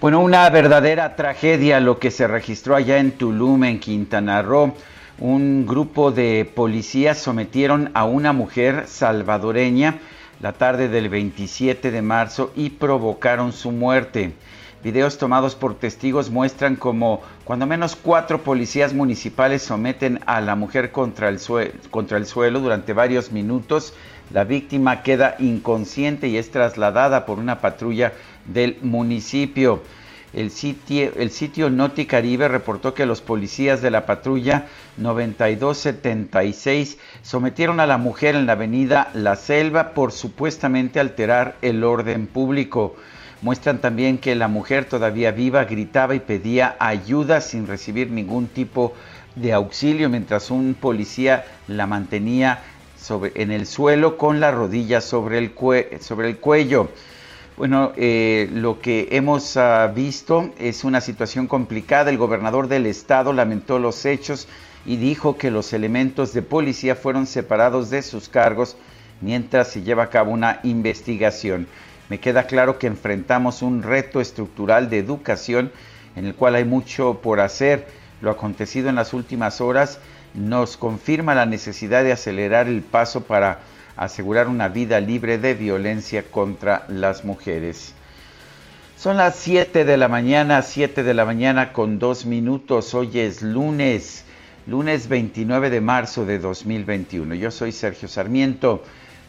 Bueno, una verdadera tragedia lo que se registró allá en Tulum, en Quintana Roo. Un grupo de policías sometieron a una mujer salvadoreña la tarde del 27 de marzo y provocaron su muerte. Videos tomados por testigos muestran como cuando menos cuatro policías municipales someten a la mujer contra el, contra el suelo durante varios minutos. La víctima queda inconsciente y es trasladada por una patrulla del municipio. El sitio, Noti Caribe reportó que los policías de la patrulla 9276 sometieron a la mujer en la avenida La Selva por supuestamente alterar el orden público. Muestran también que la mujer todavía viva gritaba y pedía ayuda sin recibir ningún tipo de auxilio mientras un policía la mantenía en el suelo con la rodilla sobre el cuello. Bueno, eh, lo que hemos ah, visto es una situación complicada. El gobernador del estado lamentó los hechos y dijo que los elementos de policía fueron separados de sus cargos mientras se lleva a cabo una investigación. Me queda claro que enfrentamos un reto estructural de educación en el cual hay mucho por hacer. Lo acontecido en las últimas horas nos confirma la necesidad de acelerar el paso para asegurar una vida libre de violencia contra las mujeres. Son las 7 de la mañana, 7 de la mañana con dos minutos. Hoy es lunes, lunes 29 de marzo de 2021. Yo soy Sergio Sarmiento.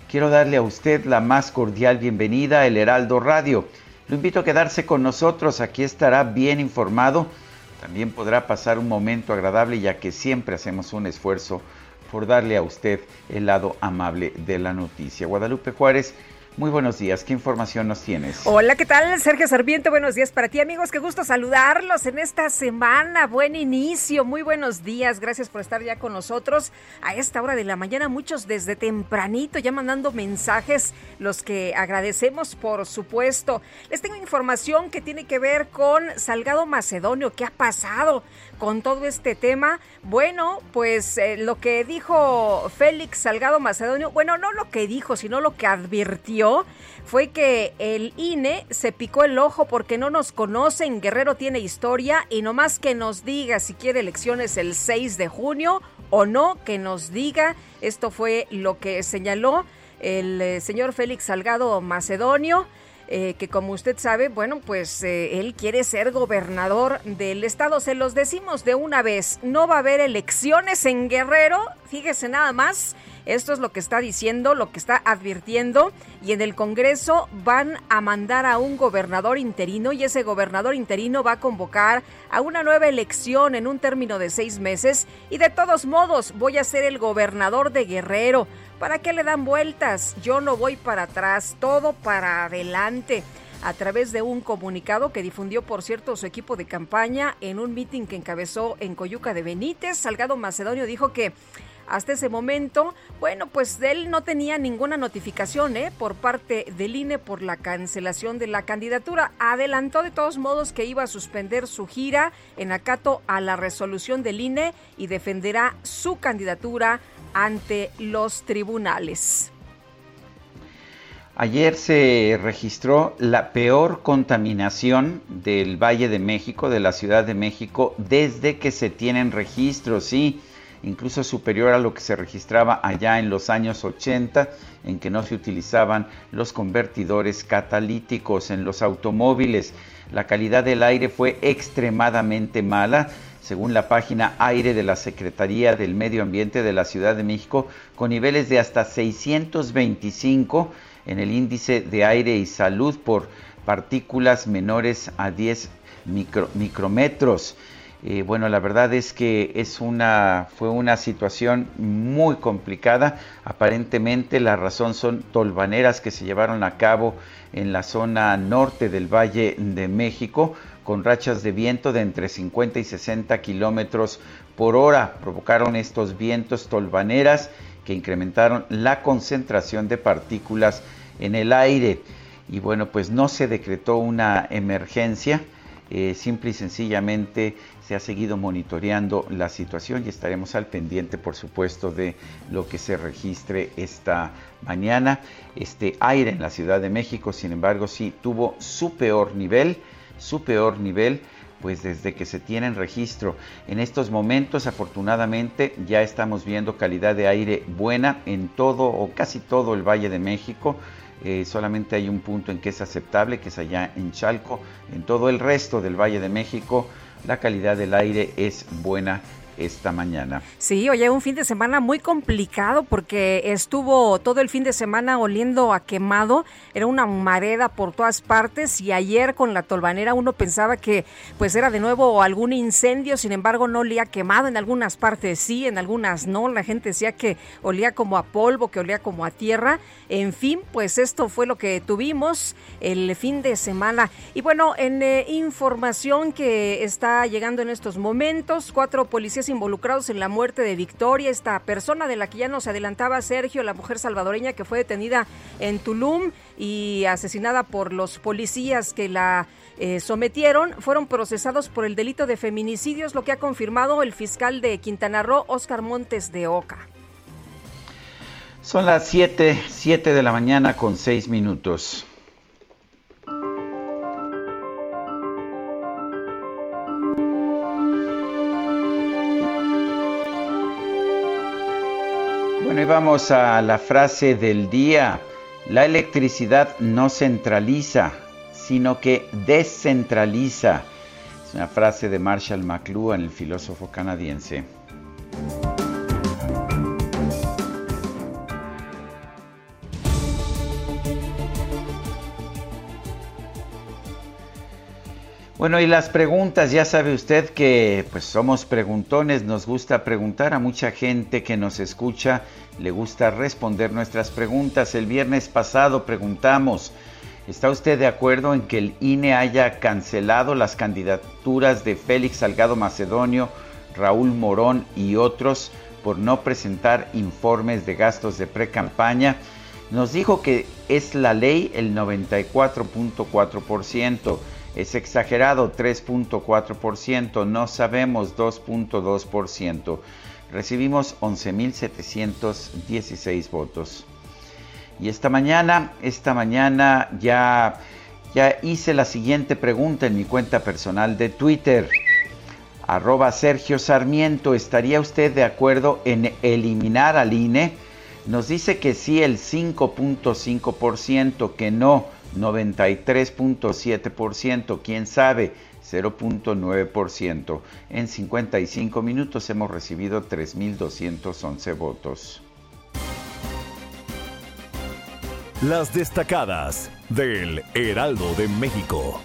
Quiero darle a usted la más cordial bienvenida El Heraldo Radio. Lo invito a quedarse con nosotros, aquí estará bien informado. También podrá pasar un momento agradable ya que siempre hacemos un esfuerzo por darle a usted el lado amable de la noticia. Guadalupe Juárez muy buenos días, ¿qué información nos tienes? Hola, ¿qué tal? Sergio Sarmiento, buenos días para ti amigos, qué gusto saludarlos en esta semana, buen inicio, muy buenos días, gracias por estar ya con nosotros a esta hora de la mañana, muchos desde tempranito ya mandando mensajes, los que agradecemos por supuesto. Les tengo información que tiene que ver con Salgado Macedonio, ¿qué ha pasado con todo este tema? Bueno, pues eh, lo que dijo Félix Salgado Macedonio, bueno, no lo que dijo, sino lo que advirtió fue que el INE se picó el ojo porque no nos conocen, Guerrero tiene historia y no más que nos diga si quiere elecciones el 6 de junio o no, que nos diga. Esto fue lo que señaló el eh, señor Félix Salgado Macedonio. Eh, que como usted sabe, bueno, pues eh, él quiere ser gobernador del estado. Se los decimos de una vez, no va a haber elecciones en Guerrero, fíjese nada más. Esto es lo que está diciendo, lo que está advirtiendo y en el Congreso van a mandar a un gobernador interino y ese gobernador interino va a convocar a una nueva elección en un término de seis meses y de todos modos voy a ser el gobernador de Guerrero. ¿Para qué le dan vueltas? Yo no voy para atrás, todo para adelante a través de un comunicado que difundió, por cierto, su equipo de campaña en un mitin que encabezó en Coyuca de Benítez. Salgado Macedonio dijo que hasta ese momento, bueno, pues él no tenía ninguna notificación ¿eh? por parte del INE por la cancelación de la candidatura. Adelantó de todos modos que iba a suspender su gira en acato a la resolución del INE y defenderá su candidatura ante los tribunales. Ayer se registró la peor contaminación del Valle de México, de la Ciudad de México, desde que se tienen registros, sí incluso superior a lo que se registraba allá en los años 80, en que no se utilizaban los convertidores catalíticos en los automóviles. La calidad del aire fue extremadamente mala, según la página aire de la Secretaría del Medio Ambiente de la Ciudad de México, con niveles de hasta 625 en el índice de aire y salud por partículas menores a 10 micrómetros. Eh, bueno, la verdad es que es una, fue una situación muy complicada. Aparentemente la razón son tolvaneras que se llevaron a cabo en la zona norte del Valle de México con rachas de viento de entre 50 y 60 kilómetros por hora. Provocaron estos vientos tolvaneras que incrementaron la concentración de partículas en el aire. Y bueno, pues no se decretó una emergencia eh, simple y sencillamente se ha seguido monitoreando la situación y estaremos al pendiente, por supuesto, de lo que se registre esta mañana. Este aire en la Ciudad de México, sin embargo, sí tuvo su peor nivel, su peor nivel pues desde que se tiene en registro. En estos momentos, afortunadamente, ya estamos viendo calidad de aire buena en todo o casi todo el Valle de México. Eh, solamente hay un punto en que es aceptable, que es allá en Chalco. En todo el resto del Valle de México, la calidad del aire es buena esta mañana. Sí, oye, un fin de semana muy complicado porque estuvo todo el fin de semana oliendo a quemado, era una mareda por todas partes y ayer con la tolvanera uno pensaba que pues era de nuevo algún incendio, sin embargo no olía quemado, en algunas partes sí, en algunas no, la gente decía que olía como a polvo, que olía como a tierra, en fin, pues esto fue lo que tuvimos el fin de semana. Y bueno, en eh, información que está llegando en estos momentos, cuatro policías involucrados en la muerte de Victoria, esta persona de la que ya nos adelantaba Sergio, la mujer salvadoreña que fue detenida en Tulum y asesinada por los policías que la eh, sometieron, fueron procesados por el delito de feminicidios, lo que ha confirmado el fiscal de Quintana Roo, Oscar Montes de Oca. Son las 7, 7 de la mañana con 6 minutos. Bueno, y vamos a la frase del día. La electricidad no centraliza, sino que descentraliza. Es una frase de Marshall McLuhan, el filósofo canadiense. Bueno, y las preguntas, ya sabe usted que pues somos preguntones, nos gusta preguntar a mucha gente que nos escucha, le gusta responder nuestras preguntas. El viernes pasado preguntamos, ¿está usted de acuerdo en que el INE haya cancelado las candidaturas de Félix Salgado Macedonio, Raúl Morón y otros por no presentar informes de gastos de pre-campaña? Nos dijo que es la ley el 94.4%. Es exagerado 3.4%, no sabemos 2.2%. Recibimos 11.716 votos. Y esta mañana, esta mañana ya, ya hice la siguiente pregunta en mi cuenta personal de Twitter. Arroba Sergio Sarmiento, ¿estaría usted de acuerdo en eliminar al INE? Nos dice que sí el 5.5%, que no 93.7%, quién sabe, 0.9%. En 55 minutos hemos recibido 3.211 votos. Las destacadas del Heraldo de México.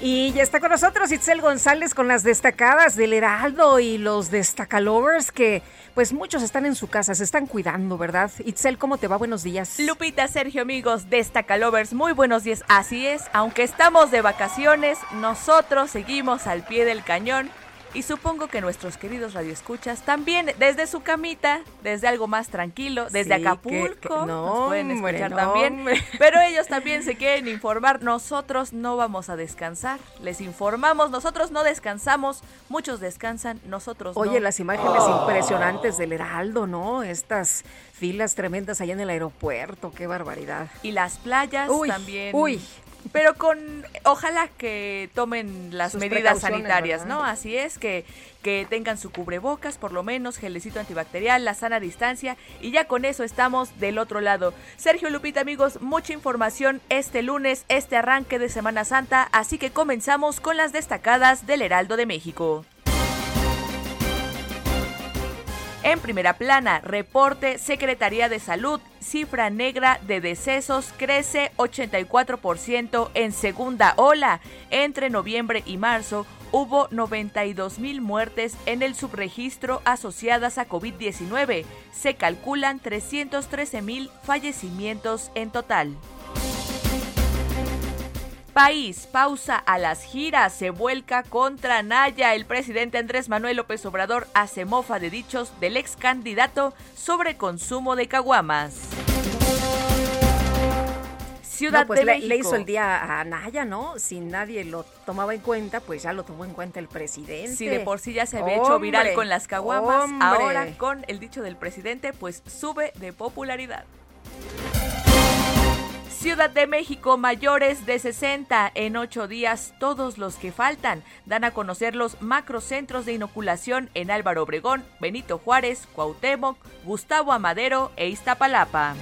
Y ya está con nosotros Itzel González con las destacadas del Heraldo y los destacalovers que pues muchos están en su casa, se están cuidando, ¿verdad? Itzel, ¿cómo te va? Buenos días. Lupita, Sergio, amigos, destacalovers, muy buenos días. Así es, aunque estamos de vacaciones, nosotros seguimos al pie del cañón y supongo que nuestros queridos radioescuchas también, desde su camita, desde algo más tranquilo, desde Acapulco, nos pueden escuchar también. Pero ellos también se quieren informar. Nosotros no vamos a descansar. Les informamos, nosotros no descansamos. Muchos descansan, nosotros no. Oye, las imágenes impresionantes del Heraldo, ¿no? Estas filas tremendas allá en el aeropuerto, qué barbaridad. Y las playas también. Uy, pero con ojalá que tomen las medidas sanitarias, ¿no? Así es que que tengan su cubrebocas, por lo menos gelecito antibacterial, la sana distancia y ya con eso estamos del otro lado. Sergio Lupita, amigos, mucha información este lunes, este arranque de Semana Santa, así que comenzamos con las destacadas del Heraldo de México. En primera plana, reporte Secretaría de Salud, cifra negra de decesos crece 84% en segunda ola. Entre noviembre y marzo hubo 92 mil muertes en el subregistro asociadas a COVID-19. Se calculan 313 mil fallecimientos en total. País, pausa a las giras, se vuelca contra Naya. El presidente Andrés Manuel López Obrador hace mofa de dichos del ex candidato sobre consumo de caguamas. Ciudad pues de le, México. le, hizo el día a Naya, ¿no? Si nadie lo tomaba en cuenta, pues ya lo tomó en cuenta el presidente. Si de por sí ya se había hecho viral con las caguamas, ahora con el dicho del presidente, pues sube de popularidad. Ciudad de México, mayores de 60 en ocho días, todos los que faltan. Dan a conocer los macrocentros de inoculación en Álvaro Obregón, Benito Juárez, Cuauhtémoc, Gustavo Amadero e Iztapalapa.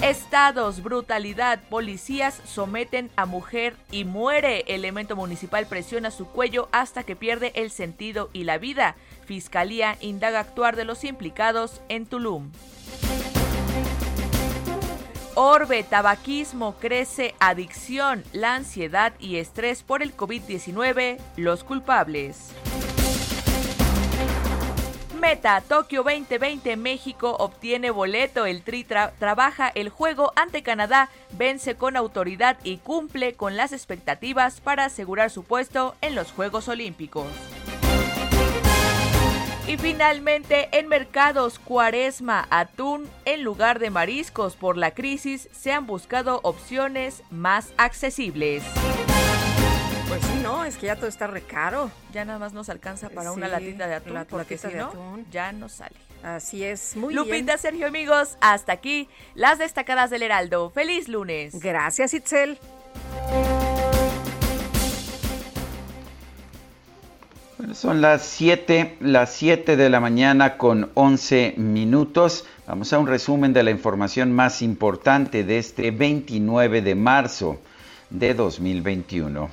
Estados, brutalidad, policías someten a mujer y muere. Elemento municipal presiona su cuello hasta que pierde el sentido y la vida. Fiscalía indaga actuar de los implicados en Tulum. Orbe, tabaquismo, crece adicción, la ansiedad y estrés por el COVID-19, los culpables. Meta, Tokio 2020, México obtiene boleto, el Tri trabaja el juego ante Canadá, vence con autoridad y cumple con las expectativas para asegurar su puesto en los Juegos Olímpicos. Y finalmente, en mercados cuaresma, atún en lugar de mariscos por la crisis, se han buscado opciones más accesibles. Pues sí, no, es que ya todo está recaro. Ya nada más nos alcanza para una latita de atún, porque si no, ya no sale. Así es, muy bien. Lupita, Sergio, amigos, hasta aquí las destacadas del Heraldo. ¡Feliz lunes! Gracias, Itzel. Son las 7, las 7 de la mañana con 11 minutos. Vamos a un resumen de la información más importante de este 29 de marzo de 2021.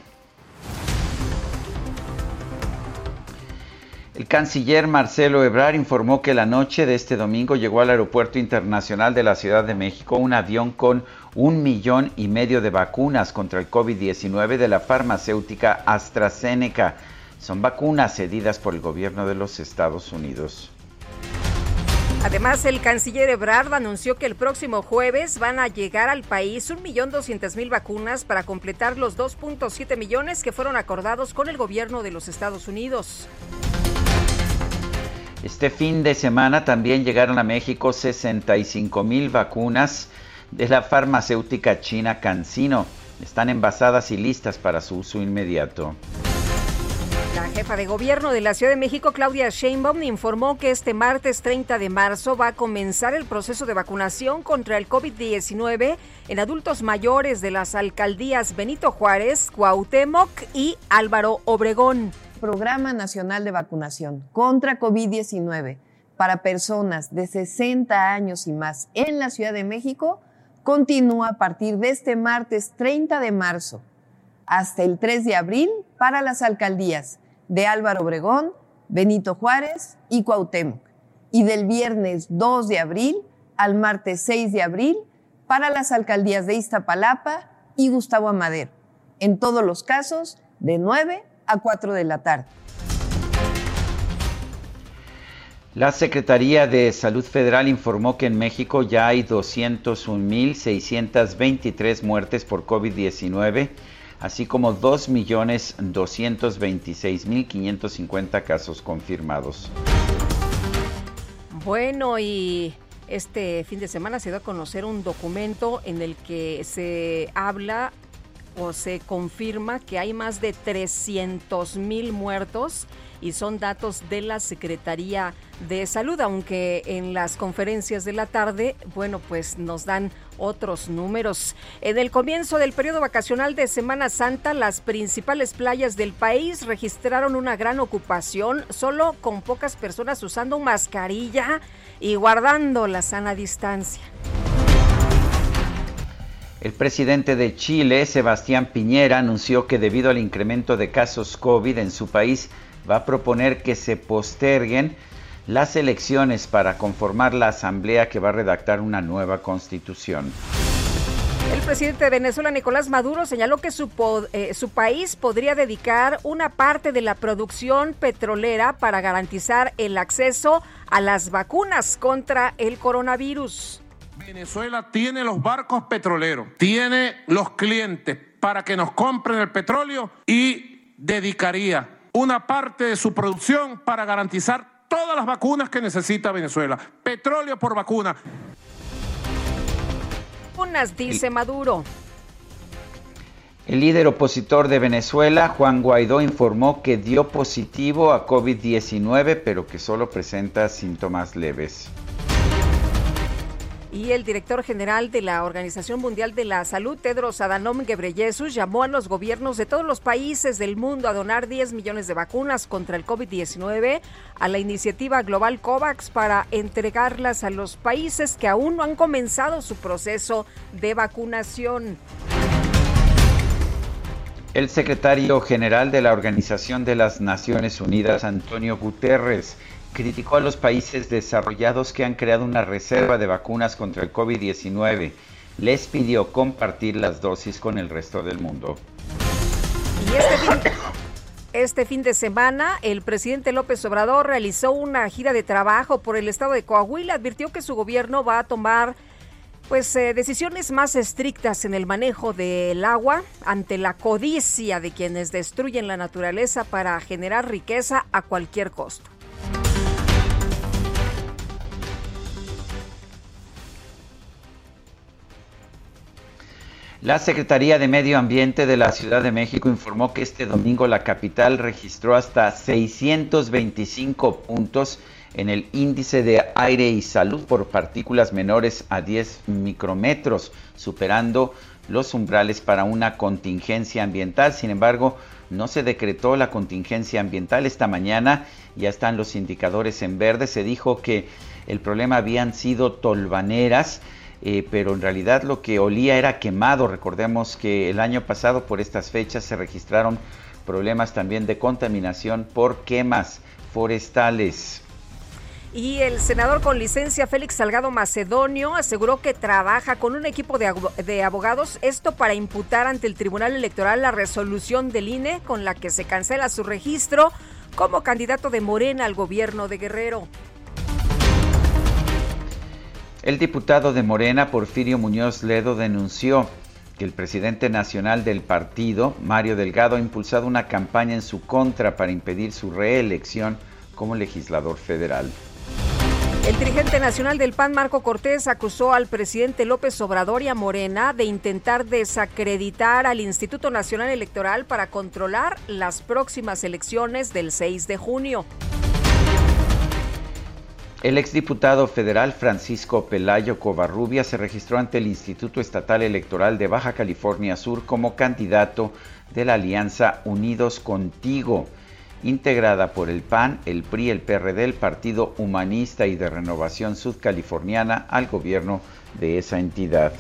El canciller Marcelo Ebrard informó que la noche de este domingo llegó al Aeropuerto Internacional de la Ciudad de México un avión con un millón y medio de vacunas contra el COVID-19 de la farmacéutica AstraZeneca son vacunas cedidas por el gobierno de los Estados Unidos. Además, el canciller Ebrard anunció que el próximo jueves van a llegar al país 1.200.000 vacunas para completar los 2.7 millones que fueron acordados con el gobierno de los Estados Unidos. Este fin de semana también llegaron a México 65.000 vacunas de la farmacéutica china CanSino. Están envasadas y listas para su uso inmediato. La jefa de gobierno de la Ciudad de México, Claudia Sheinbaum, informó que este martes 30 de marzo va a comenzar el proceso de vacunación contra el COVID-19 en adultos mayores de las alcaldías Benito Juárez, Cuauhtémoc y Álvaro Obregón. Programa Nacional de Vacunación contra COVID-19 para personas de 60 años y más en la Ciudad de México continúa a partir de este martes 30 de marzo hasta el 3 de abril para las alcaldías de Álvaro Obregón, Benito Juárez y Cuauhtémoc. Y del viernes 2 de abril al martes 6 de abril para las alcaldías de Iztapalapa y Gustavo Amadero. En todos los casos, de 9 a 4 de la tarde. La Secretaría de Salud Federal informó que en México ya hay 201.623 muertes por COVID-19 así como 2.226.550 casos confirmados. Bueno, y este fin de semana se dio a conocer un documento en el que se habla o se confirma que hay más de 300 mil muertos y son datos de la Secretaría de Salud, aunque en las conferencias de la tarde, bueno, pues nos dan otros números. En el comienzo del periodo vacacional de Semana Santa, las principales playas del país registraron una gran ocupación, solo con pocas personas usando mascarilla y guardando la sana distancia. El presidente de Chile, Sebastián Piñera, anunció que debido al incremento de casos COVID en su país, va a proponer que se posterguen las elecciones para conformar la asamblea que va a redactar una nueva constitución. El presidente de Venezuela, Nicolás Maduro, señaló que su, eh, su, país podría dedicar una parte de la producción petrolera para garantizar el acceso a las vacunas contra el coronavirus. Venezuela tiene los barcos petroleros, tiene los clientes para que nos compren el petróleo y dedicaría una parte de su producción para garantizar todas las vacunas que necesita Venezuela. Petróleo por vacuna. Unas, dice Maduro. El líder opositor de Venezuela, Juan Guaidó, informó que dio positivo a COVID-19, pero que solo presenta síntomas leves y el director general de la Organización Mundial de la Salud, Tedros Adhanom Ghebreyesus, llamó a los gobiernos de todos los países del mundo a donar 10 millones de vacunas contra el COVID-19 a la iniciativa global COVAX para entregarlas a los países que aún no han comenzado su proceso de vacunación. El secretario general de la Organización de las Naciones Unidas, Antonio Guterres, criticó a los países desarrollados que han creado una reserva de vacunas contra el COVID-19. Les pidió compartir las dosis con el resto del mundo. Este fin, este fin de semana, el presidente López Obrador realizó una gira de trabajo por el estado de Coahuila. Advirtió que su gobierno va a tomar pues eh, decisiones más estrictas en el manejo del agua ante la codicia de quienes destruyen la naturaleza para generar riqueza a cualquier costo. La Secretaría de Medio Ambiente de la Ciudad de México informó que este domingo la capital registró hasta 625 puntos en el índice de aire y salud por partículas menores a 10 micrómetros, superando los umbrales para una contingencia ambiental. Sin embargo, no se decretó la contingencia ambiental esta mañana, ya están los indicadores en verde. Se dijo que el problema habían sido tolvaneras eh, pero en realidad lo que olía era quemado. Recordemos que el año pasado por estas fechas se registraron problemas también de contaminación por quemas forestales. Y el senador con licencia Félix Salgado Macedonio aseguró que trabaja con un equipo de, de, abogados, esto para imputar ante el Tribunal Electoral la resolución del INE con la que se cancela su registro como candidato de Morena al gobierno de Guerrero. El diputado de Morena, Porfirio Muñoz Ledo, denunció que el presidente nacional del partido, Mario Delgado, ha impulsado una campaña en su contra para impedir su reelección como legislador federal. El dirigente nacional del PAN, Marco Cortés, acusó al presidente López Obrador y a Morena de intentar desacreditar al Instituto Nacional Electoral para controlar las próximas elecciones del 6 de junio. El exdiputado federal Francisco Pelayo Covarrubia se registró ante el Instituto Estatal Electoral de Baja California Sur como candidato de la Alianza Unidos Contigo, integrada por el PAN, el PRI, el PRD, el Partido Humanista y de Renovación Sudcaliforniana al gobierno de esa entidad.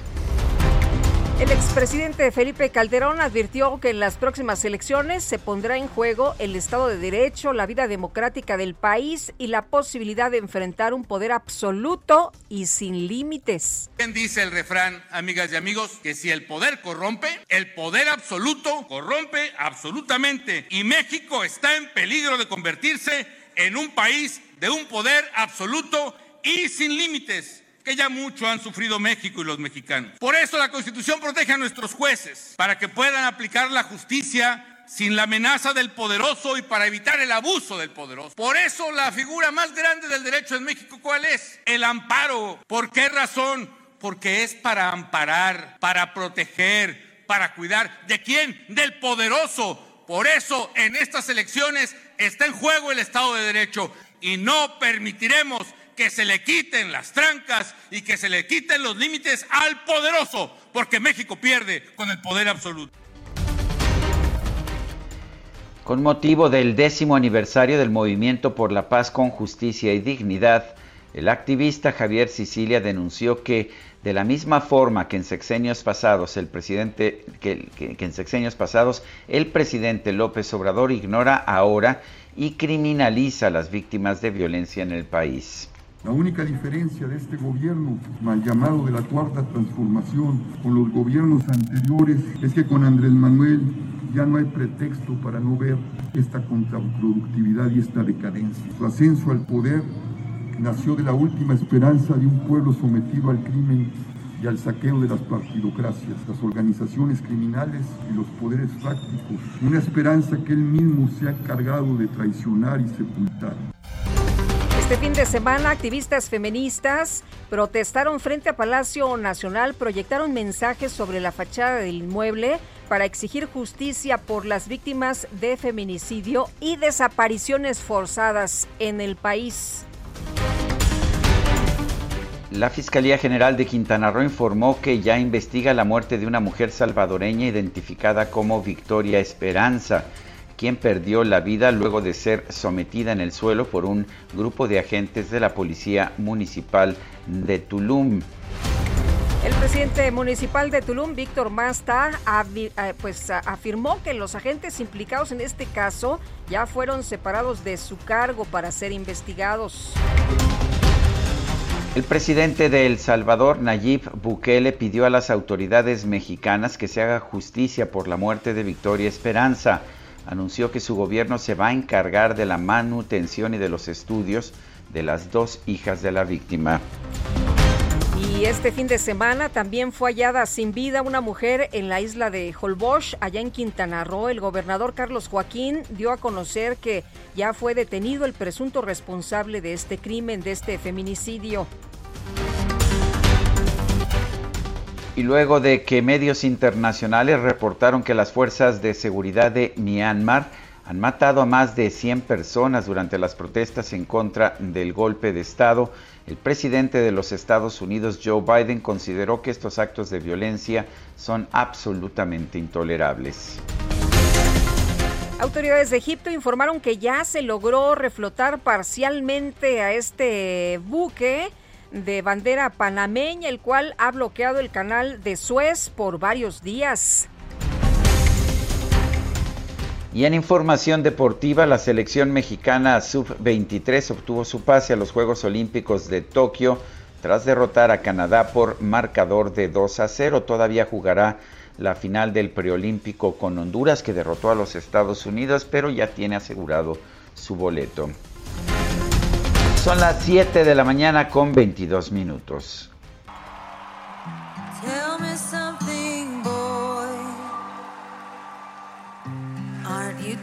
El expresidente Felipe Calderón advirtió que en las próximas elecciones se pondrá en juego el Estado de Derecho, la vida democrática del país y la posibilidad de enfrentar un poder absoluto y sin límites. ¿Quién dice el refrán, amigas y amigos, que si el poder corrompe, el poder absoluto corrompe absolutamente y México está en peligro de convertirse en un país de un poder absoluto y sin límites? Que ya mucho han sufrido México y los mexicanos. Por eso la Constitución protege a nuestros jueces, para que puedan aplicar la justicia sin la amenaza del poderoso y para evitar el abuso del poderoso. Por eso la figura más grande del derecho en México, ¿cuál es? El amparo. ¿Por qué razón? Porque es para amparar, para proteger, para cuidar de quién? Del poderoso. Por eso en estas elecciones está en juego el Estado de Derecho y no permitiremos que se le quiten las trancas y que se le quiten los límites al poderoso, porque México pierde con el poder absoluto. Con motivo del décimo aniversario del Movimiento por la Paz con Justicia y Dignidad, el activista Javier Sicilia denunció que de la misma forma que en sexenios pasados el presidente que, en sexenios pasados el presidente López Obrador ignora ahora y criminaliza a las víctimas de violencia en el país. La única diferencia de este gobierno, mal llamado de la cuarta transformación, con los gobiernos anteriores, es que con Andrés Manuel ya no hay pretexto para no ver esta contraproductividad y esta decadencia. Su ascenso al poder nació de la última esperanza de un pueblo sometido al crimen y al saqueo de las partidocracias, las organizaciones criminales y los poderes fácticos. Una esperanza que él mismo se ha encargado de traicionar y sepultar. Este fin de semana, activistas feministas protestaron frente a Palacio Nacional, proyectaron mensajes sobre la fachada del inmueble para exigir justicia por las víctimas de feminicidio y desapariciones forzadas en el país. La Fiscalía General de Quintana Roo informó que ya investiga la muerte de una mujer salvadoreña identificada como Victoria Esperanza, quien perdió la vida luego de ser sometida en el suelo por un grupo de agentes de la Policía Municipal de Tulum. El presidente municipal de Tulum, Víctor Masta, eh, pues, afirmó que los agentes implicados en este caso ya fueron separados de su cargo para ser investigados. El presidente de El Salvador, Nayib Bukele, pidió a las autoridades mexicanas que se haga justicia por la muerte de Victoria Esperanza. Anunció que su gobierno se va a encargar de la manutención y de los estudios de las dos hijas de la víctima. Y este fin de semana también fue hallada sin vida una mujer en la isla de Holbox, allá en Quintana Roo. El gobernador Carlos Joaquín dio a conocer que ya fue detenido el presunto responsable de este crimen, de este feminicidio. Y luego de que medios internacionales reportaron que las fuerzas de seguridad de Myanmar han matado a más de 100 personas durante las protestas en contra del golpe de Estado, el presidente de los Estados Unidos, Joe Biden, consideró que estos actos de violencia son absolutamente intolerables. Autoridades de Egipto informaron que ya se logró reflotar parcialmente a este buque de bandera panameña, el cual ha bloqueado el canal de Suez por varios días. Y en información deportiva, la selección mexicana sub-23 obtuvo su pase a los Juegos Olímpicos de Tokio tras derrotar a Canadá por marcador de 2 a 0. Todavía jugará la final del preolímpico con Honduras que derrotó a los Estados Unidos, pero ya tiene asegurado su boleto. Son las 7 de la mañana con 22 minutos.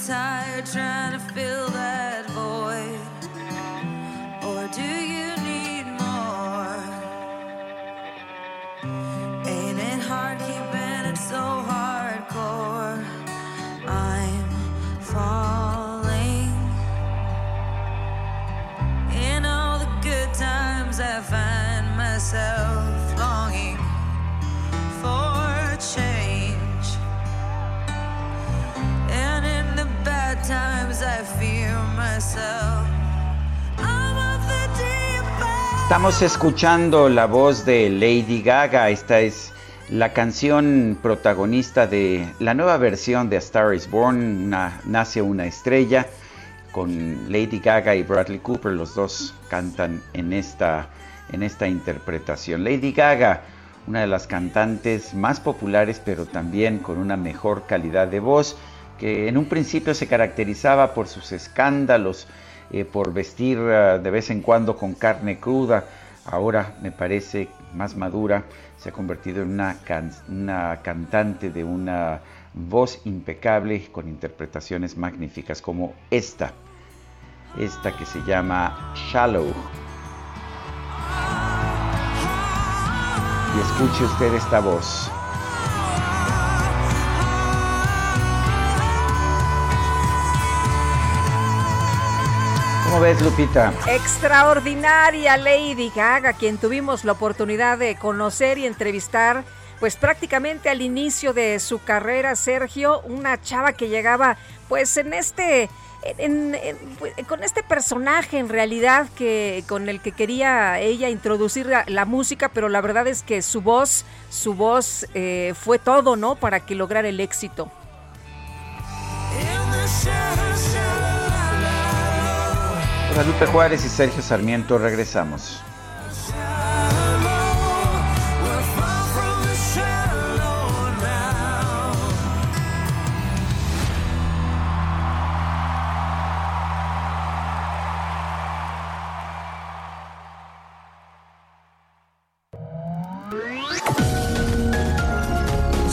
tired trying to fill that void? Or do you need more? Ain't it hard keeping it so hardcore? I'm falling. Estamos escuchando la voz de Lady Gaga. Esta es la canción protagonista de la nueva versión de Star is Born, Nace una estrella, con Lady Gaga y Bradley Cooper. Los dos cantan en esta, en esta interpretación. Lady Gaga, una de las cantantes más populares, pero también con una mejor calidad de voz que en un principio se caracterizaba por sus escándalos, eh, por vestir ah, de vez en cuando con carne cruda, ahora me parece más madura, se ha convertido en una, una cantante de una voz impecable con interpretaciones magníficas como esta, esta que se llama Shallow. Y escuche usted esta voz. ¿Cómo ves, Lupita? Extraordinaria Lady Gaga, quien tuvimos la oportunidad de conocer y entrevistar pues prácticamente al inicio de su carrera, Sergio, una chava que llegaba pues en este pues, con este personaje en realidad que con el que quería ella introducir la, música, pero la verdad es que su voz, su voz eh, fue todo, ¿no? Para que lograra el éxito. Guadalupe Juárez y Sergio Sarmiento regresamos.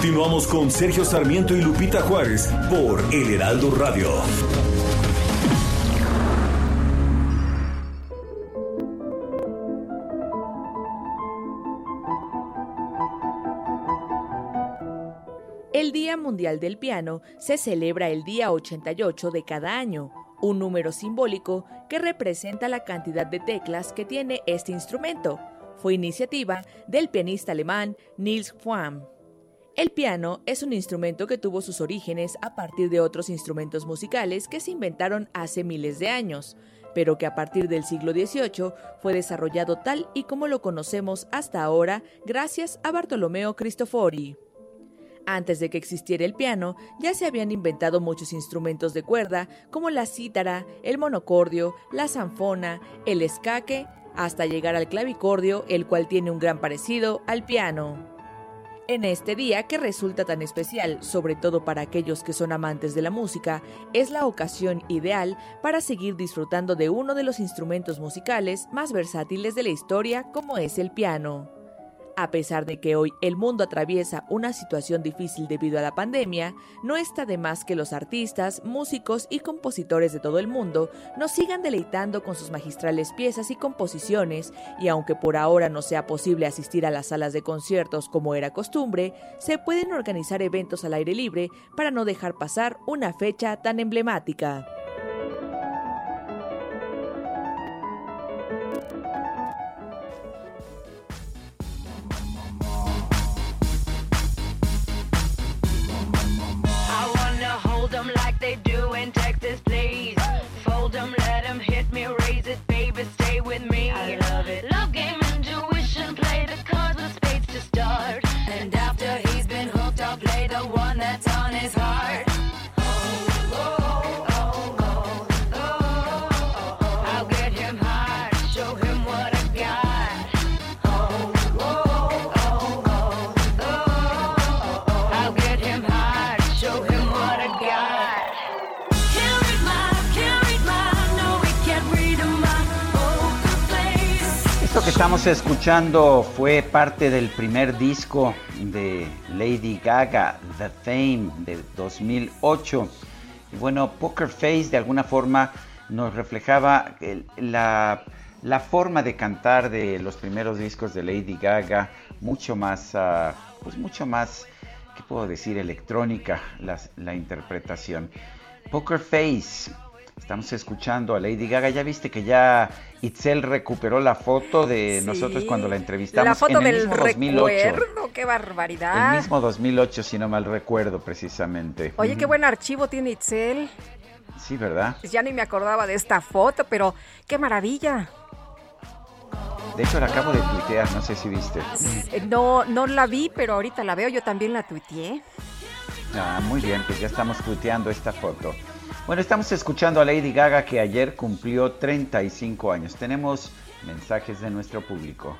Continuamos con Sergio Sarmiento y Lupita Juárez por El Heraldo Radio. El Día Mundial del Piano se celebra el día 88 de cada año, un número simbólico que representa la cantidad de teclas que tiene este instrumento. Fue iniciativa del pianista alemán Niels Fromm. El piano es un instrumento que tuvo sus orígenes a partir de otros instrumentos musicales que se inventaron hace miles de años, pero que a partir del siglo XVIII fue desarrollado tal y como lo conocemos hasta ahora gracias a Bartolomeo Cristofori. Antes de que existiera el piano, ya se habían inventado muchos instrumentos de cuerda, como la cítara, el monocordio, la zanfona, el escaque, hasta llegar al clavicordio, el cual tiene un gran parecido al piano. En este día que resulta tan especial, sobre todo para aquellos que son amantes de la música, es la ocasión ideal para seguir disfrutando de uno de los instrumentos musicales más versátiles de la historia como es el piano. A pesar de que hoy el mundo atraviesa una situación difícil debido a la pandemia, no está de más que los artistas, músicos y compositores de todo el mundo nos sigan deleitando con sus magistrales piezas y composiciones, y aunque por ahora no sea posible asistir a las salas de conciertos como era costumbre, se pueden organizar eventos al aire libre para no dejar pasar una fecha tan emblemática. this place. Estamos escuchando fue parte del primer disco de Lady Gaga, The Fame, de 2008. Y bueno, Poker Face de alguna forma nos reflejaba la, forma de cantar de los primeros discos de Lady Gaga, mucho más, ah, pues mucho más, ¿qué puedo decir? Electrónica la interpretación. Poker Face Estamos escuchando a Lady Gaga. Ya viste que ya Itzel recuperó la foto de nosotros cuando la entrevistamos. La foto en el del recuerdo, qué barbaridad. El mismo 2008, si no mal recuerdo, precisamente. Oye, qué buen archivo tiene Itzel. Sí, ¿verdad? Ya ni me acordaba de esta foto, pero qué maravilla. De hecho, la acabo de tuitear, no sé si viste. Eh, no, no la vi, pero ahorita la veo, yo también la tuiteé. Ah, muy bien, pues ya estamos tuiteando esta foto. Bueno, estamos escuchando a Lady Gaga que ayer cumplió 35 años. Tenemos mensajes de nuestro público.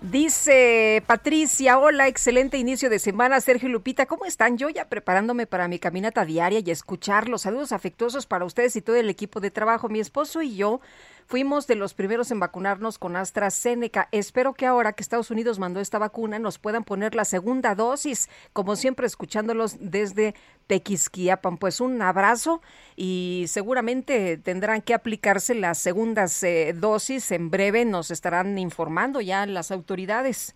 Dice Patricia, hola, excelente inicio de semana. Sergio y Lupita, ¿cómo están? Yo ya preparándome para mi caminata diaria y escucharlos. Saludos afectuosos para ustedes y todo el equipo de trabajo. Mi esposo y yo Fuimos de los primeros en vacunarnos con AstraZeneca. Espero que ahora que Estados Unidos mandó esta vacuna nos puedan poner la segunda dosis, como siempre escuchándolos desde Tequisquiapan. Pues un abrazo y seguramente tendrán que aplicarse las segundas eh, dosis. En breve nos estarán informando ya las autoridades.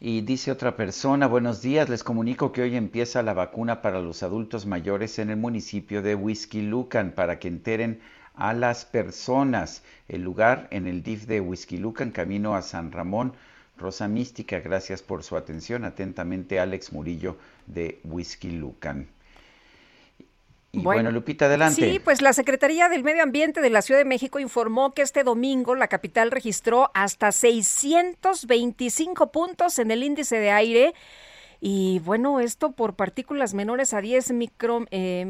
Y dice otra persona, buenos días, les comunico que hoy empieza la vacuna para los adultos mayores en el municipio de Whisky Lucan para que enteren a las personas. El lugar en el DIF de Lucan, camino a San Ramón. Rosa Mística, gracias por su atención. Atentamente, Alex Murillo de Lucan. Y bueno, Lupita, adelante. Sí, pues la Secretaría del Medio Ambiente de la Ciudad de México informó que este domingo la capital registró hasta 625 puntos en el índice de aire y bueno, esto por partículas menores a 10 micro, eh,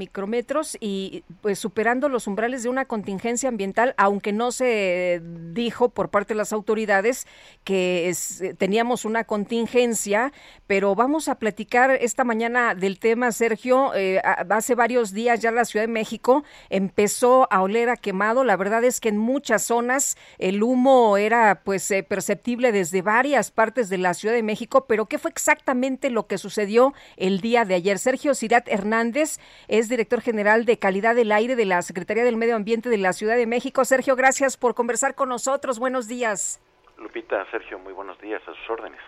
y pues superando los umbrales de una contingencia ambiental, aunque no se dijo por parte de las autoridades que teníamos una contingencia, pero vamos a platicar esta mañana del tema, Sergio. Eh, hace varios días ya la Ciudad de México empezó a oler a quemado. La verdad es que en muchas zonas el humo era pues eh, perceptible desde varias partes de la Ciudad de México, pero ¿qué fue exactamente lo lo que sucedió el día de ayer. Sergio Cirat Hernández es director general de calidad del aire de la Secretaría del Medio Ambiente de la Ciudad de México. Sergio, gracias por conversar con nosotros. Buenos días. Lupita, Sergio, muy buenos días, a sus órdenes.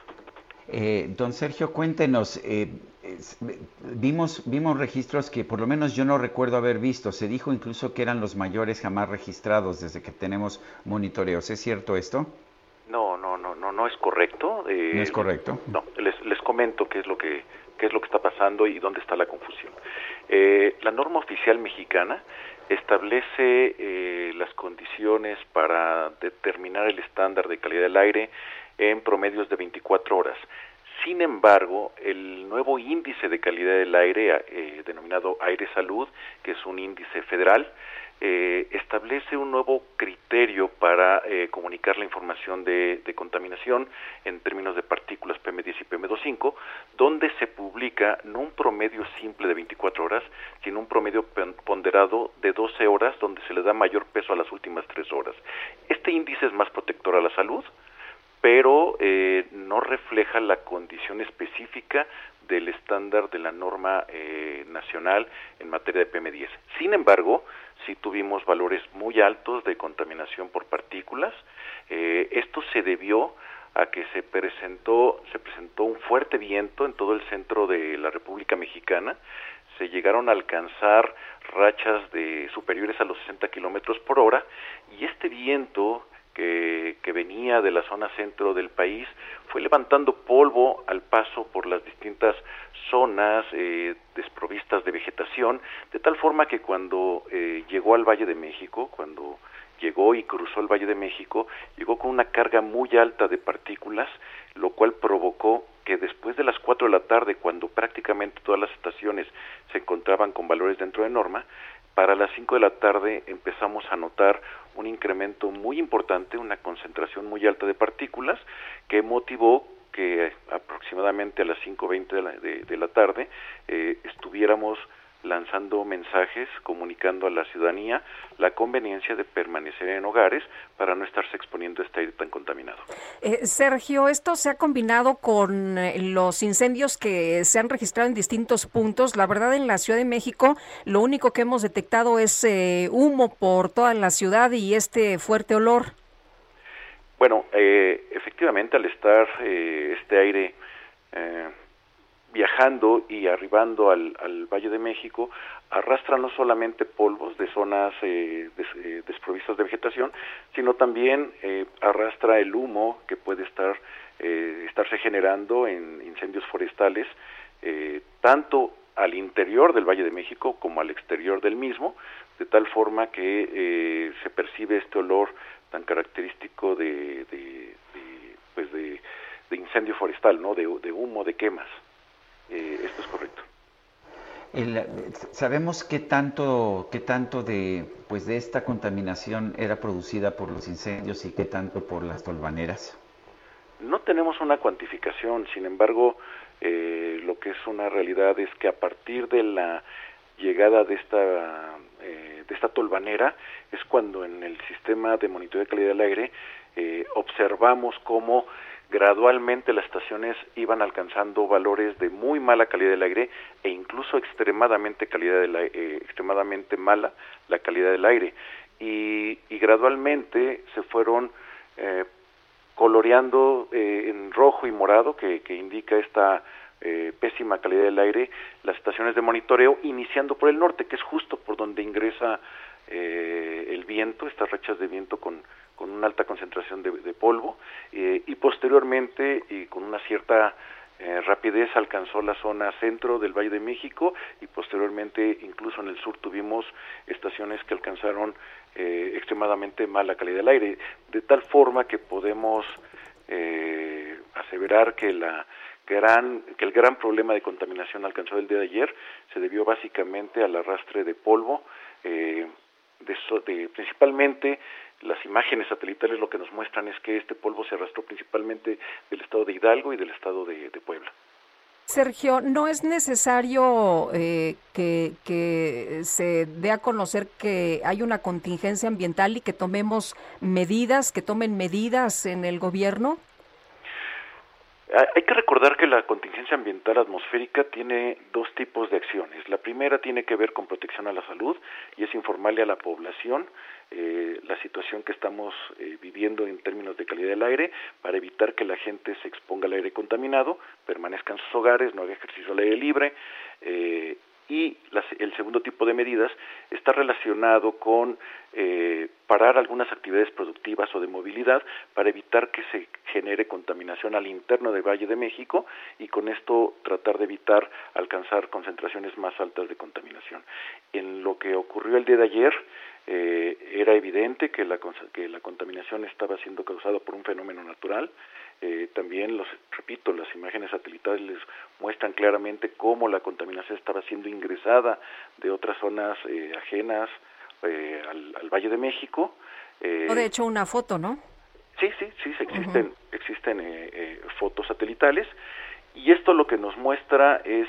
Eh, don Sergio, cuéntenos, eh, vimos, vimos registros que por lo menos yo no recuerdo haber visto. Se dijo incluso que eran los mayores jamás registrados desde que tenemos monitoreos. ¿Es cierto esto? No, no, no, no, no es correcto. Eh, no es correcto. No, les, les comento qué es lo que qué es lo que está pasando y dónde está la confusión. Eh, la norma oficial mexicana establece eh, las condiciones para determinar el estándar de calidad del aire en promedios de 24 horas. Sin embargo, el nuevo índice de calidad del aire, eh, denominado Aire Salud, que es un índice federal, eh, establece un nuevo criterio para eh, comunicar la información de, contaminación en términos de partículas PM10 y PM2.5, donde se publica no un promedio simple de 24 horas, sino un promedio ponderado de 12 horas, donde se le da mayor peso a las últimas 3 horas. Este índice es más protector a la salud, pero eh, no refleja la condición específica del estándar de la norma nacional en materia de PM10. Sin embargo, sí tuvimos valores muy altos de contaminación por partículas. Eh, esto se debió a que se presentó, se presentó un fuerte viento en todo el centro de la República Mexicana. Se llegaron a alcanzar rachas de superiores a los 60 kilómetros por hora y este viento que, que, venía de la zona centro del país fue levantando polvo al paso por las distintas zonas eh, desprovistas de vegetación, de tal forma que cuando eh, llegó al Valle de México, cuando llegó y cruzó el Valle de México, llegó con una carga muy alta de partículas, lo cual provocó que después de las 4 de la tarde, cuando prácticamente todas las estaciones se encontraban con valores dentro de norma, para las 5 de la tarde empezamos a notar un incremento muy importante, una concentración muy alta de partículas que motivó que aproximadamente a las 5.20 de la, de, la tarde eh, estuviéramos lanzando mensajes comunicando a la ciudadanía la conveniencia de permanecer en hogares para no estarse exponiendo a este aire tan contaminado. Eh, Sergio, esto se ha combinado con eh, los incendios que se han registrado en distintos puntos. La verdad, en la Ciudad de México, lo único que hemos detectado es humo por toda la ciudad y este fuerte olor. Bueno, eh, efectivamente al estar eh, este aire eh, viajando y arribando al, Valle de México, arrastra no solamente polvos de zonas desprovistas de vegetación, sino también arrastra el humo que puede estar estarse generando en incendios forestales, tanto al interior del Valle de México como al exterior del mismo, de tal forma que se percibe este olor tan característico de, de, pues de, incendio forestal, ¿no? De, humo, de quemas. Eh, esto es correcto. sabemos qué tanto, qué tanto de, pues de esta contaminación era producida por los incendios y qué tanto por las tolvaneras. No tenemos una cuantificación, sin embargo, eh, lo que es una realidad es que a partir de la llegada de esta eh, de esta tolvanera es cuando en el sistema de monitoreo de calidad del aire eh, observamos cómo gradualmente las estaciones iban alcanzando valores de muy mala calidad del aire e incluso extremadamente calidad eh, extremadamente mala la calidad del aire. Y, y gradualmente se fueron eh, coloreando eh, en rojo y morado que, que indica esta eh, pésima calidad del aire las estaciones de monitoreo iniciando por el norte que es justo por donde ingresa eh, el viento estas rachas de viento con con una alta concentración de, de polvo eh, y posteriormente y con una cierta eh, rapidez alcanzó la zona centro del Valle de México y posteriormente incluso en el sur tuvimos estaciones que alcanzaron eh, extremadamente mala calidad del aire, de tal forma que podemos eh, aseverar que la gran que el gran problema de contaminación alcanzado el día de ayer se debió básicamente al arrastre de polvo eh, de, de, principalmente las imágenes satelitales lo que nos muestran es que este polvo se arrastró principalmente del estado de Hidalgo y del estado de, de Puebla. Sergio, ¿no es necesario eh, que, que, se dé a conocer que hay una contingencia ambiental y que tomemos medidas, que tomen medidas en el gobierno? Hay que recordar que la contingencia ambiental atmosférica tiene dos tipos de acciones. La primera tiene que ver con protección a la salud y es informarle a la población eh, la situación que estamos eh, viviendo en términos de calidad del aire para evitar que la gente se exponga al aire contaminado, permanezca en sus hogares, no haga ejercicio al aire libre eh, y las, el segundo tipo de medidas está relacionado con eh, parar algunas actividades productivas o de movilidad para evitar que se genere contaminación al interno del Valle de México y con esto tratar de evitar alcanzar concentraciones más altas de contaminación. En lo que ocurrió el día de ayer, eh, era evidente que la, que la contaminación estaba siendo causada por un fenómeno natural, eh, también, los, repito, las imágenes satelitales muestran claramente cómo la contaminación estaba siendo ingresada de otras zonas eh, ajenas eh, al, al, Valle de México. Eh, de hecho, una foto, ¿no? Sí, sí, sí, existen, uh -huh. existen eh, eh, fotos satelitales y esto lo que nos muestra es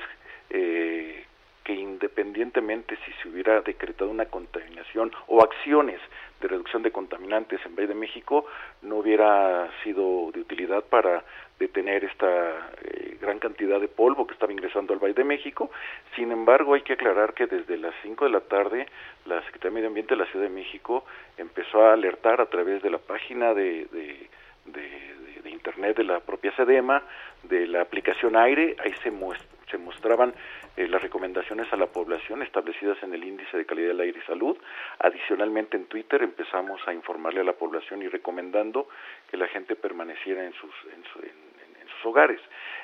eh, que independientemente si se hubiera decretado una contaminación o acciones de reducción de contaminantes en Valle de México no hubiera sido de utilidad para detener esta eh, gran cantidad de polvo que estaba ingresando al Valle de México. Sin embargo, hay que aclarar que desde las 5 de la tarde la Secretaría de Medio Ambiente de la Ciudad de México empezó a alertar a través de la página de, de, de, de Internet de la propia SEDEMA, de la aplicación aire, ahí se, muestra, se mostraban eh, las recomendaciones a la población establecidas en el índice de calidad del aire y salud. Adicionalmente en Twitter empezamos a informarle a la población y recomendando que la gente permaneciera en sus, en, su, en, en sus hogares.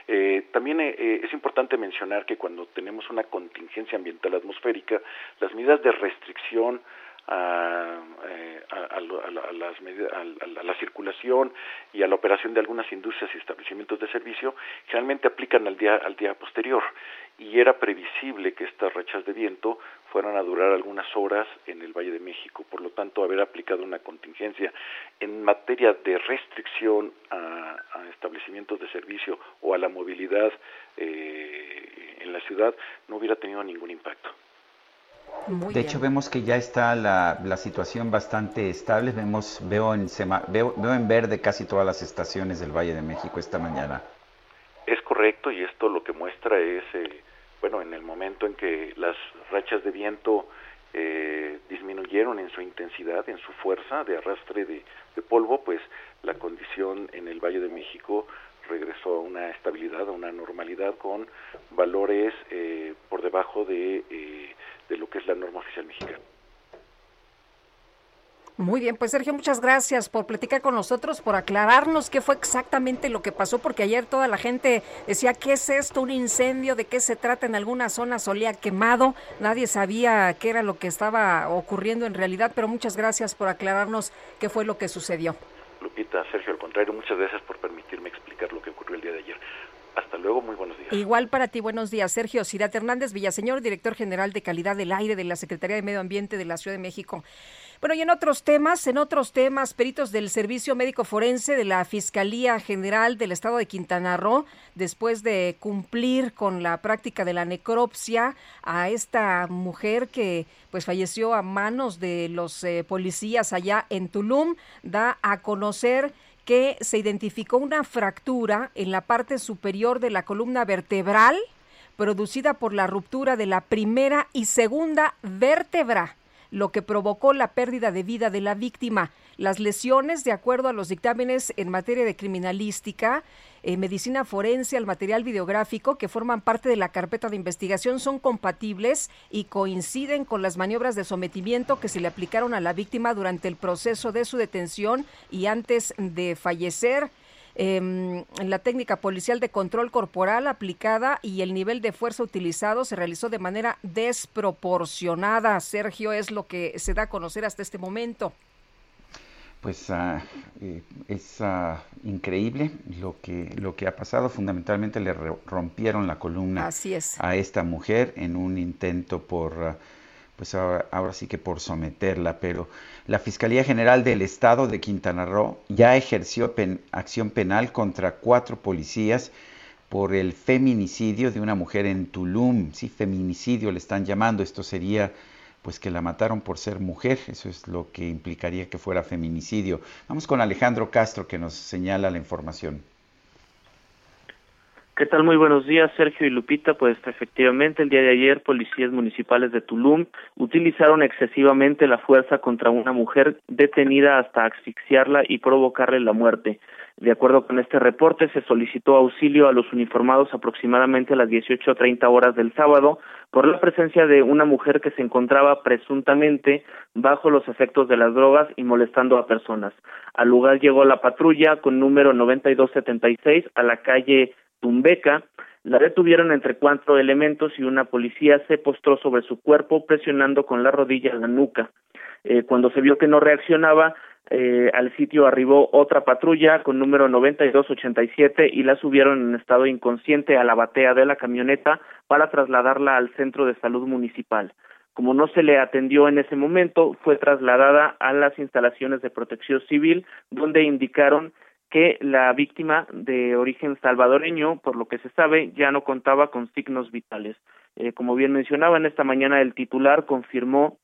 Eh, también eh, es importante mencionar que cuando tenemos una contingencia ambiental atmosférica, las medidas de restricción a, eh, a, a, a, las, a, la circulación y a la operación de algunas industrias y establecimientos de servicio generalmente aplican al día, al día posterior y era previsible que estas rachas de viento fueran a durar algunas horas en el Valle de México. Por lo tanto, haber aplicado una contingencia en materia de restricción a, a establecimientos de servicio o a la movilidad eh, en la ciudad no hubiera tenido ningún impacto. Muy de bien. hecho, vemos que ya está la, la, situación bastante estable. Vemos, veo en, sema, veo, veo en verde casi todas las estaciones del Valle de México esta mañana. Es correcto y esto lo que muestra es, eh, bueno, en el momento en que las rachas de viento eh, disminuyeron en su intensidad, en su fuerza de arrastre de, de polvo, pues la condición en el Valle de México regresó a una estabilidad, a una normalidad con valores eh, por debajo de, eh, de lo que es la norma oficial mexicana. Muy bien, pues Sergio, muchas gracias por platicar con nosotros, por aclararnos qué fue exactamente lo que pasó, porque ayer toda la gente decía, ¿qué es esto? ¿Un incendio? ¿De qué se trata? En alguna zona solía quemado, nadie sabía qué era lo que estaba ocurriendo en realidad, pero muchas gracias por aclararnos qué fue lo que sucedió. Lupita, Sergio, al contrario, muchas gracias por permitirme explicar lo que ocurrió el día de ayer. Hasta luego, muy buenos días. Igual para ti, buenos días. Sergio Cirat Hernández Villaseñor, director general de calidad del aire de la Secretaría de Medio Ambiente de la Ciudad de México. Bueno, y en otros temas, en otros temas, peritos del Servicio Médico Forense de la Fiscalía General del Estado de Quintana Roo, después de cumplir con la práctica de la necropsia a esta mujer que pues falleció a manos de los eh, policías allá en Tulum, da a conocer que se identificó una fractura en la parte superior de la columna vertebral producida por la ruptura de la primera y segunda vértebra lo que provocó la pérdida de vida de la víctima. Las lesiones, de acuerdo a los dictámenes en materia de criminalística, eh, medicina forense, al material videográfico que forman parte de la carpeta de investigación son compatibles y coinciden con las maniobras de sometimiento que se le aplicaron a la víctima durante el proceso de su detención y antes de fallecer eh, la técnica policial de control corporal aplicada y el nivel de fuerza utilizado se realizó de manera desproporcionada. Sergio, es lo que se da a conocer hasta este momento. Pues uh, eh, es uh, increíble lo que, lo que ha pasado. Fundamentalmente le rompieron la columna a esta mujer en un intento por... Uh, pues ahora, sí que por someterla, pero la Fiscalía General del Estado de Quintana Roo ya ejerció acción penal contra cuatro policías por el feminicidio de una mujer en Tulum. Sí, feminicidio le están llamando. Esto sería pues que la mataron por ser mujer. Eso es lo que implicaría que fuera feminicidio. Vamos con Alejandro Castro que nos señala la información. ¿Qué tal? Muy buenos días, Sergio y Lupita. Pues efectivamente, el día de ayer, policías municipales de Tulum utilizaron excesivamente la fuerza contra una mujer detenida hasta asfixiarla y provocarle la muerte. De acuerdo con este reporte, se solicitó auxilio a los uniformados aproximadamente a las 18.30 horas del sábado por la presencia de una mujer que se encontraba presuntamente bajo los efectos de las drogas y molestando a personas. Al lugar llegó la patrulla con número 9276 a la calle Tumbeca, la detuvieron entre cuatro elementos y una policía se postró sobre su cuerpo presionando con la rodilla la nuca. Eh, cuando se vio que no reaccionaba, eh, al sitio arribó otra patrulla con número 9287 y la subieron en estado inconsciente a la batea de la camioneta para trasladarla al centro de salud municipal. Como no se le atendió en ese momento, fue trasladada a las instalaciones de protección civil, donde indicaron que la víctima de origen salvadoreño, por lo que se sabe, ya no contaba con signos vitales. Eh, como bien mencionaba, en esta mañana el titular confirmó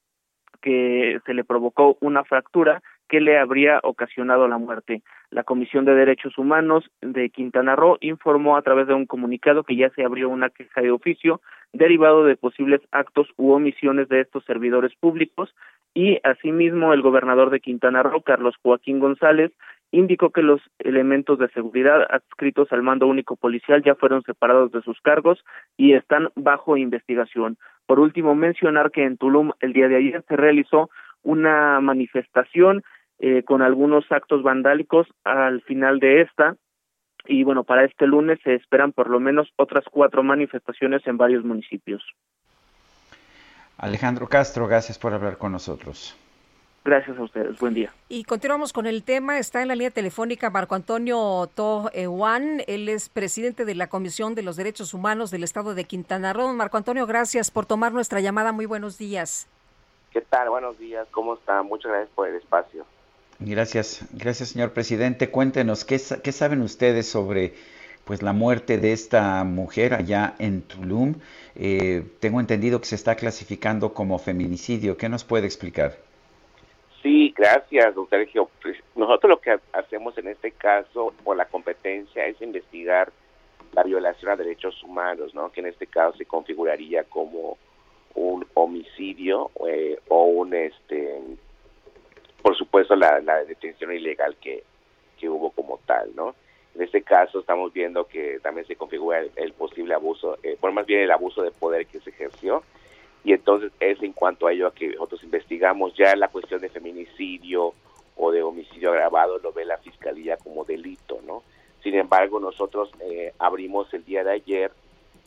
que se le provocó una fractura que le habría ocasionado la muerte. La Comisión de Derechos Humanos de Quintana Roo informó a través de un comunicado que ya se abrió una queja de oficio derivado de posibles actos u omisiones de estos servidores públicos y asimismo el gobernador de Quintana Roo, Carlos Joaquín González, indicó que los elementos de seguridad adscritos al mando único policial ya fueron separados de sus cargos y están bajo investigación. Por último, mencionar que en Tulum el día de ayer se realizó una manifestación eh, con algunos actos vandálicos al final de esta y bueno, para este lunes se esperan por lo menos otras cuatro manifestaciones en varios municipios. Alejandro Castro, gracias por hablar con nosotros. Gracias a ustedes. Buen día. Y continuamos con el tema. Está en la línea telefónica Marco Antonio To Ewan. Él es presidente de la Comisión de los Derechos Humanos del Estado de Quintana Roo. Marco Antonio, gracias por tomar nuestra llamada. Muy buenos días. ¿Qué tal? Buenos días. ¿Cómo está? Muchas gracias por el espacio. Gracias. Gracias, señor presidente. Cuéntenos, ¿qué, qué saben ustedes sobre pues la muerte de esta mujer allá en Tulum? Eh, tengo entendido que se está clasificando como feminicidio. ¿Qué nos puede explicar? Sí, gracias, don Sergio. Pues, nosotros lo que hacemos en este caso, por la competencia, es investigar la violación a derechos humanos, ¿no? Que en este caso se configuraría como un homicidio eh, o un, este, por supuesto, la, detención ilegal que, que hubo como tal, ¿no? En este caso estamos viendo que también se configura el, posible abuso, eh, más bien el abuso de poder que se ejerció y entonces es en cuanto a ello a que nosotros investigamos ya la cuestión de feminicidio o de homicidio agravado lo ve la fiscalía como delito, ¿no? Sin embargo, nosotros eh, abrimos el día de ayer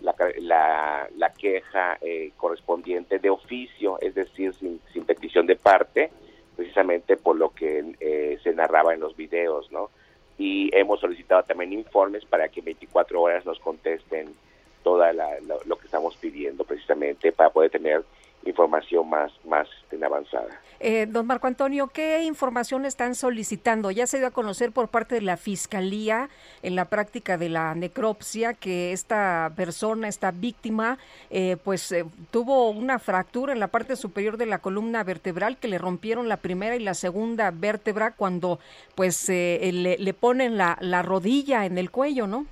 la, la, queja eh, correspondiente de oficio, es decir, sin, sin, petición de parte, precisamente por lo que eh, se narraba en los videos, ¿no? Y hemos solicitado también informes para que 24 horas nos contesten toda lo, que estamos pidiendo precisamente para poder tener información más, más este, avanzada. Eh, don Marco Antonio, ¿qué información están solicitando? Ya se dio a conocer por parte de la Fiscalía en la práctica de la necropsia que esta persona, esta víctima, eh, pues eh, tuvo una fractura en la parte superior de la columna vertebral que le rompieron la primera y la segunda vértebra cuando pues le, le, ponen la, la rodilla en el cuello, ¿no?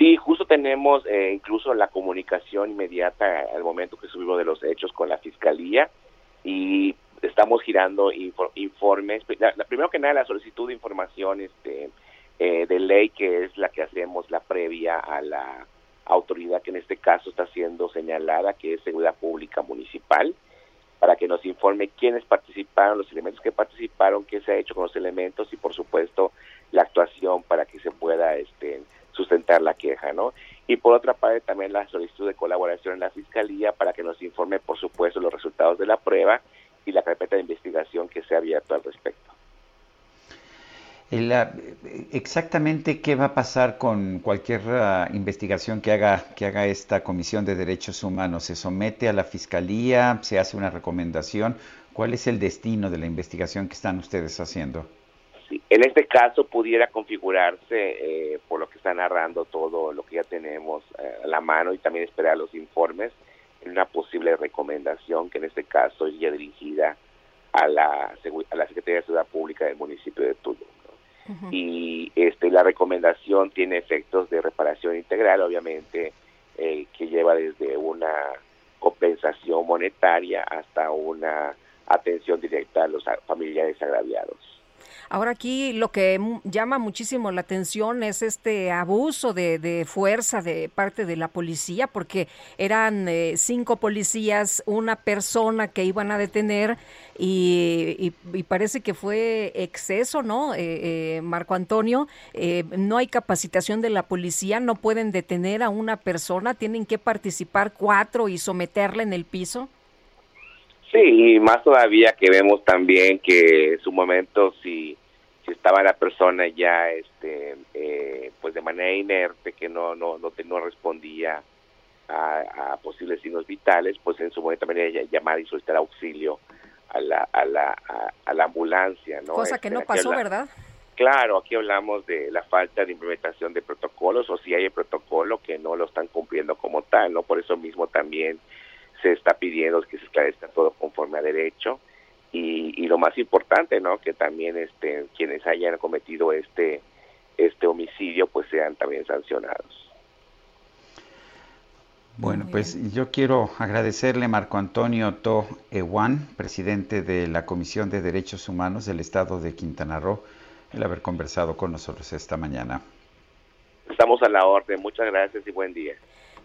Sí, justo tenemos incluso la comunicación inmediata al momento que subimos de los hechos con la Fiscalía y estamos girando informes. La, primero que nada, la solicitud de información este, eh, de ley, que es la que hacemos la previa a la autoridad que en este caso está siendo señalada, que es Seguridad Pública Municipal, para que nos informe quiénes participaron, los elementos que participaron, qué se ha hecho con los elementos y, por supuesto, la actuación para que se pueda este, sustentar la queja, ¿no? Y por otra parte también la solicitud de colaboración en la Fiscalía para que nos informe, por supuesto, los resultados de la prueba y la carpeta de investigación que se ha abierto al respecto. exactamente qué va a pasar con cualquier ah, investigación que haga, que haga esta Comisión de Derechos Humanos. ¿Se somete a la Fiscalía? ¿Se hace una recomendación? ¿Cuál es el destino de la investigación que están ustedes haciendo? En este caso pudiera configurarse, eh, por lo que está narrando todo lo que ya tenemos eh, a la mano y también esperar los informes, en una posible recomendación que en este caso iría dirigida a la, a la Secretaría de Seguridad Pública del municipio de Tulum. Y este, la recomendación tiene efectos de reparación integral, obviamente, eh, que lleva desde una compensación monetaria hasta una atención directa a los familiares agraviados. Ahora aquí lo que llama muchísimo la atención es este abuso de, fuerza de parte de la policía, porque eran eh, cinco policías, una persona que iban a detener y, parece que fue exceso, ¿no? Eh, eh, Marco Antonio, no hay capacitación de la policía, no pueden detener a una persona, tienen que participar cuatro y someterla en el piso. Sí, y más todavía que vemos también que en su momento si, si estaba la persona ya este eh, pues de manera inerte que no no no, no respondía a, posibles signos vitales, pues en su momento también llamar y solicitar auxilio a la a la a, la ambulancia, ¿no? Cosa que este, no pasó, ¿verdad? Claro, aquí hablamos de la falta de implementación de protocolos o si hay el protocolo que no lo están cumpliendo como tal, ¿no? Por eso mismo también se está pidiendo que se esclarezca todo conforme a derecho y, lo más importante, ¿no? Que también este, quienes hayan cometido este este homicidio pues sean también sancionados. Bueno, pues yo quiero agradecerle Marco Antonio To Ewan, presidente de la Comisión de Derechos Humanos del Estado de Quintana Roo, el haber conversado con nosotros esta mañana. Estamos a la orden. Muchas gracias y buen día.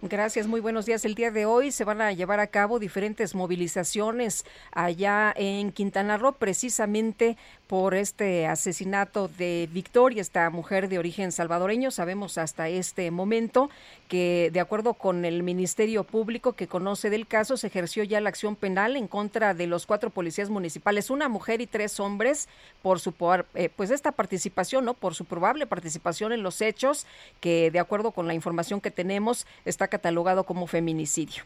Gracias, muy buenos días. El día de hoy se van a llevar a cabo diferentes movilizaciones allá en Quintana Roo, precisamente por este asesinato de Victoria, esta mujer de origen salvadoreño. Sabemos hasta este momento que, de acuerdo con el Ministerio Público que conoce del caso, se ejerció ya la acción penal en contra de los cuatro policías municipales, una mujer y tres hombres, por su eh, pues esta participación, ¿no? Por su probable participación en los hechos, que de acuerdo con la información que tenemos está catalogado como feminicidio.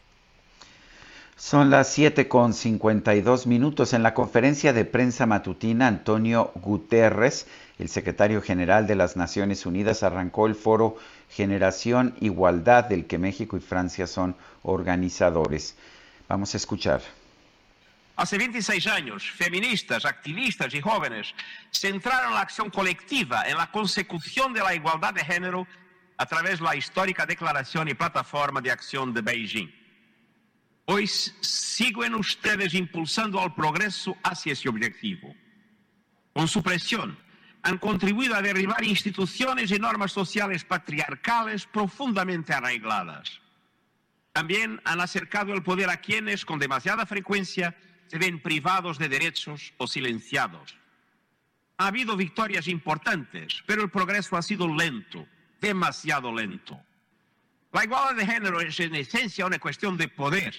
Son las 7 con 52 minutos. En la conferencia de prensa matutina, Antonio Guterres, el secretario general de las Naciones Unidas, arrancó el foro Generación Igualdad del que México y Francia son organizadores. Vamos a escuchar. Hace 26 años, feministas, activistas y jóvenes centraron la acción colectiva en la consecución de la igualdad de género a través de la histórica Declaración y Plataforma de Acción de Beijing. Hoy siguen ustedes impulsando al progreso hacia ese objetivo. Con su presión, han contribuido a derribar instituciones y normas sociales patriarcales profundamente arraigadas. También han acercado el poder a quienes con demasiada frecuencia se ven privados de derechos o silenciados. Ha habido victorias importantes, pero el progreso ha sido lento, demasiado lento. La igualdad de género es en esencia una cuestión de poder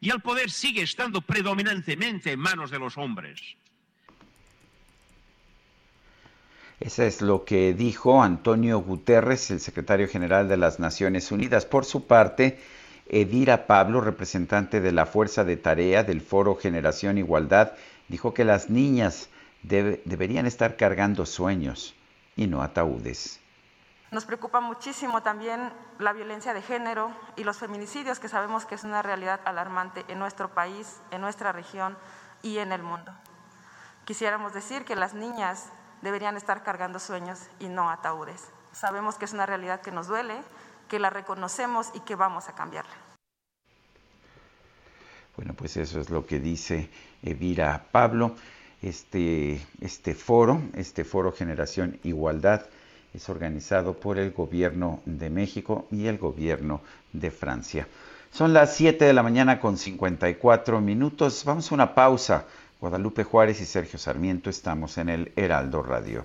y el poder sigue estando predominantemente en manos de los hombres. Eso es lo que dijo Antonio Guterres, el secretario general de las Naciones Unidas. Por su parte, Edira Pablo, representante de la Fuerza de Tarea del Foro Generación Igualdad, dijo que las niñas deberían estar cargando sueños y no ataúdes. Nos preocupa muchísimo también la violencia de género y los feminicidios, que sabemos que es una realidad alarmante en nuestro país, en nuestra región y en el mundo. Quisiéramos decir que las niñas deberían estar cargando sueños y no ataúdes. Sabemos que es una realidad que nos duele, que la reconocemos y que vamos a cambiarla. Bueno, pues eso es lo que dice Evira Pablo. Este, este foro, este foro Generación Igualdad, es organizado por el gobierno de México y el gobierno de Francia. Son las 7 de la mañana con 54 minutos. Vamos a una pausa. Guadalupe Juárez y Sergio Sarmiento estamos en el Heraldo Radio.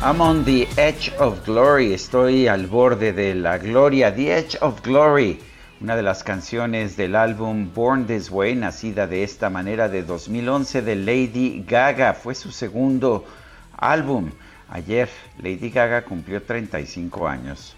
I'm on the edge of glory. Estoy al borde de la gloria. The edge of glory. Una de las canciones del álbum Born This Way, nacida de esta manera de 2011 de Lady Gaga. Fue su segundo álbum. Ayer Lady Gaga cumplió 35 años.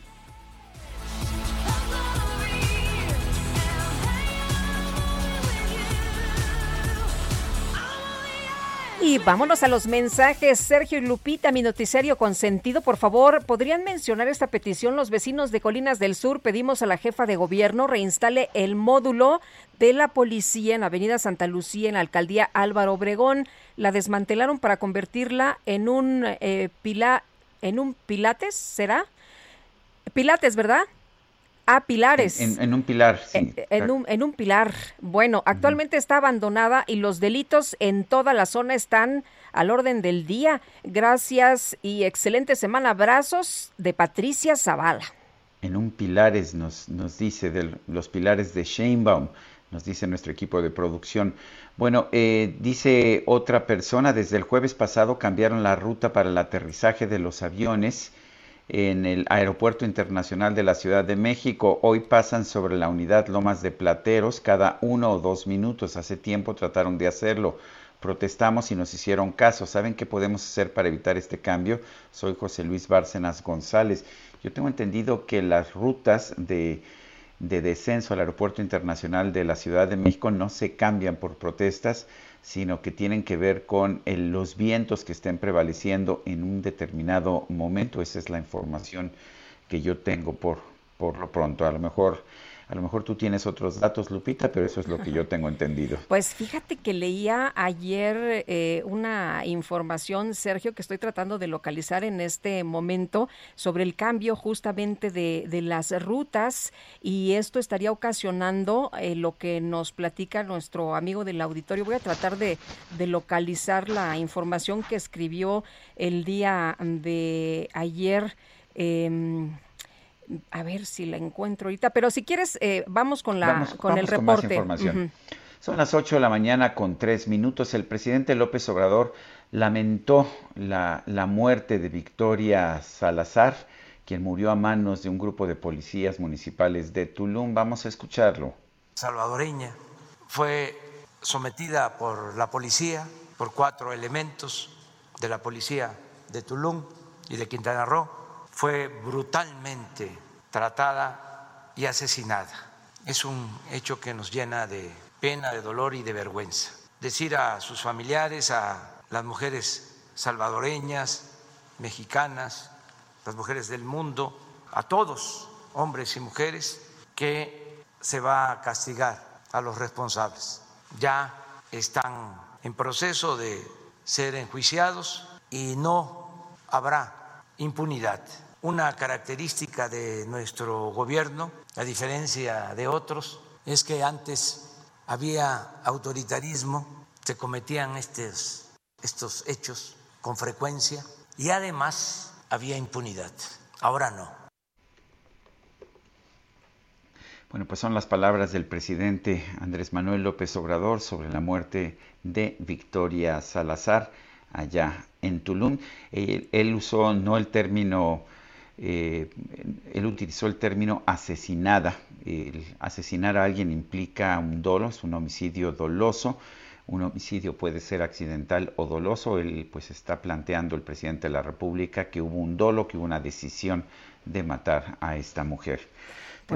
Y vámonos a los mensajes. Sergio y Lupita, mi noticiario consentido, por favor, ¿podrían mencionar esta petición? Los vecinos de Colinas del Sur pedimos a la jefa de gobierno reinstale el módulo de la policía en Avenida Santa Lucía, en la alcaldía Álvaro Obregón. La desmantelaron para convertirla en un eh, en un pilates, ¿será? Pilates, ¿verdad? Ah, pilares. En, un pilar, sí. En, un, en un pilar. Bueno, actualmente está abandonada y los delitos en toda la zona están al orden del día. Gracias y excelente semana. Abrazos de Patricia Zavala. En un pilares nos, nos dice, de los pilares de Sheinbaum, nos dice nuestro equipo de producción. Bueno, eh, dice otra persona, desde el jueves pasado cambiaron la ruta para el aterrizaje de los aviones en el Aeropuerto Internacional de la Ciudad de México. Hoy pasan sobre la unidad Lomas de Plateros cada uno o dos minutos. Hace tiempo trataron de hacerlo. Protestamos y nos hicieron caso. ¿Saben qué podemos hacer para evitar este cambio? Soy José Luis Bárcenas González. Yo tengo entendido que las rutas de, de descenso al Aeropuerto Internacional de la Ciudad de México no se cambian por protestas sino que tienen que ver con los vientos que estén prevaleciendo en un determinado momento. Esa es la información que yo tengo por, por lo pronto. A lo mejor A lo mejor tú tienes otros datos, Lupita, pero eso es lo que yo tengo entendido. Pues fíjate que leía ayer eh, una información, Sergio, que estoy tratando de localizar en este momento sobre el cambio justamente de, las rutas y esto estaría ocasionando eh, lo que nos platica nuestro amigo del auditorio. Voy a tratar de, de localizar la información que escribió el día de ayer. Eh, a ver si la encuentro ahorita, pero si quieres, eh, vamos con, la, con el reporte. Son las 8 de la mañana con tres minutos. El presidente López Obrador lamentó la, la muerte de Victoria Salazar, quien murió a manos de un grupo de policías municipales de Tulum. Vamos a escucharlo. Salvadoreña fue sometida por la policía, por cuatro elementos de la policía de Tulum y de Quintana Roo fue brutalmente tratada y asesinada. Es un hecho que nos llena de pena, de dolor y de vergüenza. Decir a sus familiares, a las mujeres salvadoreñas, mexicanas, las mujeres del mundo, a todos, hombres y mujeres, que se va a castigar a los responsables. Ya están en proceso de ser enjuiciados y no habrá impunidad. Una característica de nuestro gobierno, a diferencia de otros, es que antes había autoritarismo, se cometían estos, estos hechos con frecuencia y además había impunidad. Ahora no. Bueno, pues son las palabras del presidente Andrés Manuel López Obrador sobre la muerte de Victoria Salazar allá en Tulum. Él, usó no el término, eh, él utilizó el término asesinada. Asesinar a alguien implica un dolo, es un homicidio doloso. Un homicidio puede ser accidental o doloso. Él pues está planteando el presidente de la República que hubo un dolo, que hubo una decisión de matar a esta mujer.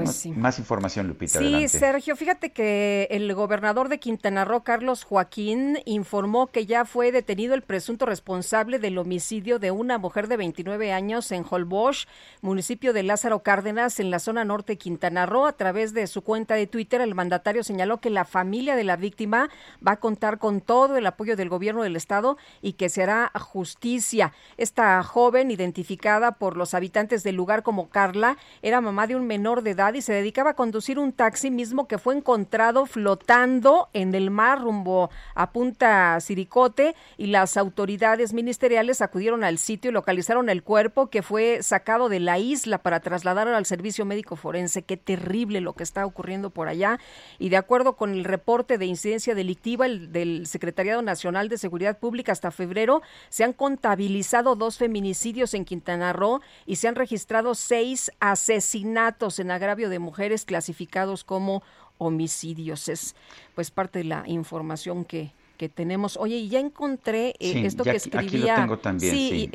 Pues más información, Lupita. Sí, Sergio, fíjate que el gobernador de Quintana Roo, Carlos Joaquín, informó que ya fue detenido el presunto responsable del homicidio de una mujer de 29 años en Holbox, municipio de Lázaro Cárdenas, en la zona norte de Quintana Roo. A través de su cuenta de Twitter, el mandatario señaló que la familia de la víctima va a contar con todo el apoyo del gobierno del estado y que se hará justicia. Esta joven, identificada por los habitantes del lugar como Carla, era mamá de un menor de edad y se dedicaba a conducir un taxi mismo que fue encontrado flotando en el mar rumbo a Punta Siricote y las autoridades ministeriales acudieron al sitio y localizaron el cuerpo que fue sacado de la isla para trasladarlo al servicio médico forense. Qué terrible lo que está ocurriendo por allá. Y de acuerdo con el reporte de incidencia delictiva del Secretariado Nacional de Seguridad Pública hasta febrero, se han contabilizado dos feminicidios en Quintana Roo y se han registrado seis asesinatos en agravio de mujeres clasificados como homicidios. Es pues parte de la información que, que tenemos. Oye, y ya encontré eh, esto que escribía. tengo también, sí,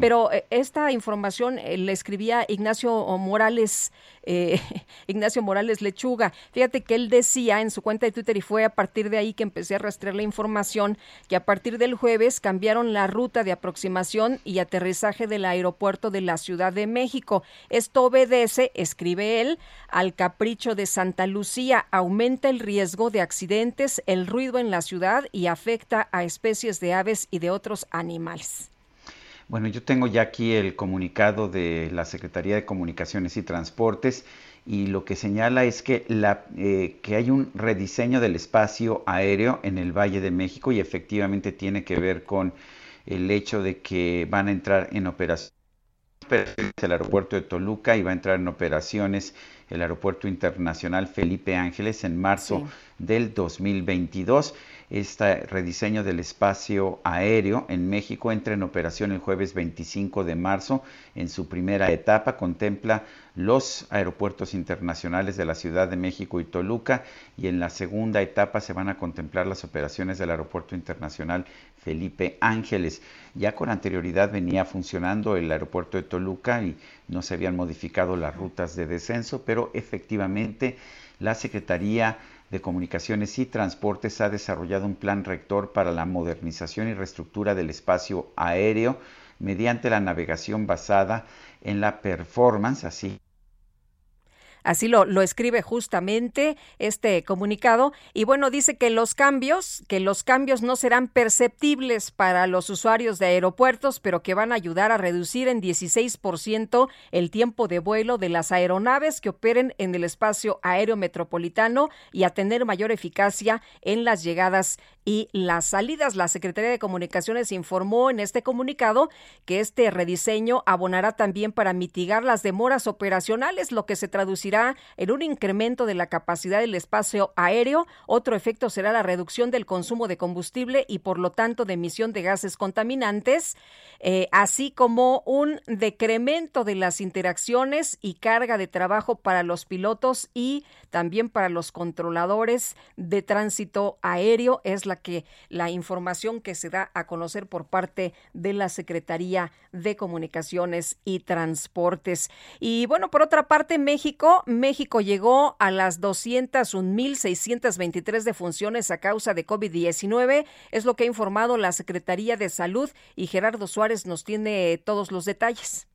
pero eh, esta información eh, le escribía Ignacio Morales, Ignacio Morales Lechuga. Fíjate que él decía en su cuenta de Twitter y fue a partir de ahí que empecé a rastrear la información que a partir del jueves cambiaron la ruta de aproximación y aterrizaje del aeropuerto de la Ciudad de México. Esto obedece, escribe él, al capricho de Santa Lucía. Aumenta el riesgo de accidentes, el ruido en la ciudad y afecta a especies de aves y de otros animales. Bueno, yo tengo ya aquí el comunicado de la Secretaría de Comunicaciones y Transportes y lo que señala es que, la, eh, que hay un rediseño del espacio aéreo en el Valle de México y efectivamente tiene que ver con el hecho de que van a entrar en operación el aeropuerto de Toluca y va a entrar en operaciones el aeropuerto internacional Felipe Ángeles en marzo del 2022 este rediseño del espacio aéreo en México entra en operación el jueves 25 de marzo. En su primera etapa contempla los aeropuertos internacionales de la Ciudad de México y Toluca y en la segunda etapa se van a contemplar las operaciones del Aeropuerto Internacional Felipe Ángeles. Ya con anterioridad venía funcionando el aeropuerto de Toluca y no se habían modificado las rutas de descenso, pero efectivamente la Secretaría de Comunicaciones y Transportes ha desarrollado un plan rector para la modernización y reestructura del espacio aéreo mediante la navegación basada en la performance, así Así lo, lo escribe justamente este comunicado. Y bueno, dice que los cambios, que los cambios no serán perceptibles para los usuarios de aeropuertos, pero que van a ayudar a reducir en 16% el tiempo de vuelo de las aeronaves que operen en el espacio aéreo metropolitano y a tener mayor eficacia en las llegadas y las salidas. La Secretaría de Comunicaciones informó en este comunicado que este rediseño abonará también para mitigar las demoras operacionales, lo que se traducirá en un incremento de la capacidad del espacio aéreo. Otro efecto será la reducción del consumo de combustible y por lo tanto de emisión de gases contaminantes, eh, así como un decremento de las interacciones y carga de trabajo para los pilotos y también para los controladores de tránsito aéreo. Es la que la información que se da a conocer por parte de la Secretaría de Comunicaciones y Transportes. Y bueno, por otra parte, México, México llegó a las 201.623 defunciones a causa de COVID-19, es lo que ha informado la Secretaría de Salud y Gerardo Suárez nos tiene todos los detalles.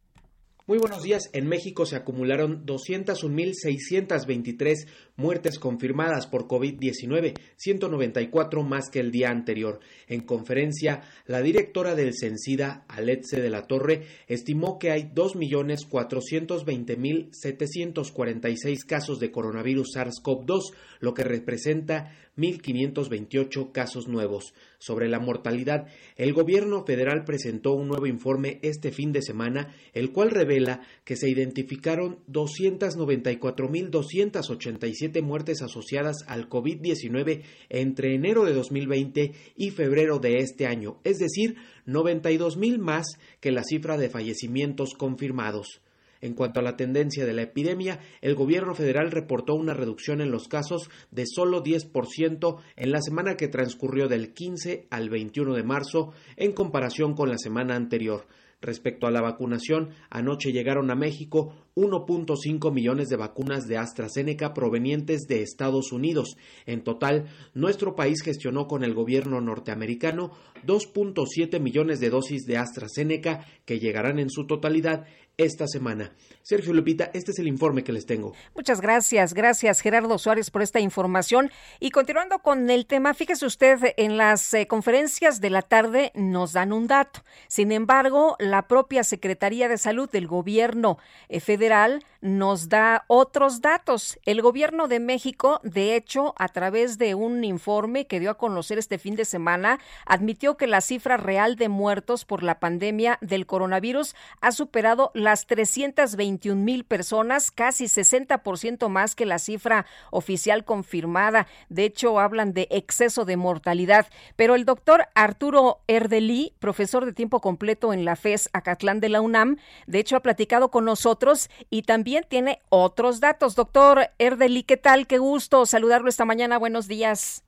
Muy buenos días. En México se acumularon 201.623 muertes confirmadas por COVID-19, 194 más que el día anterior. En conferencia, la directora del CENSIDA, Aletze de la Torre, estimó que hay 2.420.746 casos de coronavirus SARS-CoV-2, lo que representa 1.528 casos nuevos. Sobre la mortalidad, el gobierno federal presentó un nuevo informe este fin de semana, el cual revela que se identificaron 294.287 muertes asociadas al COVID-19 entre enero de 2020 y febrero de este año, es decir, 92.000 más que la cifra de fallecimientos confirmados. En cuanto a la tendencia de la epidemia, el gobierno federal reportó una reducción en los casos de solo 10% en la semana que transcurrió del 15 al 21 de marzo en comparación con la semana anterior. Respecto a la vacunación, anoche llegaron a México 1.5 millones de vacunas de AstraZeneca provenientes de Estados Unidos. En total, nuestro país gestionó con el gobierno norteamericano 2.7 millones de dosis de AstraZeneca que llegarán en su totalidad esta semana. Sergio Lupita, este es el informe que les tengo. Muchas gracias, gracias Gerardo Suárez por esta información. Y continuando con el tema, fíjese usted, en las eh, conferencias de la tarde nos dan un dato. Sin embargo, la propia Secretaría de Salud del Gobierno eh, Federal nos da otros datos. El Gobierno de México, de hecho, a través de un informe que dio a conocer este fin de semana, admitió que la cifra real de muertos por la pandemia del coronavirus ha superado la las 321 mil personas, casi 60% más que la cifra oficial confirmada. De hecho, hablan de exceso de mortalidad. Pero el doctor Arturo Erdeli, profesor de tiempo completo en la FES Acatlán de la UNAM, de hecho ha platicado con nosotros y también tiene otros datos. Doctor Erdeli, ¿qué tal? Qué gusto saludarlo esta mañana. Buenos días.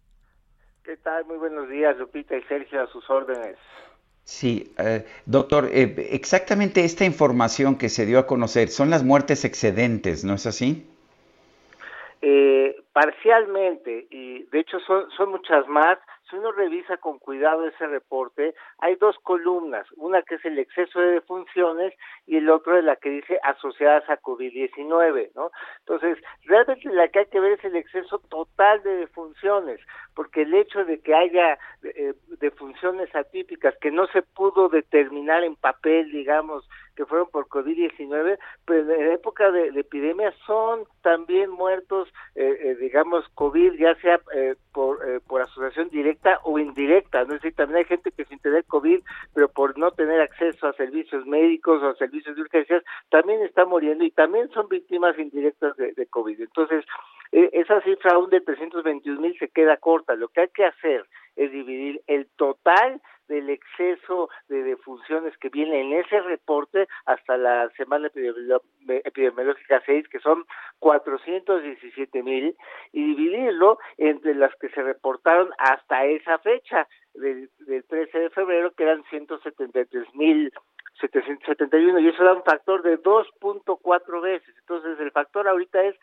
¿Qué tal? Muy buenos días, Lupita y Sergio, a sus órdenes. Sí, eh, doctor, eh, exactamente esta información que se dio a conocer son las muertes excedentes, ¿no es así? Eh, parcialmente, y de hecho son, son muchas más, si uno revisa con cuidado ese reporte, hay dos columnas, una que es el exceso de defunciones y el otro es la que dice asociadas a COVID-19, ¿no? Entonces, realmente la que hay que ver es el exceso total de defunciones, porque el hecho de que haya eh, defunciones atípicas que no se pudo determinar en papel, digamos, que fueron por COVID-19, pero en época de, epidemia son también muertos, eh, eh, digamos, COVID, ya sea por, por asociación directa o indirecta, ¿no? Es decir, también hay gente que sin tener COVID, pero por no tener acceso a servicios médicos o a servicios de urgencias, también está muriendo y también son víctimas indirectas de, de COVID. Entonces, eh, esa cifra aún de 321 mil se queda corta. Lo que hay que hacer es dividir el total del exceso de defunciones que viene en ese reporte hasta la semana epidemiológica 6, que son 417 mil, y dividirlo entre las que se reportaron hasta esa fecha, del, 13 de febrero, que eran 173 mil 771 y eso da un factor de 2.4 veces. Entonces el factor ahorita es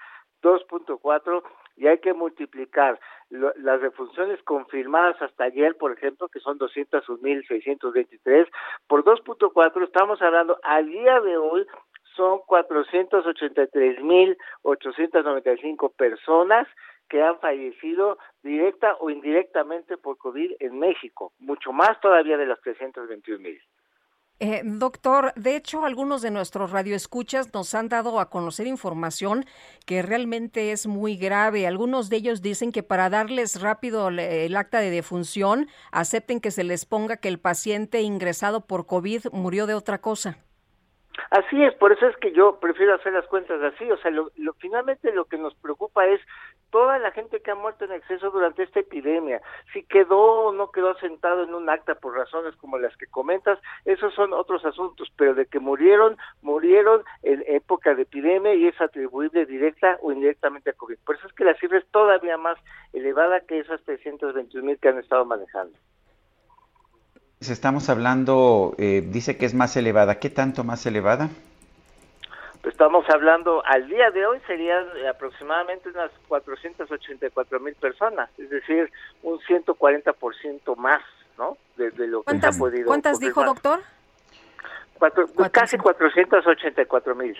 2.4 y hay que multiplicar las defunciones confirmadas hasta ayer, por ejemplo, que son 201.623, por 2.4, estamos hablando al día de hoy son 483.895 personas que han fallecido directa o indirectamente por COVID en México, mucho más todavía de las 321.000. Eh, doctor, de hecho, algunos de nuestros radioescuchas nos han dado a conocer información que realmente es muy grave. Algunos de ellos dicen que para darles rápido el acta de defunción, acepten que se les ponga que el paciente ingresado por COVID murió de otra cosa. Así es, por eso es que yo prefiero hacer las cuentas así, o sea, lo, finalmente lo que nos preocupa es toda la gente que ha muerto en exceso durante esta epidemia, si quedó o no quedó sentado en un acta por razones como las que comentas, esos son otros asuntos, pero de que murieron, murieron en época de epidemia y es atribuible directa o indirectamente a COVID. Por eso es que la cifra es todavía más elevada que esas 321 mil que han estado manejando. Estamos hablando, eh, dice que es más elevada. ¿Qué tanto más elevada? Estamos hablando, al día de hoy serían aproximadamente unas 484 mil personas, es decir, un 140% más, ¿no? De, lo que se ha podido. ¿Cuántas dijo, doctor? Casi 484 mil.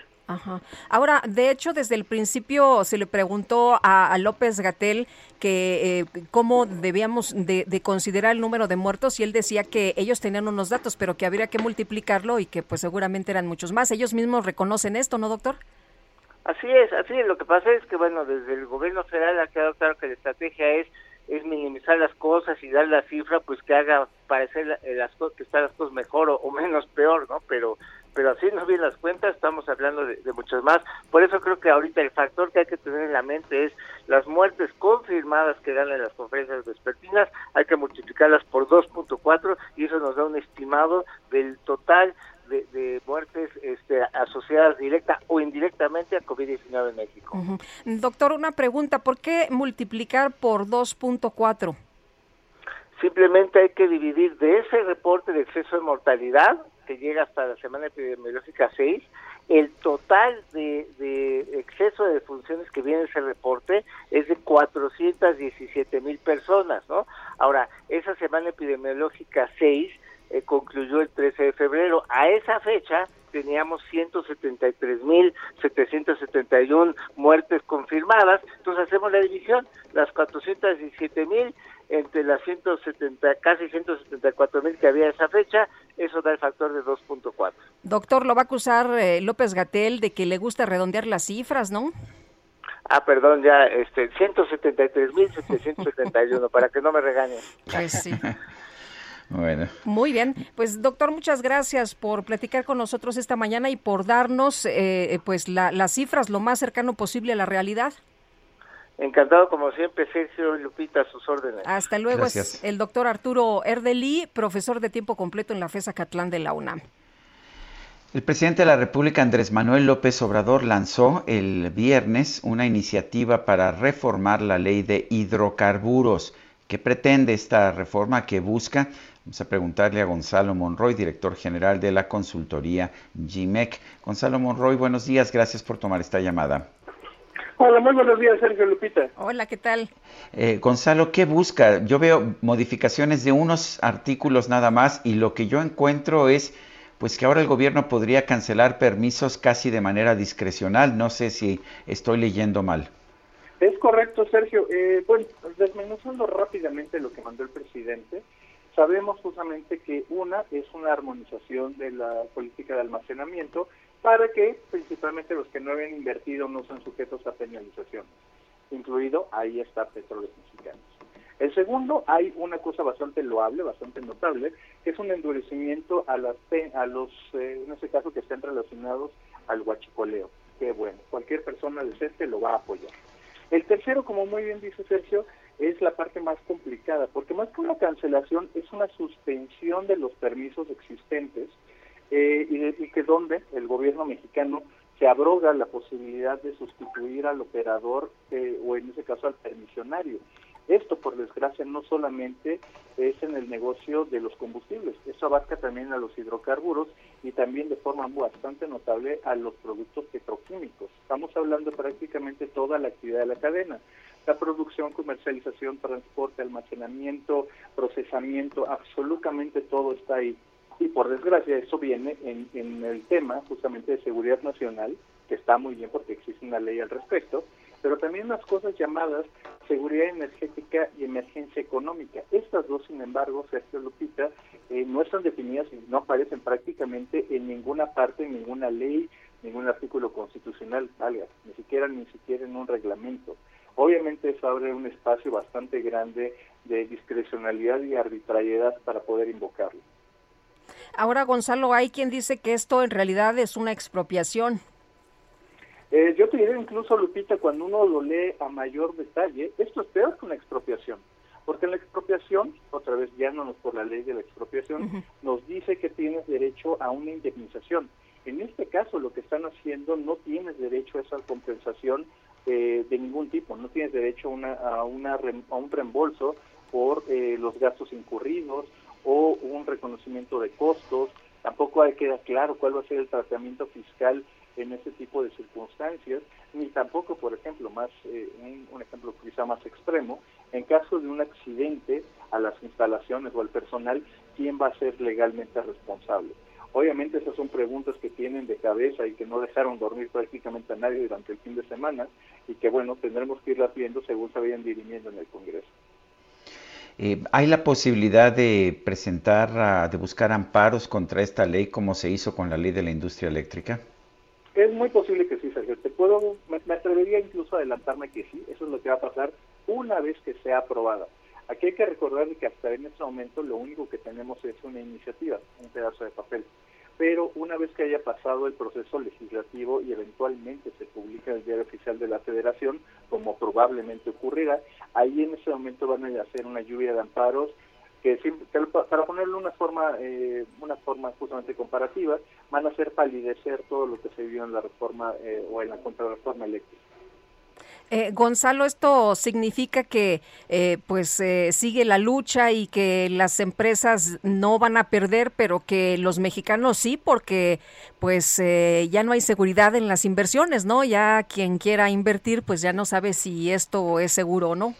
Ahora, de hecho, desde el principio se le preguntó a, López Gatel que eh, cómo debíamos de, considerar el número de muertos y él decía que ellos tenían unos datos, pero que habría que multiplicarlo y que pues seguramente eran muchos más. Ellos mismos reconocen esto, ¿no, doctor? Así es, así es. Lo que pasa es que, bueno, desde el gobierno federal ha quedado claro que la estrategia es es minimizar las cosas y dar la cifra pues que haga parecer eh, las cosas que están las cosas mejor o, menos peor no pero pero así no bien las cuentas estamos hablando de, de, muchas más. Por eso creo que ahorita el factor que hay que tener en la mente es las muertes confirmadas que dan en las conferencias vespertinas hay que multiplicarlas por 2.4 y eso nos da un estimado del total de, muertes este, asociadas directa o indirectamente a COVID-19 en México. Doctor, una pregunta, ¿por qué multiplicar por 2.4? Simplemente hay que dividir de ese reporte de exceso de mortalidad, que llega hasta la semana epidemiológica 6, el total de, de exceso de defunciones que viene en ese reporte es de 417 mil personas, ¿no? Ahora, esa semana epidemiológica 6 eh, concluyó el 13 de febrero. A esa fecha teníamos 173.771 muertes confirmadas, entonces hacemos la división, las 417.000 entre las 170, casi 174.000 que había a esa fecha, eso da el factor de 2.4. Doctor, lo va a acusar eh, López Gatel de que le gusta redondear las cifras, ¿no? Ah, perdón, ya, este, 173.771, para que no me regañen. Pues sí. Bueno. Muy bien, pues doctor, muchas gracias por platicar con nosotros esta mañana y por darnos eh, pues las cifras lo más cercano posible a la realidad. Encantado como siempre, Sergio y Lupita, a sus órdenes. Hasta luego, es el doctor Arturo Erdeli, profesor de tiempo completo en la FESA Catlán de la UNAM. El presidente de la República, Andrés Manuel López Obrador, lanzó el viernes una iniciativa para reformar la ley de hidrocarburos. ¿Qué pretende esta reforma que busca? Vamos a preguntarle a Gonzalo Monroy, director general de la consultoría GIMEC. Gonzalo Monroy, buenos días, gracias por tomar esta llamada. Hola, muy buenos días, Sergio Lupita. Hola, ¿qué tal? Eh, Gonzalo, ¿qué busca? Yo veo modificaciones de unos artículos nada más y lo que yo encuentro es pues que ahora el gobierno podría cancelar permisos casi de manera discrecional. No sé si estoy leyendo mal. Es correcto, Sergio. Eh, bueno, desmenuzando rápidamente lo que mandó el presidente, sabemos justamente que una es una armonización de la política de almacenamiento para que principalmente los que no habían invertido no sean sujetos a penalización, incluido ahí está Petróleos Mexicanos. El segundo, hay una cosa bastante loable, bastante notable, que es un endurecimiento a, las, a los, eh, en este caso, que estén relacionados al huachicoleo. Que bueno, cualquier persona decente lo va a apoyar. El tercero, como muy bien dice Sergio, es la parte más complicada, porque más que una cancelación es una suspensión de los permisos existentes eh, y, y, que donde el gobierno mexicano se abroga la posibilidad de sustituir al operador eh, o en ese caso al permisionario. Esto, por desgracia, no solamente es en el negocio de los combustibles, eso abarca también a los hidrocarburos y también de forma bastante notable a los productos petroquímicos. Estamos hablando prácticamente toda la actividad de la cadena. La producción, comercialización, transporte, almacenamiento, procesamiento, absolutamente todo está ahí. Y por desgracia eso viene en, el tema justamente de seguridad nacional, que está muy bien porque existe una ley al respecto, pero también unas cosas llamadas seguridad energética y emergencia económica. Estas dos, sin embargo, Sergio Lupita, eh, no están definidas y no aparecen prácticamente en ninguna parte, en ninguna ley, ningún artículo constitucional, ni siquiera ni siquiera en un reglamento. Obviamente eso abre un espacio bastante grande de discrecionalidad y arbitrariedad para poder invocarlo. Ahora, Gonzalo, hay quien dice que esto en realidad es una expropiación. Eh, yo te diré incluso, Lupita, cuando uno lo lee a mayor detalle, esto es peor que una expropiación. Porque en la expropiación, otra vez guiándonos por la ley de la expropiación, nos dice que tienes derecho a una indemnización. En este caso, lo que están haciendo, no tienes derecho a esa compensación eh, de ningún tipo, no tienes derecho a, una, a, una, a un reembolso por eh, los gastos incurridos o un reconocimiento de costos, tampoco hay queda claro cuál va a ser el tratamiento fiscal en ese tipo de circunstancias, ni tampoco, por ejemplo, más eh, un, ejemplo quizá más extremo, en caso de un accidente a las instalaciones o al personal, ¿quién va a ser legalmente responsable? Obviamente esas son preguntas que tienen de cabeza y que no dejaron dormir prácticamente a nadie durante el fin de semana y que bueno, tendremos que irlas viendo según se vayan dirimiendo en el Congreso. Eh, ¿Hay la posibilidad de presentar, de buscar amparos contra esta ley como se hizo con la ley de la industria eléctrica? Es muy posible que sí, Sergio. Te puedo, me, atrevería incluso a adelantarme que sí. Eso es lo que va a pasar una vez que sea aprobada. Aquí hay que recordar que hasta en este momento lo único que tenemos es una iniciativa, un pedazo de papel. Pero una vez que haya pasado el proceso legislativo y eventualmente se publica el diario oficial de la Federación, como probablemente ocurrirá, ahí en ese momento van a hacer una lluvia de amparos que, para ponerle una forma eh, una forma justamente comparativa van a hacer palidecer todo lo que se vio en la reforma eh, o en la contrarreforma eléctrica. Eh, Gonzalo, esto significa que pues sigue la lucha y que las empresas no van a perder, pero que los mexicanos sí, porque pues ya no hay seguridad en las inversiones, ¿no? Ya quien quiera invertir, pues ya no sabe si esto es seguro o no.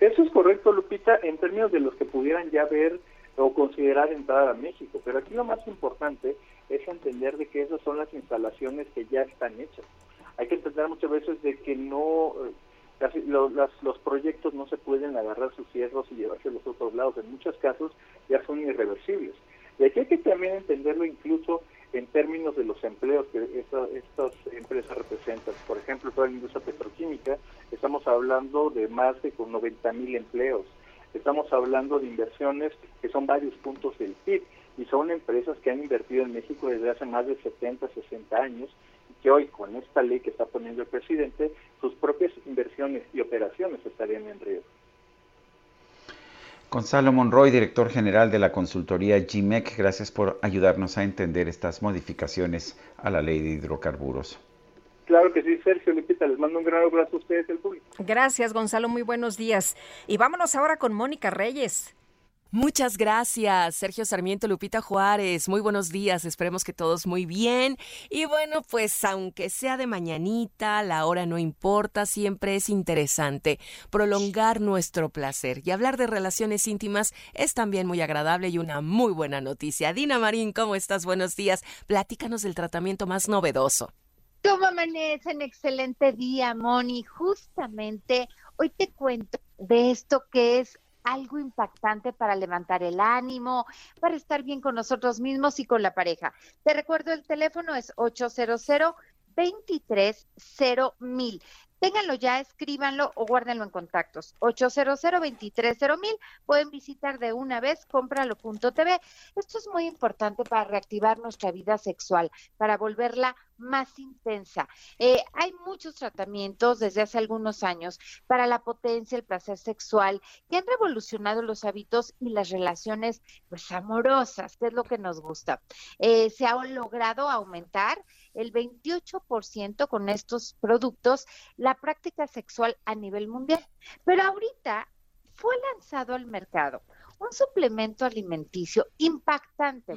Eso es correcto, Lupita, en términos de los que pudieran ya ver o considerar entrar a México. Pero aquí lo más importante es entender de que esas son las instalaciones que ya están hechas. Hay que entender muchas veces de que no, eh, los, proyectos no se pueden agarrar sus cierros y llevarse a los otros lados. En muchos casos ya son irreversibles. Y aquí hay que también entenderlo incluso en términos de los empleos que estas empresas representan. Por ejemplo, toda la industria petroquímica, estamos hablando de más de 90 mil empleos. Estamos hablando de inversiones que son varios puntos del PIB y son empresas que han invertido en México desde hace más de 70, 60 años y que hoy con esta ley que está poniendo el presidente, sus propias inversiones y operaciones estarían en riesgo. Gonzalo Monroy, director general de la consultoría GMEC, gracias por ayudarnos a entender estas modificaciones a la ley de hidrocarburos. Claro que sí, Sergio Lupita, les mando un gran abrazo a ustedes, el público. Gracias, Gonzalo, muy buenos días. Y vámonos ahora con Mónica Reyes. Muchas gracias, Sergio Sarmiento, Lupita Juárez. Muy buenos días, esperemos que todos muy bien. Y bueno, pues aunque sea de mañanita, la hora no importa, siempre es interesante prolongar nuestro placer. Y hablar de relaciones íntimas es también muy agradable y una muy buena noticia. Dina Marín, ¿cómo estás? Buenos días. Platícanos del tratamiento más novedoso. ¿Cómo amanecen? Excelente día, Moni. Justamente hoy te cuento de esto que es algo impactante para levantar el ánimo, para estar bien con nosotros mismos y con la pareja. Te recuerdo, el teléfono es 800 23 mil. Ténganlo ya, escríbanlo o guárdenlo en contactos. 800 mil. Pueden visitar de una vez cómpralo.tv. Esto es muy importante para reactivar nuestra vida sexual, para volverla más intensa. Eh, hay muchos tratamientos desde hace algunos años para la potencia, el placer sexual, que han revolucionado los hábitos y las relaciones pues, amorosas, que es lo que nos gusta. Eh, se ha logrado aumentar el 28% con estos productos la práctica sexual a nivel mundial. Pero ahorita fue lanzado al mercado un suplemento alimenticio impactante,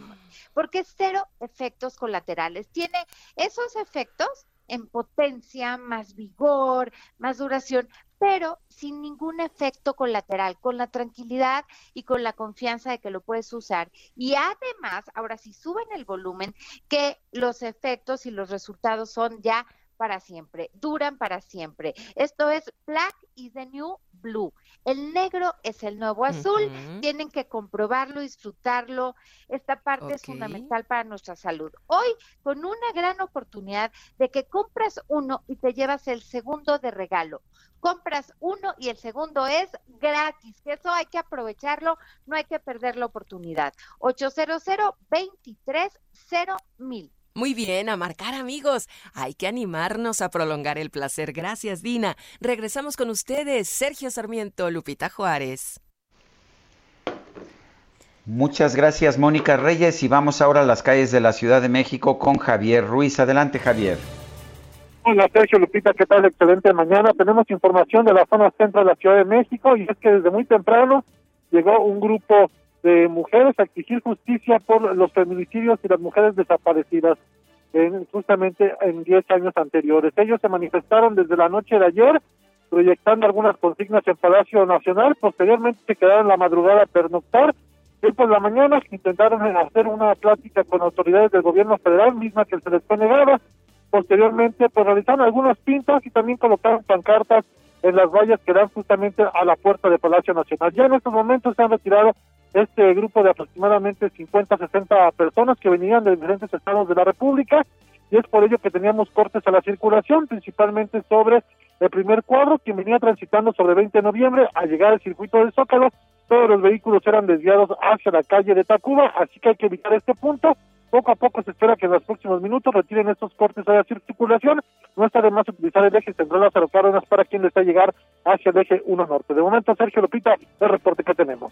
porque cero efectos colaterales. Tiene esos efectos en potencia, más vigor, más duración, pero sin ningún efecto colateral, con la tranquilidad y con la confianza de que lo puedes usar. Y además, ahora si suben el volumen, que los efectos y los resultados son ya para siempre, duran para siempre. Esto es Black is the New Blue. El negro es el nuevo azul. Tienen que comprobarlo, disfrutarlo. Esta parte es fundamental para nuestra salud. Hoy, con una gran oportunidad de que compras uno y te llevas el segundo de regalo. Compras uno y el segundo es gratis. Eso hay que aprovecharlo, no hay que perder la oportunidad. 800 23 mil. Muy bien, a marcar amigos. Hay que animarnos a prolongar el placer. Gracias, Dina. Regresamos con ustedes, Sergio Sarmiento, Lupita Juárez. Muchas gracias, Mónica Reyes. Y vamos ahora a las calles de la Ciudad de México con Javier Ruiz. Adelante, Javier. Hola, Sergio Lupita, ¿qué tal? Excelente mañana. Tenemos información de la zona centro de la Ciudad de México y es que desde muy temprano llegó un grupo de mujeres a exigir justicia por los feminicidios y las mujeres desaparecidas en, justamente en 10 años anteriores. Ellos se manifestaron desde la noche de ayer proyectando algunas consignas en Palacio Nacional, posteriormente se quedaron la madrugada a pernoctar y por la mañana intentaron hacer una plática con autoridades del gobierno federal, misma que se les fue negada. Posteriormente, pues realizaron algunos pintos y también colocaron pancartas en las vallas que dan justamente a la puerta de Palacio Nacional. Ya en estos momentos se han retirado este grupo de aproximadamente 50, 60 personas que venían de diferentes estados de la República y es por ello que teníamos cortes a la circulación, principalmente sobre el primer cuadro, que venía transitando sobre 20 de noviembre al llegar al circuito del Zócalo, todos los vehículos eran desviados hacia la calle de Tacuba, así que hay que evitar este punto. Poco a poco se espera que en los próximos minutos retiren estos cortes a la circulación. No está de más utilizar el eje central Lázaro Cárdenas para quien desea llegar hacia el eje 1 norte. De momento, Sergio Lopita, el reporte que tenemos.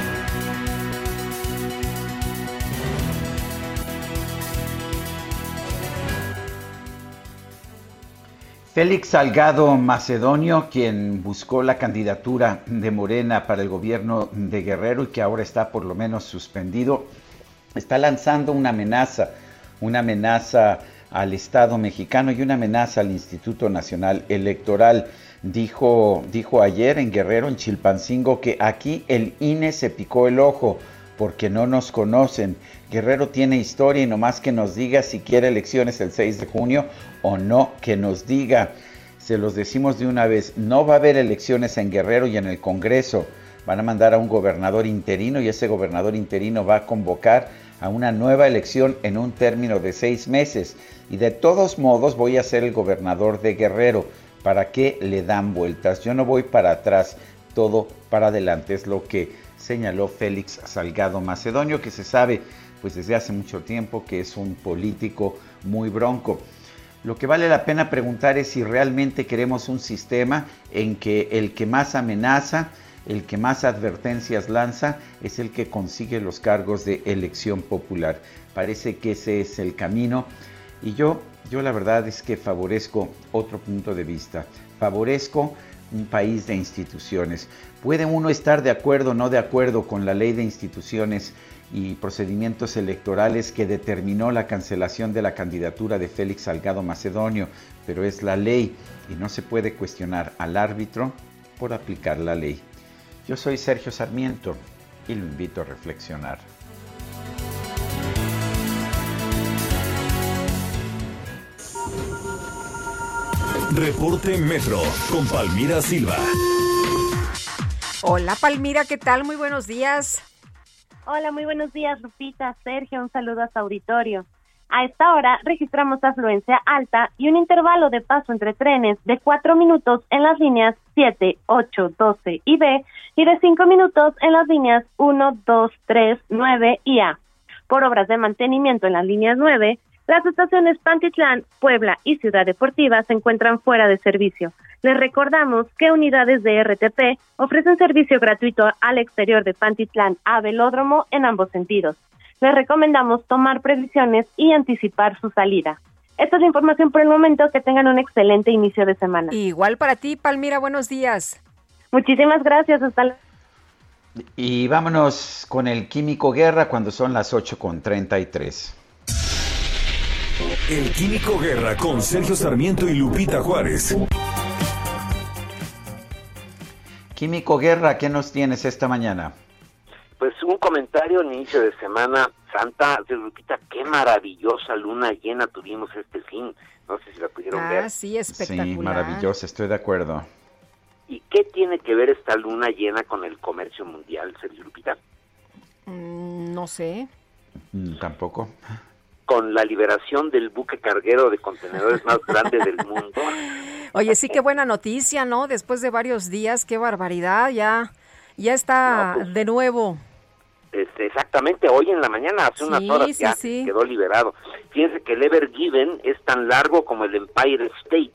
Félix Salgado Macedonio, quien buscó la candidatura de Morena para el gobierno de Guerrero y que ahora está por lo menos suspendido, está lanzando una amenaza, una amenaza al Estado mexicano y una amenaza al Instituto Nacional Electoral. Dijo, dijo ayer en Guerrero, en Chilpancingo, que aquí el INE se picó el ojo porque no nos conocen. Guerrero tiene historia y nomás que nos diga si quiere elecciones el 6 de junio o no que nos diga. Se los decimos de una vez, no va a haber elecciones en Guerrero y en el Congreso. Van a mandar a un gobernador interino y ese gobernador interino va a convocar a una nueva elección en un término de seis meses. Y de todos modos voy a ser el gobernador de Guerrero. ¿Para qué le dan vueltas? Yo no voy para atrás, todo para adelante. Es lo que señaló Félix Salgado Macedonio, que se sabe pues desde hace mucho tiempo que es un político muy bronco. Lo que vale la pena preguntar es si realmente queremos un sistema en que el que más amenaza, el que más advertencias lanza, es el que consigue los cargos de elección popular. Parece que ese es el camino y yo, yo la verdad es que favorezco otro punto de vista. Favorezco un país de instituciones. Puede uno estar de acuerdo o no de acuerdo con la ley de instituciones y procedimientos electorales que determinó la cancelación de la candidatura de Félix Salgado Macedonio, pero es la ley y no se puede cuestionar al árbitro por aplicar la ley. Yo soy Sergio Sarmiento y lo invito a reflexionar. Reporte Metro con Palmira Silva. Hola Palmira, ¿qué tal? Muy buenos días. Hola, muy buenos días, Lupita, Sergio, un saludo a su auditorio. A esta hora registramos afluencia alta y un intervalo de paso entre trenes de 4 minutos en las líneas 7, 8, 12 y B y de 5 minutos en las líneas 1, 2, 3, 9 y A. Por obras de mantenimiento en las líneas 9, las estaciones Pantitlán, Puebla y Ciudad Deportiva se encuentran fuera de servicio. Les recordamos que unidades de RTP ofrecen servicio gratuito al exterior de Pantitlán a Velódromo en ambos sentidos. Les recomendamos tomar previsiones y anticipar su salida. Esta es la información por el momento. Que tengan un excelente inicio de semana. Igual para ti, Palmira. Buenos días. Muchísimas gracias. Hasta luego. Y vámonos con el Químico Guerra cuando son las 8 con 33. El Químico Guerra con Sergio Sarmiento y Lupita Juárez. Químico Guerra, ¿qué nos tienes esta mañana? Pues un comentario al inicio de Semana Santa de Lupita, qué maravillosa luna llena tuvimos este fin. No sé si la pudieron ver. Ah, sí, espectacular. Sí, maravillosa, estoy de acuerdo. ¿Y qué tiene que ver esta luna llena con el comercio mundial, Sergio Lupita? Mm, no sé. Mm, tampoco. Con la liberación del buque carguero de contenedores más grande del mundo. Oye, sí, qué buena noticia, ¿no? Después de varios días, qué barbaridad, ya, ya está No, pues, de nuevo. Este, exactamente, hoy en la mañana, hace unas Sí, horas sí, ya sí. quedó liberado. Fíjense que el Ever Given es tan largo como el Empire State.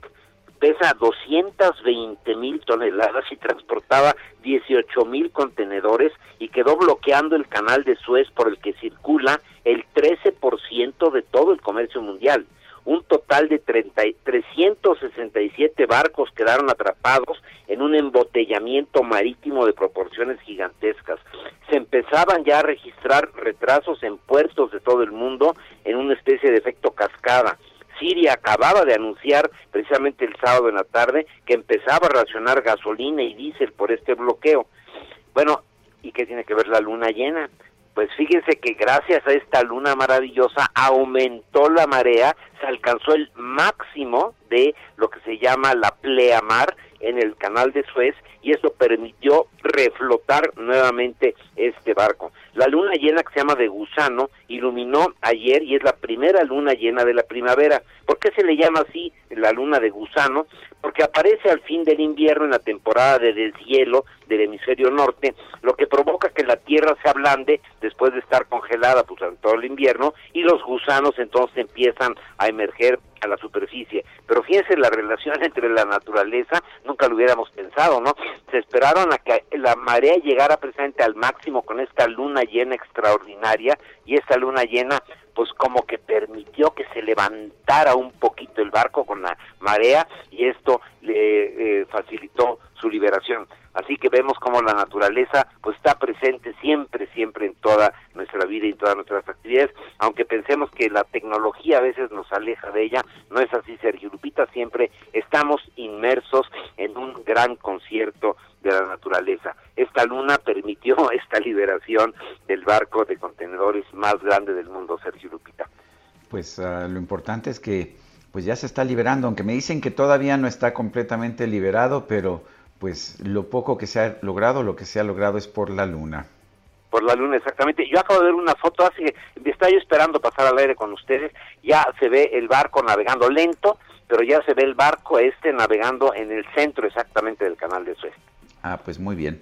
Pesa 220 mil toneladas y transportaba 18 mil contenedores y quedó bloqueando el canal de Suez por el que circula el 13% de todo el comercio mundial. Un total de 30 y- 367 barcos quedaron atrapados en un embotellamiento marítimo de proporciones gigantescas. Se empezaban ya a registrar retrasos en puertos de todo el mundo en una especie de efecto cascada. Siria acababa de anunciar precisamente el sábado en la tarde que empezaba a racionar gasolina y diésel por este bloqueo. Bueno, ¿y qué tiene que ver la luna llena? Pues fíjense que gracias a esta luna maravillosa aumentó la marea, se alcanzó el máximo de lo que se llama la pleamar en el canal de Suez y eso permitió reflotar nuevamente este barco. La luna llena que se llama de gusano iluminó ayer y es la primera luna llena de la primavera. ¿Por qué se le llama así la luna de gusano? Porque aparece al fin del invierno en la temporada de deshielo del hemisferio norte, lo que provoca que la tierra se ablande después de estar congelada pues, todo el invierno y los gusanos entonces empiezan a emerger a la superficie. Pero fíjense la relación entre la naturaleza, nunca lo hubiéramos pensado, ¿no? Se esperaron a que la marea llegara precisamente al máximo con esta luna llena extraordinaria y esta luna llena pues como que permitió que se levantara un poquito el barco con la marea y esto le eh, facilitó su liberación. Así que vemos como la naturaleza pues está presente siempre, siempre en toda nuestra vida y todas nuestras actividades, aunque pensemos que la tecnología a veces nos aleja de ella, no es así Sergio Lupita, siempre estamos inmersos en un gran concierto de la naturaleza. Esta luna permitió esta liberación del barco de contenedores más grande del mundo, Sergio Lupita. Pues ah, lo importante es que pues ya se está liberando, aunque me dicen que todavía no está completamente liberado, pero pues lo poco que se ha logrado, lo que se ha logrado es por la luna. Por la luna, exactamente. Yo acabo de ver una foto, hace estaba yo esperando pasar al aire con ustedes, ya se ve el barco navegando lento, pero ya se ve el barco este navegando en el centro exactamente del canal de Suez. Ah, pues muy bien.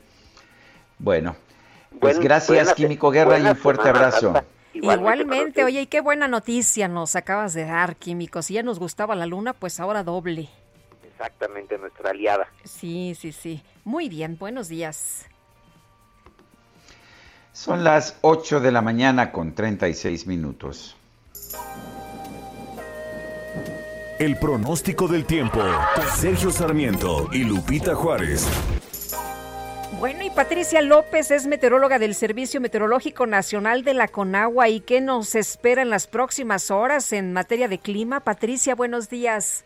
Bueno, pues Buen- gracias Químico Guerra y un fuerte Semana abrazo. Igualmente, oye, y qué buena noticia nos acabas de dar, Químico. Si ya nos gustaba la luna, pues ahora doble. Exactamente, nuestra aliada. Sí, sí, sí. Muy bien, buenos días. Son las 8 de la mañana con 36 minutos. El pronóstico del tiempo. Sergio Sarmiento y Lupita Juárez. Bueno, y Patricia López es meteoróloga del Servicio Meteorológico Nacional de la Conagua. ¿Y qué nos espera en las próximas horas en materia de clima? Patricia, buenos días.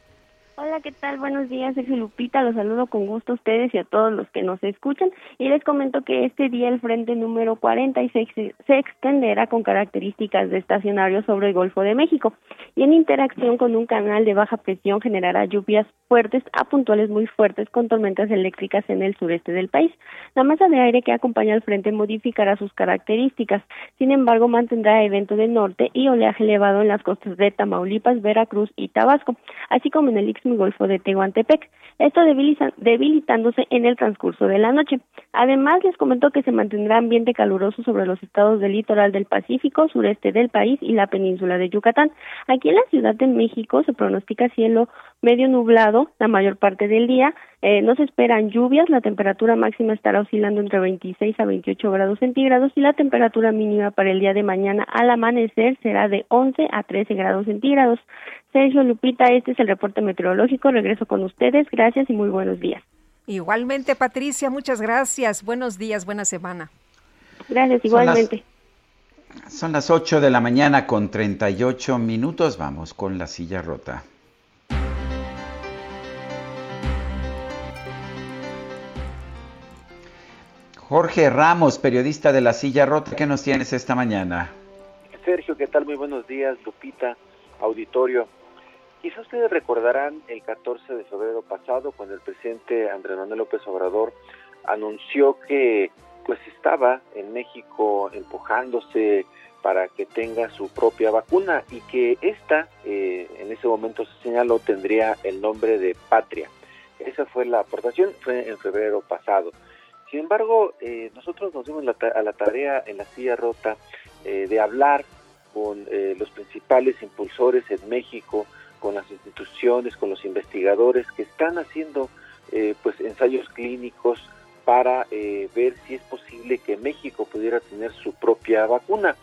Hola, ¿qué tal? Buenos días, soy Lupita. Los saludo con gusto a ustedes y a todos los que nos escuchan. Y les comento que este día el frente número 46 se, se extenderá con características de estacionario sobre el Golfo de México y en interacción con un canal de baja presión generará lluvias fuertes a puntuales muy fuertes con tormentas eléctricas en el sureste del país. La masa de aire que acompaña al frente modificará sus características. Sin embargo, mantendrá evento de norte y oleaje elevado en las costas de Tamaulipas, Veracruz y Tabasco, así como en el Golfo de Tehuantepec. Esto debilitándose en el transcurso de la noche. Además, les comentó que se mantendrá ambiente caluroso sobre los estados del litoral del Pacífico, sureste del país y la península de Yucatán. Aquí en la Ciudad de México se pronostica cielo medio nublado la mayor parte del día. Eh, no se esperan lluvias, la temperatura máxima estará oscilando entre 26 a 28 grados centígrados y la temperatura mínima para el día de mañana al amanecer será de 11 a 13 grados centígrados. Sergio Lupita, este es el reporte meteorológico. Regreso con ustedes. Gracias y muy buenos días. Igualmente, Patricia, muchas gracias. Buenos días, buena semana. Gracias, igualmente. Son las, son las 8 de la mañana con 38 minutos. Vamos con la silla rota. Jorge Ramos, periodista de La Silla Rota, ¿qué nos tienes esta mañana? Sergio, ¿qué tal? Muy buenos días, Lupita, auditorio. Quizá ustedes recordarán el 14 de febrero pasado, cuando el presidente Andrés Manuel López Obrador anunció que pues estaba en México empujándose para que tenga su propia vacuna y que esta, eh, en ese momento se señaló, tendría el nombre de Patria. Esa fue la aportación, fue en febrero pasado. Sin embargo, eh, nosotros nos dimos la a la tarea en la silla rota eh, de hablar con eh, los principales impulsores en México, con las instituciones, con los investigadores que están haciendo pues ensayos clínicos para ver si es posible que México pudiera tener su propia vacuna.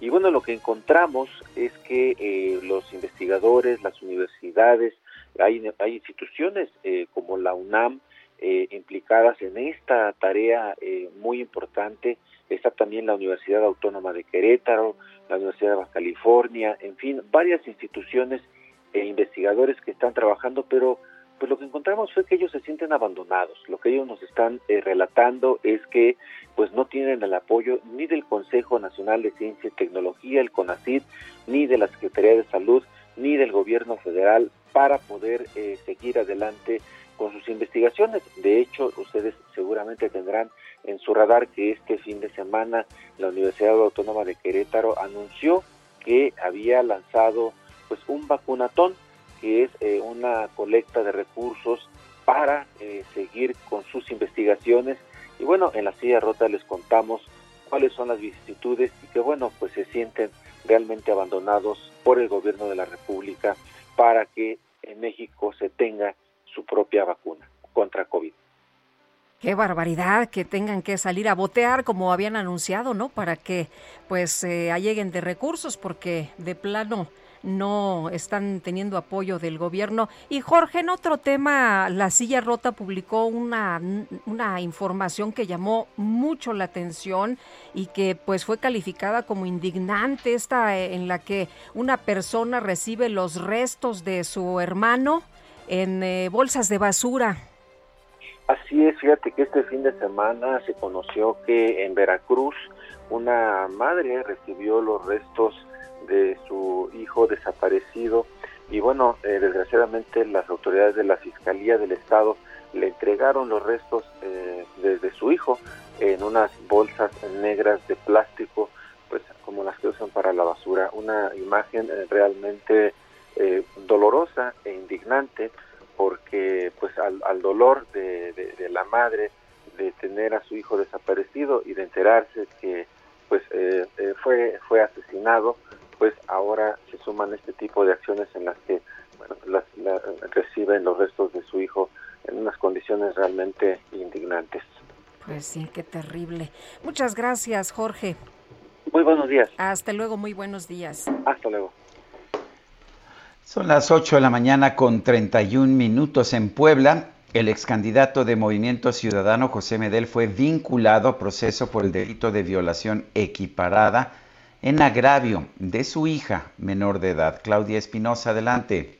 Y bueno, lo que encontramos es que los investigadores, las universidades, hay, hay instituciones como la UNAM, eh, implicadas en esta tarea eh, muy importante. Está también la Universidad Autónoma de Querétaro, la Universidad de Baja California, en fin, varias instituciones e investigadores que están trabajando, pero pues lo que encontramos fue que ellos se sienten abandonados. Lo que ellos nos están eh, relatando es que pues no tienen el apoyo ni del Consejo Nacional de Ciencia y Tecnología, el CONACYT, ni de la Secretaría de Salud, ni del Gobierno Federal para poder seguir adelante con sus investigaciones. De hecho, ustedes seguramente tendrán en su radar que este fin de semana la Universidad Autónoma de Querétaro anunció que había lanzado pues un vacunatón que es eh, una colecta de recursos para eh, seguir con sus investigaciones y bueno en la silla rota les contamos cuáles son las vicisitudes y que bueno pues se sienten realmente abandonados por el gobierno de la República para que en México se tenga su propia vacuna contra COVID. Qué barbaridad que tengan que salir a botear como habían anunciado, ¿no? Para que pues se alleguen de recursos porque de plano no están teniendo apoyo del gobierno. Y Jorge, en otro tema, La Silla Rota publicó una, una información que llamó mucho la atención y que pues fue calificada como indignante, esta en la que una persona recibe los restos de su hermano en eh, bolsas de basura. Así es, fíjate que este fin de semana se conoció que en Veracruz una madre recibió los restos de su hijo desaparecido y bueno, eh, desgraciadamente las autoridades de la Fiscalía del Estado le entregaron los restos eh, de, su hijo en unas bolsas negras de plástico, pues como las que usan para la basura. Una imagen realmente eh, dolorosa e indignante porque pues al, dolor de, la madre de tener a su hijo desaparecido y de enterarse que pues eh, eh, fue fue asesinado pues ahora se suman este tipo de acciones en las que bueno, reciben los restos de su hijo en unas condiciones realmente indignantes. Pues sí, qué terrible. Muchas gracias, Jorge. Muy buenos días. Hasta luego, muy buenos días. Hasta luego. Son las 8 de la mañana con 31 minutos en Puebla. El ex candidato de Movimiento Ciudadano José Medel fue vinculado a proceso por el delito de violación equiparada en agravio de su hija menor de edad. Claudia Espinosa, adelante.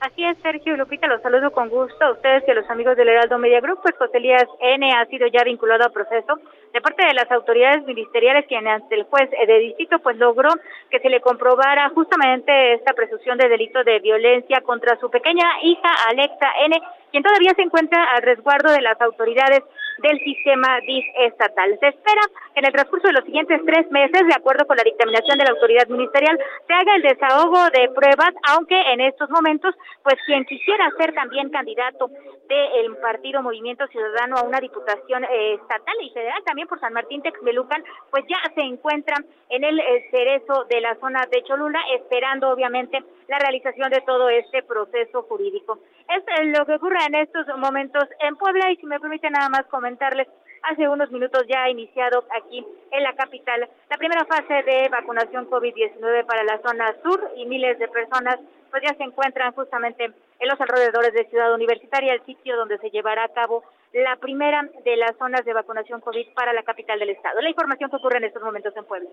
Así es, Sergio Lupita, los saludo con gusto a ustedes y a los amigos del Heraldo Media Group. Pues José Elías N. ha sido ya vinculado a proceso de parte de las autoridades ministeriales quien ante el juez de distrito pues logró que se le comprobara justamente esta presunción de delito de violencia contra su pequeña hija Alexa N., quien todavía se encuentra al resguardo de las autoridades del sistema DIF estatal. Se espera que en el transcurso de los siguientes tres meses, de acuerdo con la dictaminación de la autoridad ministerial, se haga el desahogo de pruebas, aunque en estos momentos, pues quien quisiera ser también candidato del partido Movimiento Ciudadano a una diputación eh, estatal y federal, también por San Martín Texmelucan, pues ya se encuentra en el eh, cerezo de la zona de Cholula, esperando obviamente la realización de todo este proceso jurídico. Es lo que ocurre en estos momentos en Puebla y si me permite nada más comentarles, hace unos minutos ya ha iniciado aquí en la capital la primera fase de vacunación COVID-19 para la zona sur y miles de personas pues ya se encuentran justamente en los alrededores de Ciudad Universitaria, el sitio donde se llevará a cabo la primera de las zonas de vacunación COVID para la capital del estado. La información que ocurre en estos momentos en Puebla.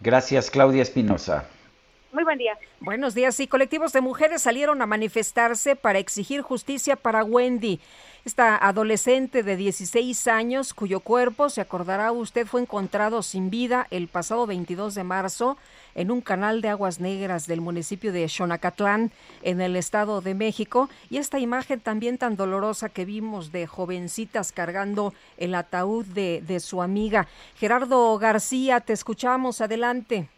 Gracias, Claudia Espinosa. Muy buen día. Buenos días. Y colectivos de mujeres salieron a manifestarse para exigir justicia para Wendy, esta adolescente de 16 años cuyo cuerpo, se acordará usted, fue encontrado sin vida el pasado 22 de marzo en un canal de aguas negras del municipio de Xonacatlán, en el Estado de México. Y esta imagen también tan dolorosa que vimos de jovencitas cargando el ataúd de, de su amiga. Gerardo García, te escuchamos. Adelante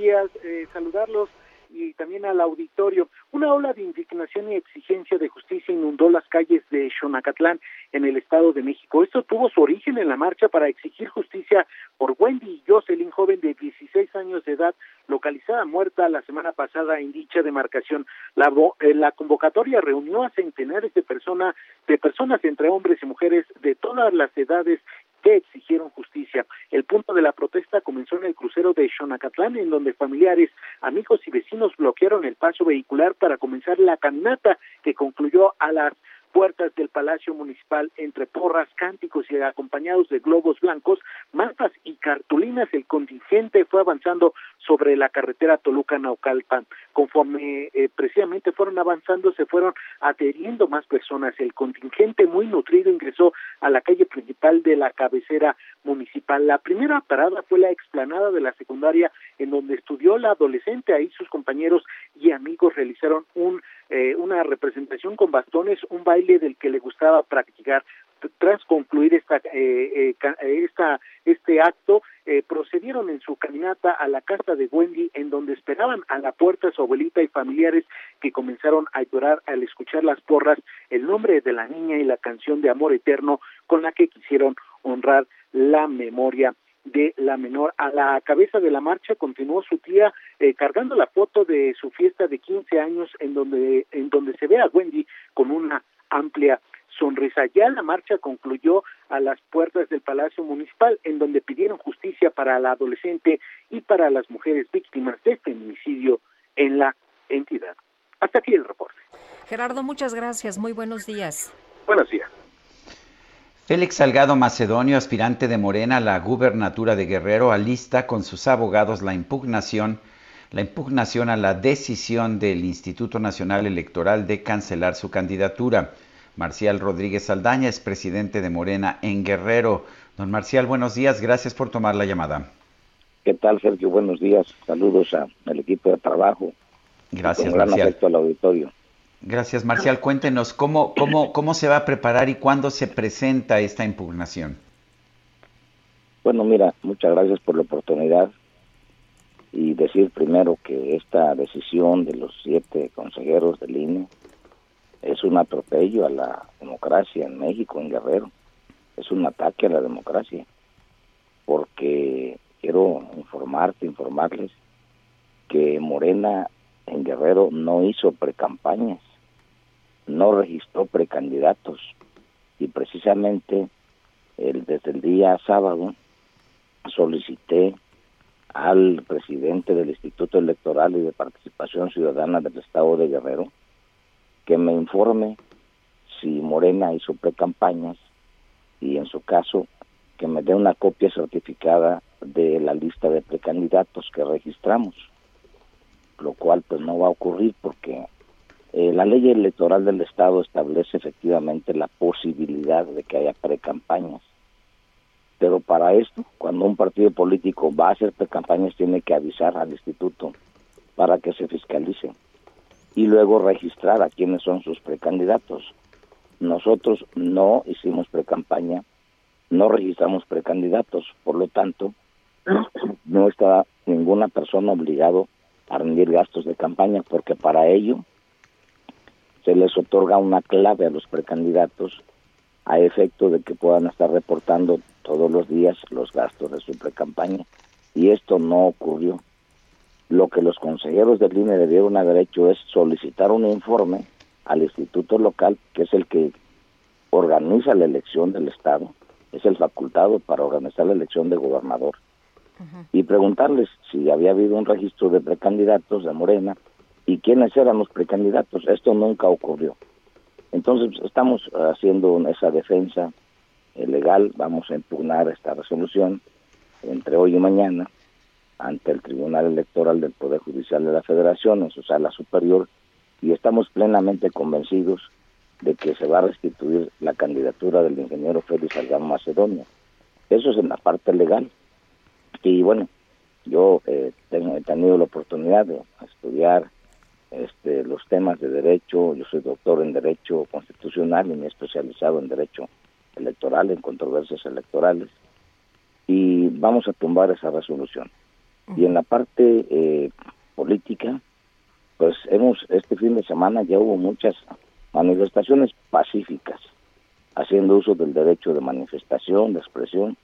días, eh, saludarlos y también al auditorio. Una ola de indignación y exigencia de justicia inundó las calles de Xonacatlán en el Estado de México. Esto tuvo su origen en la marcha para exigir justicia por Wendy Jocelyn, joven de 16 años de edad, localizada muerta la semana pasada en dicha demarcación. La, eh, la convocatoria reunió a centenares de personas, de personas entre hombres y mujeres de todas las edades que exigieron justicia. El punto de la protesta comenzó en el crucero de Xonacatlán, en donde familiares, amigos y vecinos bloquearon el paso vehicular para comenzar la caminata que concluyó a las puertas del Palacio Municipal entre porras, cánticos y acompañados de globos blancos, mapas y cartulinas, el contingente fue avanzando sobre la carretera Toluca-Naucalpan. Conforme eh, precisamente fueron avanzando, se fueron adheriendo más personas. El contingente muy nutrido ingresó a la calle principal de la cabecera municipal. La primera parada fue la explanada de la secundaria en donde estudió la adolescente. Ahí sus compañeros y amigos realizaron un eh, una representación con bastones, un baile del que le gustaba practicar. Tras concluir esta, eh, eh, esta este acto, procedieron en su caminata a la casa de Wendy, en donde esperaban a la puerta su abuelita y familiares que comenzaron a llorar al escuchar las porras, el nombre de la niña y la canción de amor eterno con la que quisieron honrar la memoria de la menor. A la cabeza de la marcha continuó su tía eh, cargando la foto de su fiesta de 15 años en donde, en donde se ve a Wendy con una amplia sonrisa. Ya la marcha concluyó a las puertas del Palacio Municipal, en donde pidieron justicia para la adolescente y para las mujeres víctimas de feminicidio en la entidad. Hasta aquí el reporte. Gerardo, muchas gracias. Muy buenos días. Buenos días. Félix Salgado Macedonio, aspirante de Morena a la gubernatura de Guerrero, alista con sus abogados la impugnación, la impugnación a la decisión del Instituto Nacional Electoral de cancelar su candidatura. Marcial Rodríguez Saldaña es presidente de Morena en Guerrero. Don Marcial, buenos días, gracias por tomar la llamada. ¿Qué tal, Sergio? Buenos días, saludos al equipo de trabajo. Gracias, Marcial. Gran al auditorio. Gracias, Marcial. Cuéntenos cómo, cómo, cómo se va a preparar y cuándo se presenta esta impugnación. Bueno, mira, muchas gracias por la oportunidad y decir primero que esta decisión de los siete consejeros del INE es un atropello a la democracia en México, en Guerrero. Es un ataque a la democracia. Porque quiero informarte, informarles que Morena en Guerrero no hizo precampañas no registró precandidatos. Y precisamente el, desde el día sábado solicité al presidente del Instituto Electoral y de Participación Ciudadana del Estado de Guerrero que me informe si Morena hizo precampañas y en su caso que me dé una copia certificada de la lista de precandidatos que registramos, lo cual pues no va a ocurrir porque Eh, la ley electoral del Estado establece efectivamente la posibilidad de que haya precampañas. Pero para esto, cuando un partido político va a hacer precampañas, tiene que avisar al instituto para que se fiscalice y luego registrar a quienes son sus precandidatos. Nosotros no hicimos precampaña, no registramos precandidatos, por lo tanto, no está ninguna persona obligado a rendir gastos de campaña porque para ello se les otorga una clave a los precandidatos a efecto de que puedan estar reportando todos los días los gastos de su precampaña y esto no ocurrió. Lo que los consejeros del INE debieron haber hecho es solicitar un informe al instituto local, que es el que organiza la elección del Estado, es el facultado para organizar la elección de gobernador, y preguntarles si había habido un registro de precandidatos de Morena y quiénes eran los precandidatos. Esto nunca ocurrió. Entonces estamos haciendo esa defensa eh, legal, vamos a impugnar esta resolución entre hoy y mañana ante el Tribunal Electoral del Poder Judicial de la Federación en su sala superior y estamos plenamente convencidos de que se va a restituir la candidatura del ingeniero Félix Salgado Macedonio. Eso es en la parte legal. Y bueno, yo eh, tengo, he tenido la oportunidad de estudiar este, los temas de derecho, yo soy doctor en derecho constitucional y me he especializado en derecho electoral, en controversias electorales, y vamos a tumbar esa resolución. Y en la parte eh, política, pues hemos, este fin de semana ya hubo muchas manifestaciones pacíficas, haciendo uso del derecho de manifestación, de expresión,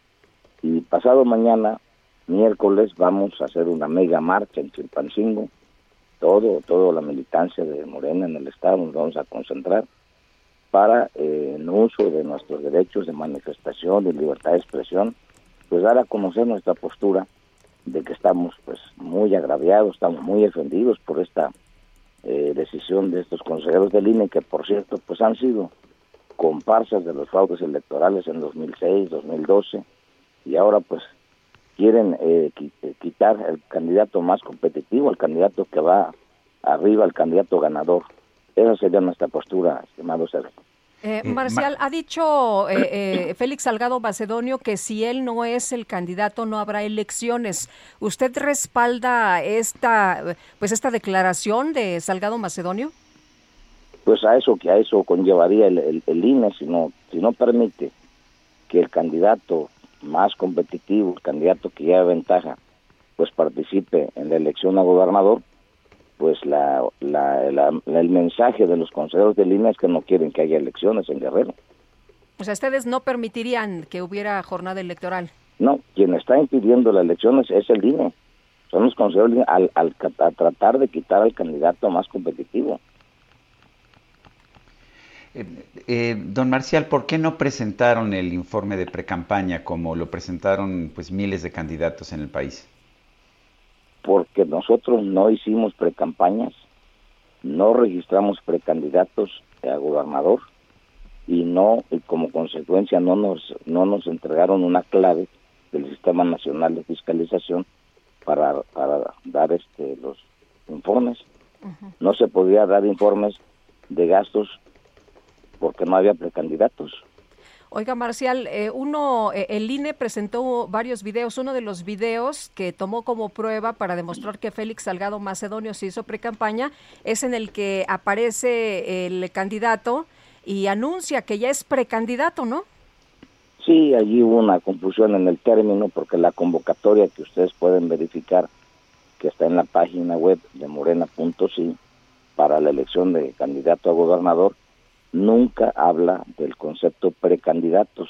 y pasado mañana, miércoles, vamos a hacer una mega marcha en Chilpancingo, todo, toda la militancia de Morena en el Estado nos vamos a concentrar para, eh, en uso de nuestros derechos de manifestación y libertad de expresión, pues dar a conocer nuestra postura de que estamos pues muy agraviados, estamos muy ofendidos por esta eh, decisión de estos consejeros del INE que por cierto pues han sido comparsas de los fraudes electorales en 2006, 2012 y ahora pues quieren eh, eh, quitar el candidato más competitivo, el candidato que va arriba, el candidato ganador. Esa sería nuestra postura, estimado Sergio. Eh, Marcial, ha dicho eh, eh, Félix Salgado Macedonio que si él no es el candidato no habrá elecciones. ¿Usted respalda esta, pues esta declaración de Salgado Macedonio? Pues a eso que a eso conllevaría el, el, INE si no si no permite que el candidato más competitivo, el candidato que lleva ventaja, pues participe en la elección a gobernador, pues la, el mensaje de los consejeros de línea es que no quieren que haya elecciones en Guerrero. O sea, ustedes no permitirían que hubiera jornada electoral. No, quien está impidiendo las elecciones es el INE. Son los consejeros de al, al, a tratar de quitar al candidato más competitivo. Eh, eh, don Marcial, ¿por qué no presentaron el informe de precampaña como lo presentaron pues miles de candidatos en el país? porque nosotros no hicimos precampañas, no registramos precandidatos a gobernador y no y como consecuencia no nos no nos entregaron una clave del Sistema Nacional de Fiscalización para, para dar este los informes. No se podía dar informes de gastos porque no había precandidatos. Oiga, Marcial, eh, uno, eh, el INE presentó varios videos. Uno de los videos que tomó como prueba para demostrar que Félix Salgado Macedonio se hizo precampaña es en el que aparece el candidato y anuncia que ya es precandidato, ¿no? Sí, allí hubo una confusión en el término porque la convocatoria que ustedes pueden verificar, que está en la página web de morena.si para la elección de candidato a gobernador, nunca habla del concepto precandidatos,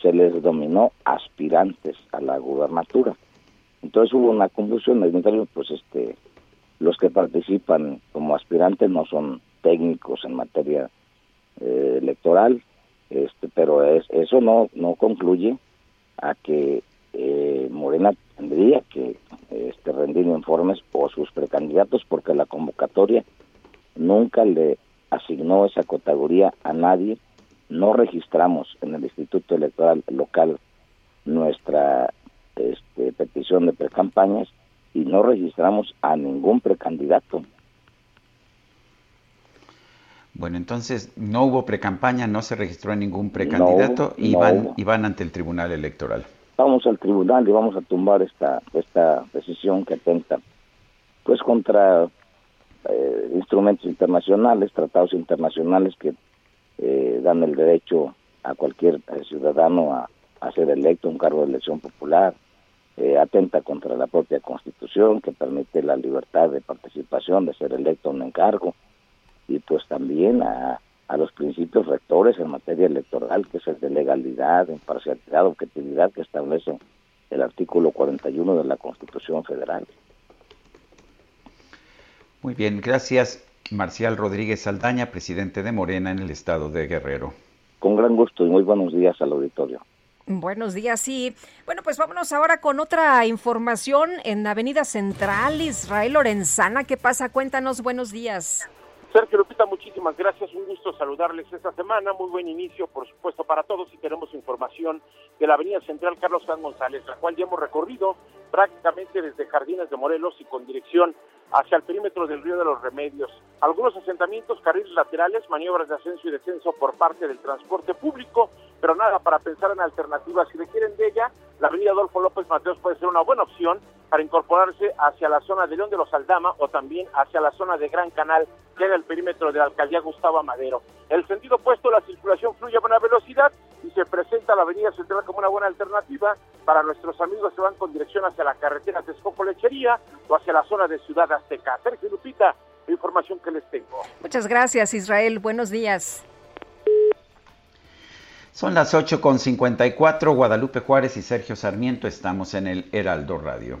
se les dominó aspirantes a la gubernatura. Entonces hubo una confusión, pues este los que participan como aspirantes no son técnicos en materia eh, electoral, este, pero es, eso no no concluye a que eh, Morena tendría que este, rendir informes por sus precandidatos porque la convocatoria nunca le asignó esa categoría a nadie, no registramos en el Instituto Electoral local nuestra este, petición de precampañas y no registramos a ningún precandidato. Bueno, entonces no hubo precampaña, no se registró ningún precandidato y, van, y van ante el Tribunal Electoral. Vamos al tribunal y vamos a tumbar esta esta decisión que atenta pues contra eh, instrumentos internacionales, tratados internacionales que eh, dan el derecho a cualquier eh, ciudadano a, a, ser electo un cargo de elección popular, atenta contra la propia constitución que permite la libertad de participación, de ser electo un encargo, y pues también a, a los principios rectores en materia electoral, que es el de legalidad, imparcialidad, objetividad que establece el artículo 41 de la Constitución Federal. Muy bien, gracias. Marcial Rodríguez Saldaña, presidente de Morena en el estado de Guerrero. Con gran gusto y muy buenos días al auditorio. Buenos días, sí. Bueno, pues vámonos ahora con otra información en Avenida Central, Israel Lorenzana. ¿Qué pasa? Cuéntanos, buenos días. Sergio Lupita, muchísimas gracias. Un gusto saludarles esta semana. Muy buen inicio, por supuesto, para todos. Y tenemos información de la Avenida Central Carlos San González, la cual ya hemos recorrido prácticamente desde Jardines de Morelos y con dirección hacia el perímetro del Río de los Remedios. Algunos asentamientos, carriles laterales, maniobras de ascenso y descenso por parte del transporte público, pero nada para pensar en alternativas. Si requieren de ella, la avenida Adolfo López Mateos puede ser una buena opción para incorporarse hacia la zona de León de los Aldama o también hacia la zona de Gran Canal, que era el perímetro de la alcaldía Gustavo Madero. El sentido opuesto, la circulación fluye a buena velocidad y se presenta la avenida Central como una buena alternativa para nuestros amigos que van con dirección hacia la carretera de Escopo Lechería o hacia la zona de Ciudad Azteca. Sergio Lupita, información que les tengo. Muchas gracias, Israel. Buenos días. Son las 8.54, Guadalupe Juárez y Sergio Sarmiento estamos en el Heraldo Radio.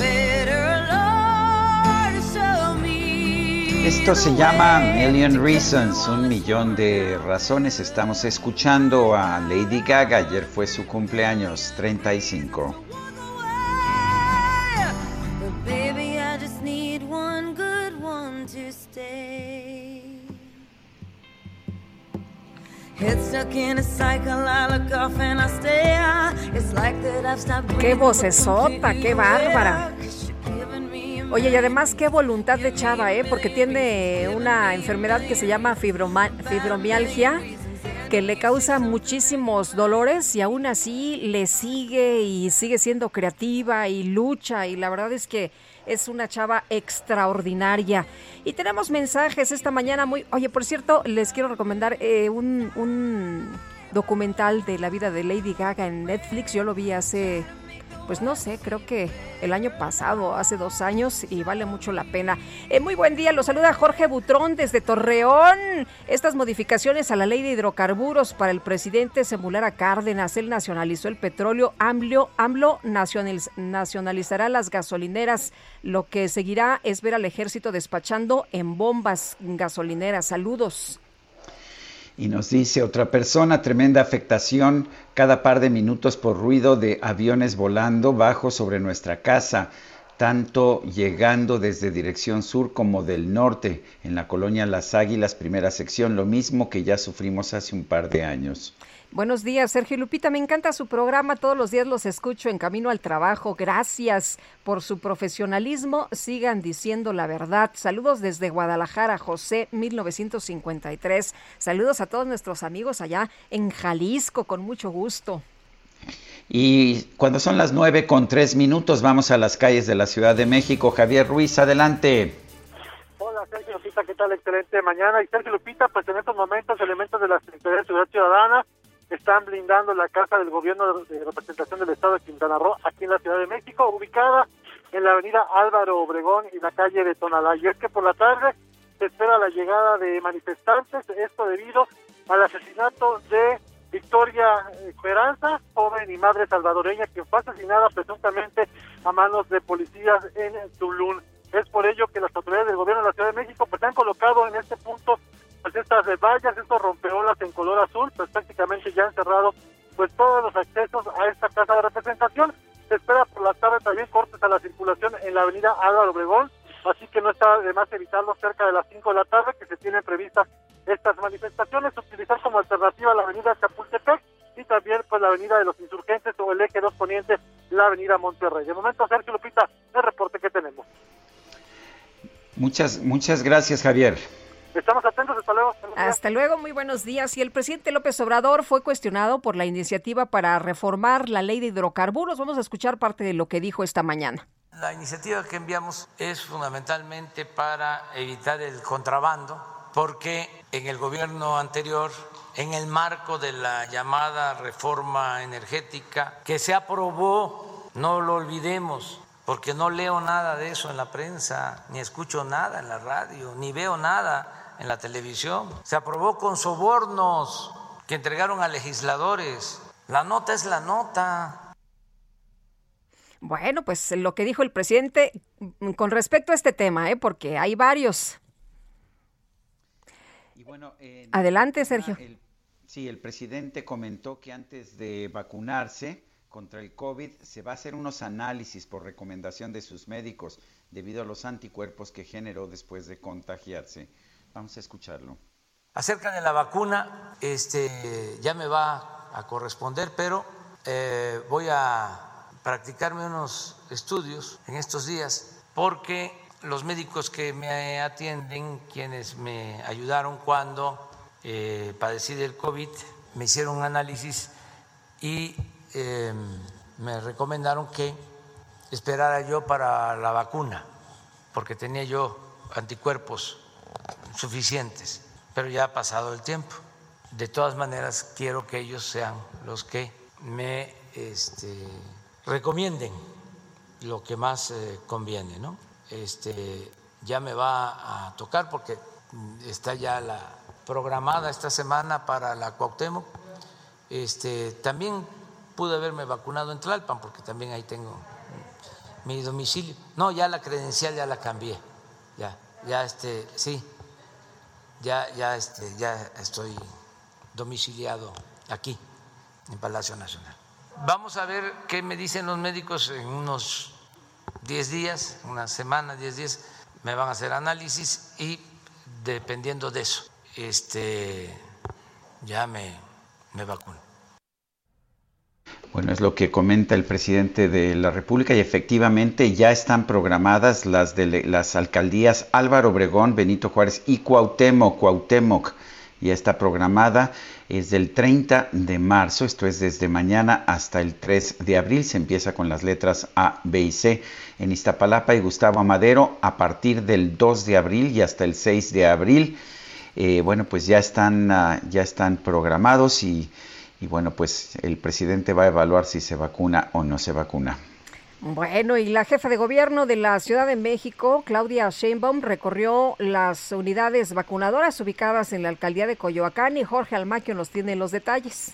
Esto se llama Million Reasons, un millón de razones. Estamos escuchando a Lady Gaga. Ayer fue su cumpleaños 35. Qué vocesota, qué bárbara. Oye, y además qué voluntad de chava, ¿eh? Porque tiene una enfermedad que se llama fibromialgia que le causa muchísimos dolores y aún así le sigue y sigue siendo creativa y lucha y la verdad es que es una chava extraordinaria. Y tenemos mensajes esta mañana muy... Oye, por cierto, les quiero recomendar eh, un, un documental de la vida de Lady Gaga en Netflix. Yo lo vi hace pues no sé, creo que el año pasado, hace dos años, y vale mucho la pena. Eh, muy buen día, lo saluda Jorge Butrón desde Torreón. Estas modificaciones a la ley de hidrocarburos para el presidente Semulara Cárdenas, él nacionalizó el petróleo, AMLO, AMLO nacionalizará las gasolineras. Lo que seguirá es ver al ejército despachando en bombas gasolineras. Saludos. Y nos dice otra persona, tremenda afectación cada par de minutos por ruido de aviones volando bajo sobre nuestra casa, tanto llegando desde dirección sur como del norte, en la colonia Las Águilas, primera sección, lo mismo que ya sufrimos hace un par de años. Buenos días, Sergio Lupita. Me encanta su programa. Todos los días los escucho en camino al trabajo. Gracias por su profesionalismo. Sigan diciendo la verdad. Saludos desde Guadalajara, José, 1953. Saludos a todos nuestros amigos allá en Jalisco, con mucho gusto. Y cuando son las nueve con tres minutos, vamos a las calles de la Ciudad de México. Javier Ruiz, adelante. Hola, Sergio Lupita, ¿qué tal? Excelente mañana. Y Sergio Lupita, pues en estos momentos, elementos de la Secretaría de Ciudad Ciudadana están blindando la casa del gobierno de representación del Estado de Quintana Roo aquí en la Ciudad de México, ubicada en la avenida Álvaro Obregón y la calle de Tonalá. Y es que por la tarde se espera la llegada de manifestantes, esto debido al asesinato de Victoria Esperanza, joven y madre salvadoreña, que fue asesinada presuntamente a manos de policías en Tulum. Es por ello que las autoridades del gobierno de la Ciudad de México pues han colocado en este punto pues estas vallas, estos rompeolas en color azul, pues prácticamente ya han cerrado pues todos los accesos a esta casa de representación. Se espera por la tarde también cortes a la circulación en la avenida Álvaro Obregón, así que no está de más evitarlo cerca de las 5 de la tarde que se tienen previstas estas manifestaciones, utilizar como alternativa la avenida Chapultepec y también pues la avenida de los insurgentes o el eje 2 poniente, la avenida Monterrey. De momento, Sergio Lupita, el reporte que tenemos. Muchas, muchas gracias, Javier. Estamos atentos, hasta luego. Hasta luego, muy buenos días. Y el presidente López Obrador fue cuestionado por la iniciativa para reformar la ley de hidrocarburos. Vamos a escuchar parte de lo que dijo esta mañana. La iniciativa que enviamos es fundamentalmente para evitar el contrabando, porque en el gobierno anterior, en el marco de la llamada reforma energética que se aprobó, no lo olvidemos, porque no leo nada de eso en la prensa, ni escucho nada en la radio, ni veo nada en la televisión. Se aprobó con sobornos que entregaron a legisladores. La nota es la nota. Bueno, pues lo que dijo el presidente con respecto a este tema, ¿eh? porque hay varios. Adelante, Sergio. sí, el presidente comentó que antes de vacunarse contra el COVID se va a hacer unos análisis por recomendación de sus médicos debido a los anticuerpos que generó después de contagiarse. Vamos a escucharlo. Acerca de la vacuna, este, ya me va a corresponder, pero eh, voy a practicarme unos estudios en estos días porque los médicos que me atienden, quienes me ayudaron cuando eh, padecí del COVID, me hicieron un análisis y eh, me recomendaron que esperara yo para la vacuna, porque tenía yo anticuerpos suficientes, pero ya ha pasado el tiempo. De todas maneras, quiero que ellos sean los que me este, recomienden lo que más eh, conviene, ¿no? Este, ya me va a tocar porque está ya la programada esta semana para la Cuauhtémoc. Este, también pude haberme vacunado en Tlalpan porque también ahí tengo mi domicilio. No, ya la credencial ya la cambié. Ya, ya este, sí, ya, ya, este, ya estoy domiciliado aquí, en Palacio Nacional. Vamos a ver qué me dicen los médicos en unos 10 días, una semana, 10 días, me van a hacer análisis y dependiendo de eso, este, ya me, me vacuno. Bueno, es lo que comenta el presidente de la República y efectivamente ya están programadas las, de, las alcaldías Álvaro Obregón, Benito Juárez y Cuauhtémoc. Cuauhtémoc ya está programada, es del 30 de marzo, esto es desde mañana hasta el 3 de abril, se empieza con las letras A, B y C en Iztapalapa y Gustavo Amadero a partir del 2 de abril y hasta el 6 de abril. Eh, bueno, pues ya están, uh, ya están programados y y bueno, pues el presidente va a evaluar si se vacuna o no se vacuna. Bueno, y la jefa de gobierno de la Ciudad de México, Claudia Sheinbaum, recorrió las unidades vacunadoras ubicadas en la alcaldía de Coyoacán y Jorge Almaquio nos tiene los detalles.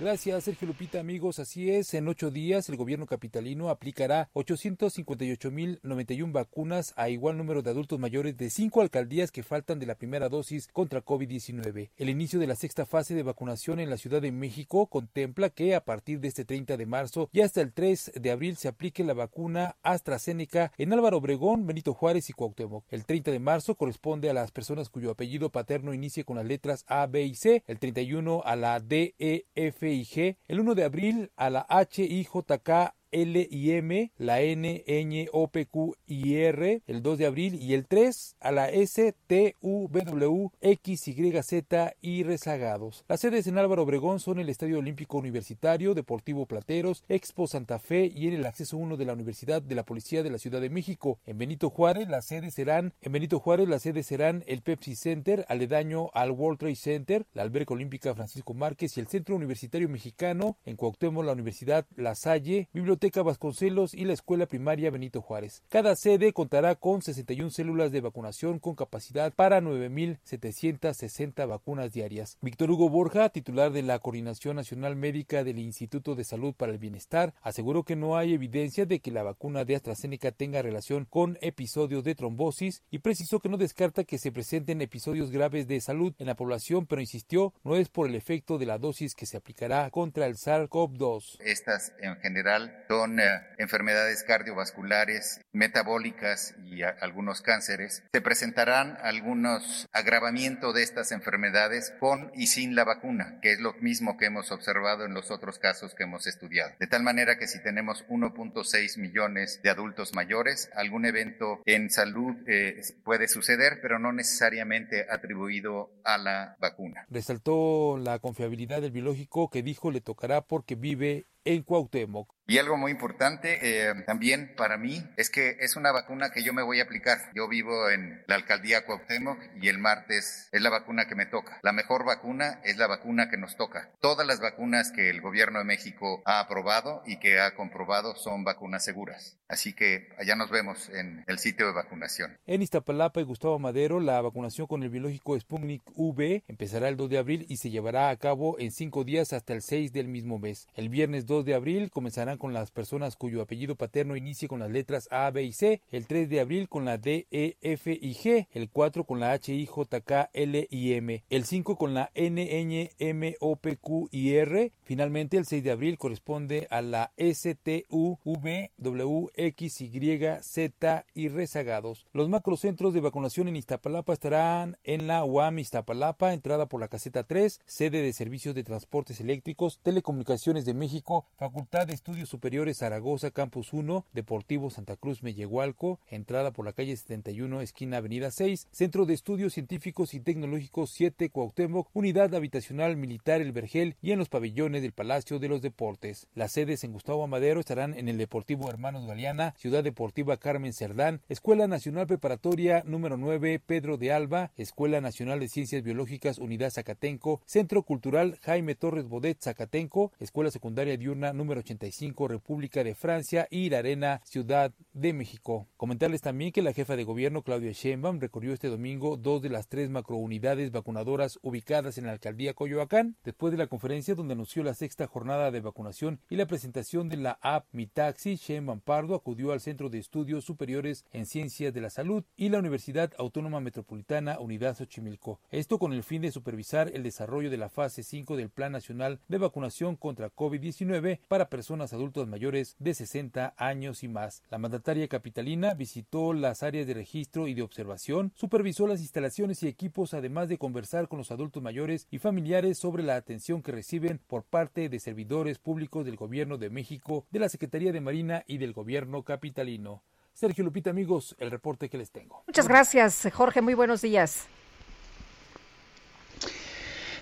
Gracias, Sergio Lupita, amigos. Así es, en ocho días el gobierno capitalino aplicará 858.091 vacunas a igual número de adultos mayores de cinco alcaldías que faltan de la primera dosis contra COVID-19. El inicio de la sexta fase de vacunación en la Ciudad de México contempla que a partir de este 30 de marzo y hasta el 3 de abril se aplique la vacuna AstraZeneca en Álvaro Obregón, Benito Juárez y Cuauhtémoc. El 30 de marzo corresponde a las personas cuyo apellido paterno inicie con las letras A, B y C. El 31 a la D, E, F y G, el 1 de abril a la H, I, J, K, L y M, la N, Ñ, O, P, Q y R, el 2 de abril, y el 3 a la S, T, U, W, X, Y, Z y rezagados. Las sedes en Álvaro Obregón son el Estadio Olímpico Universitario, Deportivo Plateros, Expo Santa Fe y en el acceso 1 de la Universidad de la Policía de la Ciudad de México. En Benito Juárez las sedes serán, en Benito Juárez las sedes serán el Pepsi Center, aledaño al World Trade Center, la Alberca Olímpica Francisco Márquez y el Centro Universitario Mexicano, en Cuauhtémoc la Universidad La Salle, Biblioteca Vasconcelos y la Escuela Primaria Benito Juárez. Cada sede contará con 61 células de vacunación con capacidad para 9.760 vacunas diarias. Víctor Hugo Borja, titular de la Coordinación Nacional Médica del Instituto de Salud para el Bienestar, aseguró que no hay evidencia de que la vacuna de AstraZeneca tenga relación con episodios de trombosis y precisó que no descarta que se presenten episodios graves de salud en la población, pero insistió no es por el efecto de la dosis que se aplicará contra el SARS-CoV-2. Estas en general son eh, enfermedades cardiovasculares, metabólicas y algunos cánceres. Se presentarán algunos agravamientos de estas enfermedades con y sin la vacuna, que es lo mismo que hemos observado en los otros casos que hemos estudiado. De tal manera que si tenemos 1.6 millones de adultos mayores, algún evento en salud eh, puede suceder, pero no necesariamente atribuido a la vacuna. Resaltó la confiabilidad del biológico que dijo le tocará porque vive en Cuauhtémoc. Y algo muy importante eh, también para mí es que es una vacuna que yo me voy a aplicar. Yo vivo en la alcaldía Cuauhtémoc y el martes es la vacuna que me toca. La mejor vacuna es la vacuna que nos toca. Todas las vacunas que el gobierno de México ha aprobado y que ha comprobado son vacunas seguras. Así que allá nos vemos en el sitio de vacunación. En Iztapalapa y Gustavo Madero, la vacunación con el biológico Sputnik V empezará el 2 de abril y se llevará a cabo en cinco días hasta el 6 del mismo mes. El viernes 2 de abril comenzarán con las personas cuyo apellido paterno inicie con las letras A, B y C, el 3 de abril con la D, E, F y G, el 4 con la H, I, J, K, L y M, el 5 con la N, Ñ, M, O, P, Q y R. Finalmente, el 6 de abril corresponde a la S, T, U, V, W, X, Y, Z y rezagados. Los macrocentros de vacunación en Iztapalapa estarán en la UAM Iztapalapa, entrada por la caseta 3, sede de servicios de transportes eléctricos, telecomunicaciones de México, Facultad de Estudios Superiores Zaragoza, Campus 1, Deportivo Santa Cruz Mellehualco, entrada por la calle 71, esquina Avenida 6, Centro de Estudios Científicos y Tecnológicos 7, Cuauhtémoc, Unidad Habitacional Militar El Vergel y en los pabellones del Palacio de los Deportes. Las sedes en Gustavo Amadero estarán en el Deportivo Hermanos Galeana, Ciudad Deportiva Carmen Cerdán, Escuela Nacional Preparatoria número 9 Pedro de Alba, Escuela Nacional de Ciencias Biológicas Unidad Zacatenco, Centro Cultural Jaime Torres Bodet Zacatenco, Escuela Secundaria Diurna número 85 República de Francia y la Arena Ciudad de México. Comentarles también que la jefa de gobierno Claudia Sheinbaum recorrió este domingo dos de las tres macrounidades vacunadoras ubicadas en la alcaldía Coyoacán, después de la conferencia donde anunció la sexta jornada de vacunación y la presentación de la app Mi Taxi, Sheinbaum Pardo acudió al Centro de Estudios Superiores en Ciencias de la Salud y la Universidad Autónoma Metropolitana Unidad Xochimilco. Esto con el fin de supervisar el desarrollo de la fase 5 del Plan Nacional de Vacunación contra COVID-19 para personas adultos mayores de 60 años y más. La mandataria capitalina visitó las áreas de registro y de observación, supervisó las instalaciones y equipos, además de conversar con los adultos mayores y familiares sobre la atención que reciben por parte de servidores públicos del Gobierno de México, de la Secretaría de Marina y del Gobierno capitalino. Sergio Lupita, amigos, el reporte que les tengo. Muchas gracias, Jorge. Muy buenos días.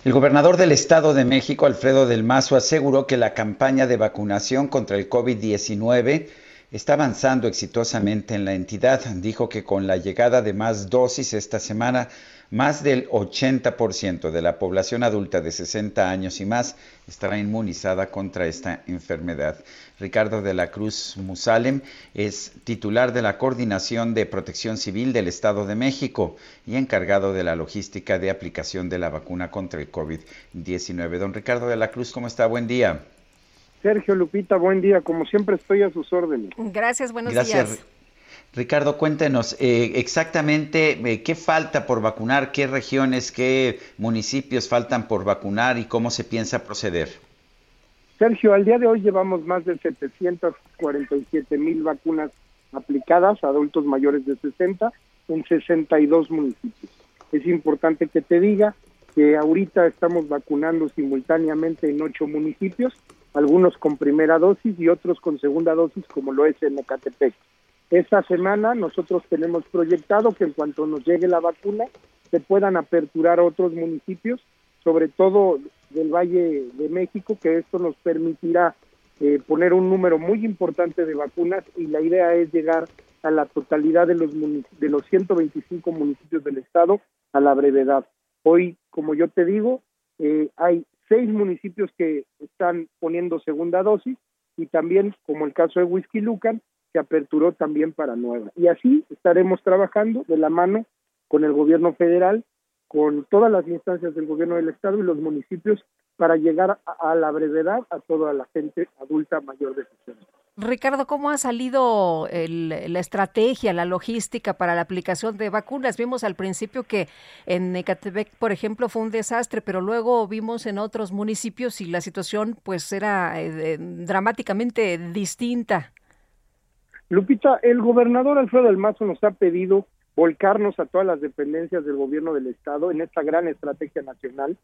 El gobernador del Estado de México, Alfredo del Mazo, aseguró que la campaña de vacunación contra el COVID-19 está avanzando exitosamente en la entidad. Dijo que con la llegada de más dosis esta semana, más del 80% de la población adulta de 60 años y más estará inmunizada contra esta enfermedad. Ricardo de la Cruz Musalem es titular de la Coordinación de Protección Civil del Estado de México y encargado de la logística de aplicación de la vacuna contra el COVID-19. Don Ricardo de la Cruz, ¿cómo está? Buen día. Sergio Lupita, buen día. Como siempre estoy a sus órdenes. Gracias, buenos días. Ricardo, cuéntenos eh, exactamente eh, qué falta por vacunar, qué regiones, qué municipios faltan por vacunar y cómo se piensa proceder. Sergio, al día de hoy llevamos más de 747 mil vacunas aplicadas a adultos mayores de 60 en 62 municipios. Es importante que te diga que ahorita estamos vacunando simultáneamente en ocho municipios, algunos con primera dosis y otros con segunda dosis, como lo es en Ecatepec. Esta semana nosotros tenemos proyectado que en cuanto nos llegue la vacuna se puedan aperturar otros municipios, sobre todo del Valle de México, que esto nos permitirá eh, poner un número muy importante de vacunas y la idea es llegar a la totalidad de los de los 125 municipios del estado a la brevedad. Hoy, como yo te digo, eh, hay seis municipios que están poniendo segunda dosis y también, como el caso de Whisky Lucan, se aperturó también para nueva. Y así estaremos trabajando de la mano con el gobierno federal, con todas las instancias del gobierno del estado y los municipios para llegar a, la brevedad a toda la gente adulta mayor de 60 Ricardo, ¿cómo ha salido la estrategia, la logística para la aplicación de vacunas? Vimos al principio que en Ecatepec, por ejemplo, fue un desastre, pero luego vimos en otros municipios y la situación pues era eh, dramáticamente distinta. Lupita, el gobernador Alfredo del Mazo nos ha pedido volcarnos a todas las dependencias del gobierno del estado en esta gran estrategia nacional.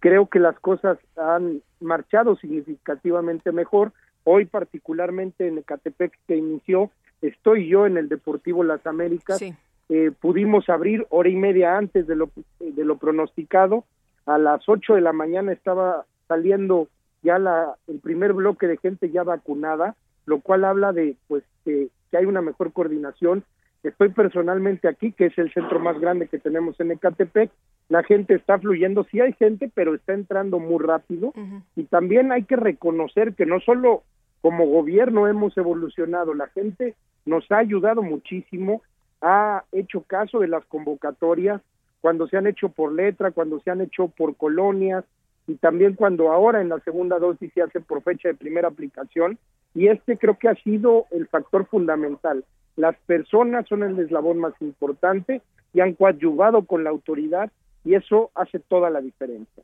Creo que las cosas han marchado significativamente mejor. Hoy particularmente en Ecatepec que inició, estoy yo en el Deportivo Las Américas. Eh, pudimos abrir hora y media antes de lo, de lo pronosticado. A las ocho de la mañana estaba saliendo ya la, el primer bloque de gente ya vacunada lo cual habla de pues que, hay una mejor coordinación. Estoy personalmente aquí, que es el centro más grande que tenemos en Ecatepec. La gente está fluyendo, sí hay gente, pero está entrando muy rápido. Y también hay que reconocer que no solo como gobierno hemos evolucionado, la gente nos ha ayudado muchísimo, ha hecho caso de las convocatorias, cuando se han hecho por letra, cuando se han hecho por colonias, y también cuando ahora en la segunda dosis se hace por fecha de primera aplicación, y este creo que ha sido el factor fundamental. Las personas son el eslabón más importante y han coadyuvado con la autoridad y eso hace toda la diferencia.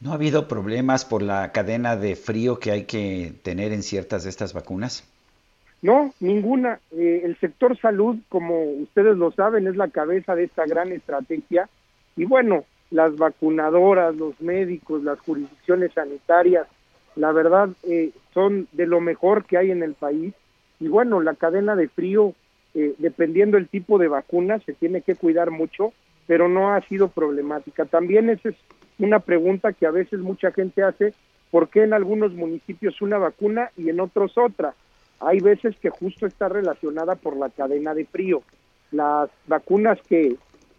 ¿No ha habido problemas por la cadena de frío que hay que tener en ciertas de estas vacunas? No, ninguna. Eh, el sector salud, como ustedes lo saben, es la cabeza de esta gran estrategia. Y bueno, las vacunadoras, los médicos, las jurisdicciones sanitarias, la verdad eh, son de lo mejor que hay en el país y bueno, la cadena de frío, eh, dependiendo el tipo de vacuna, se tiene que cuidar mucho, pero no ha sido problemática. También esa es una pregunta que a veces mucha gente hace, ¿por qué en algunos municipios una vacuna y en otros otra? Hay veces que justo está relacionada por la cadena de frío. Las vacunas que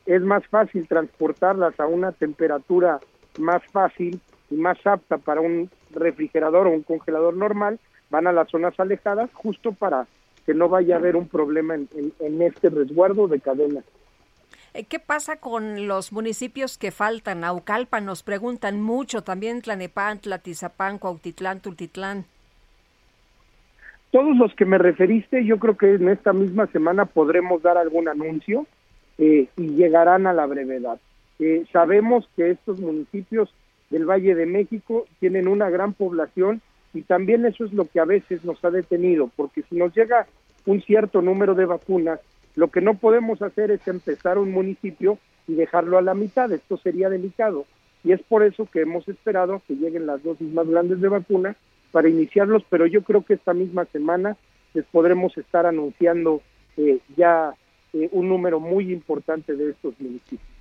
es más fácil transportarlas a una temperatura más fácil y más apta para un refrigerador o un congelador normal, van a las zonas alejadas justo para que no vaya a haber un problema en, este resguardo de cadena. Eh, ¿Qué pasa con los municipios que faltan? Naucalpa nos preguntan mucho, también Tlanepantla, Tizapán, Cuautitlán, Tultitlán. Todos los que me referiste, yo creo que en esta misma semana podremos dar algún anuncio eh, y llegarán a la brevedad. Eh, sabemos que estos municipios del Valle de México tienen una gran población y también eso es lo que a veces nos ha detenido, porque si nos llega un cierto número de vacunas, lo que no podemos hacer es empezar un municipio y dejarlo a la mitad, esto sería delicado. Y es por eso que hemos esperado que lleguen las dosis más grandes de vacuna para iniciarlos, pero yo creo que esta misma semana les podremos estar anunciando eh, ya eh, un número muy importante de estos municipios.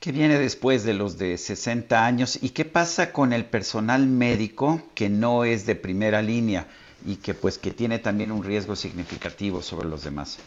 ¿Qué viene después de los de 60 años? ¿Y qué pasa con el personal médico que no es de primera línea? y que pues que tiene también un riesgo significativo sobre los demás.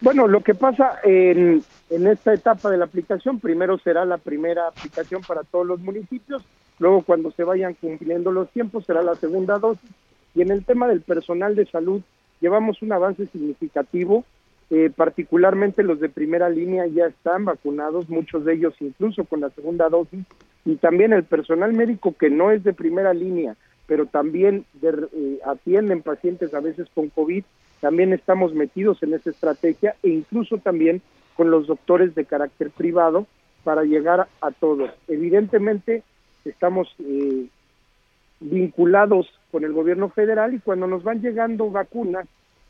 Bueno, lo que pasa en, en esta etapa de la aplicación, primero será la primera aplicación para todos los municipios, luego cuando se vayan cumpliendo los tiempos será la segunda dosis y en el tema del personal de salud llevamos un avance significativo, eh, particularmente los de primera línea ya están vacunados, muchos de ellos incluso con la segunda dosis, y también el personal médico que no es de primera línea, pero también eh, atienden pacientes a veces con COVID, también estamos metidos en esa estrategia e incluso también con los doctores de carácter privado para llegar a todos. Evidentemente estamos eh, vinculados con el gobierno federal y cuando nos van llegando vacunas,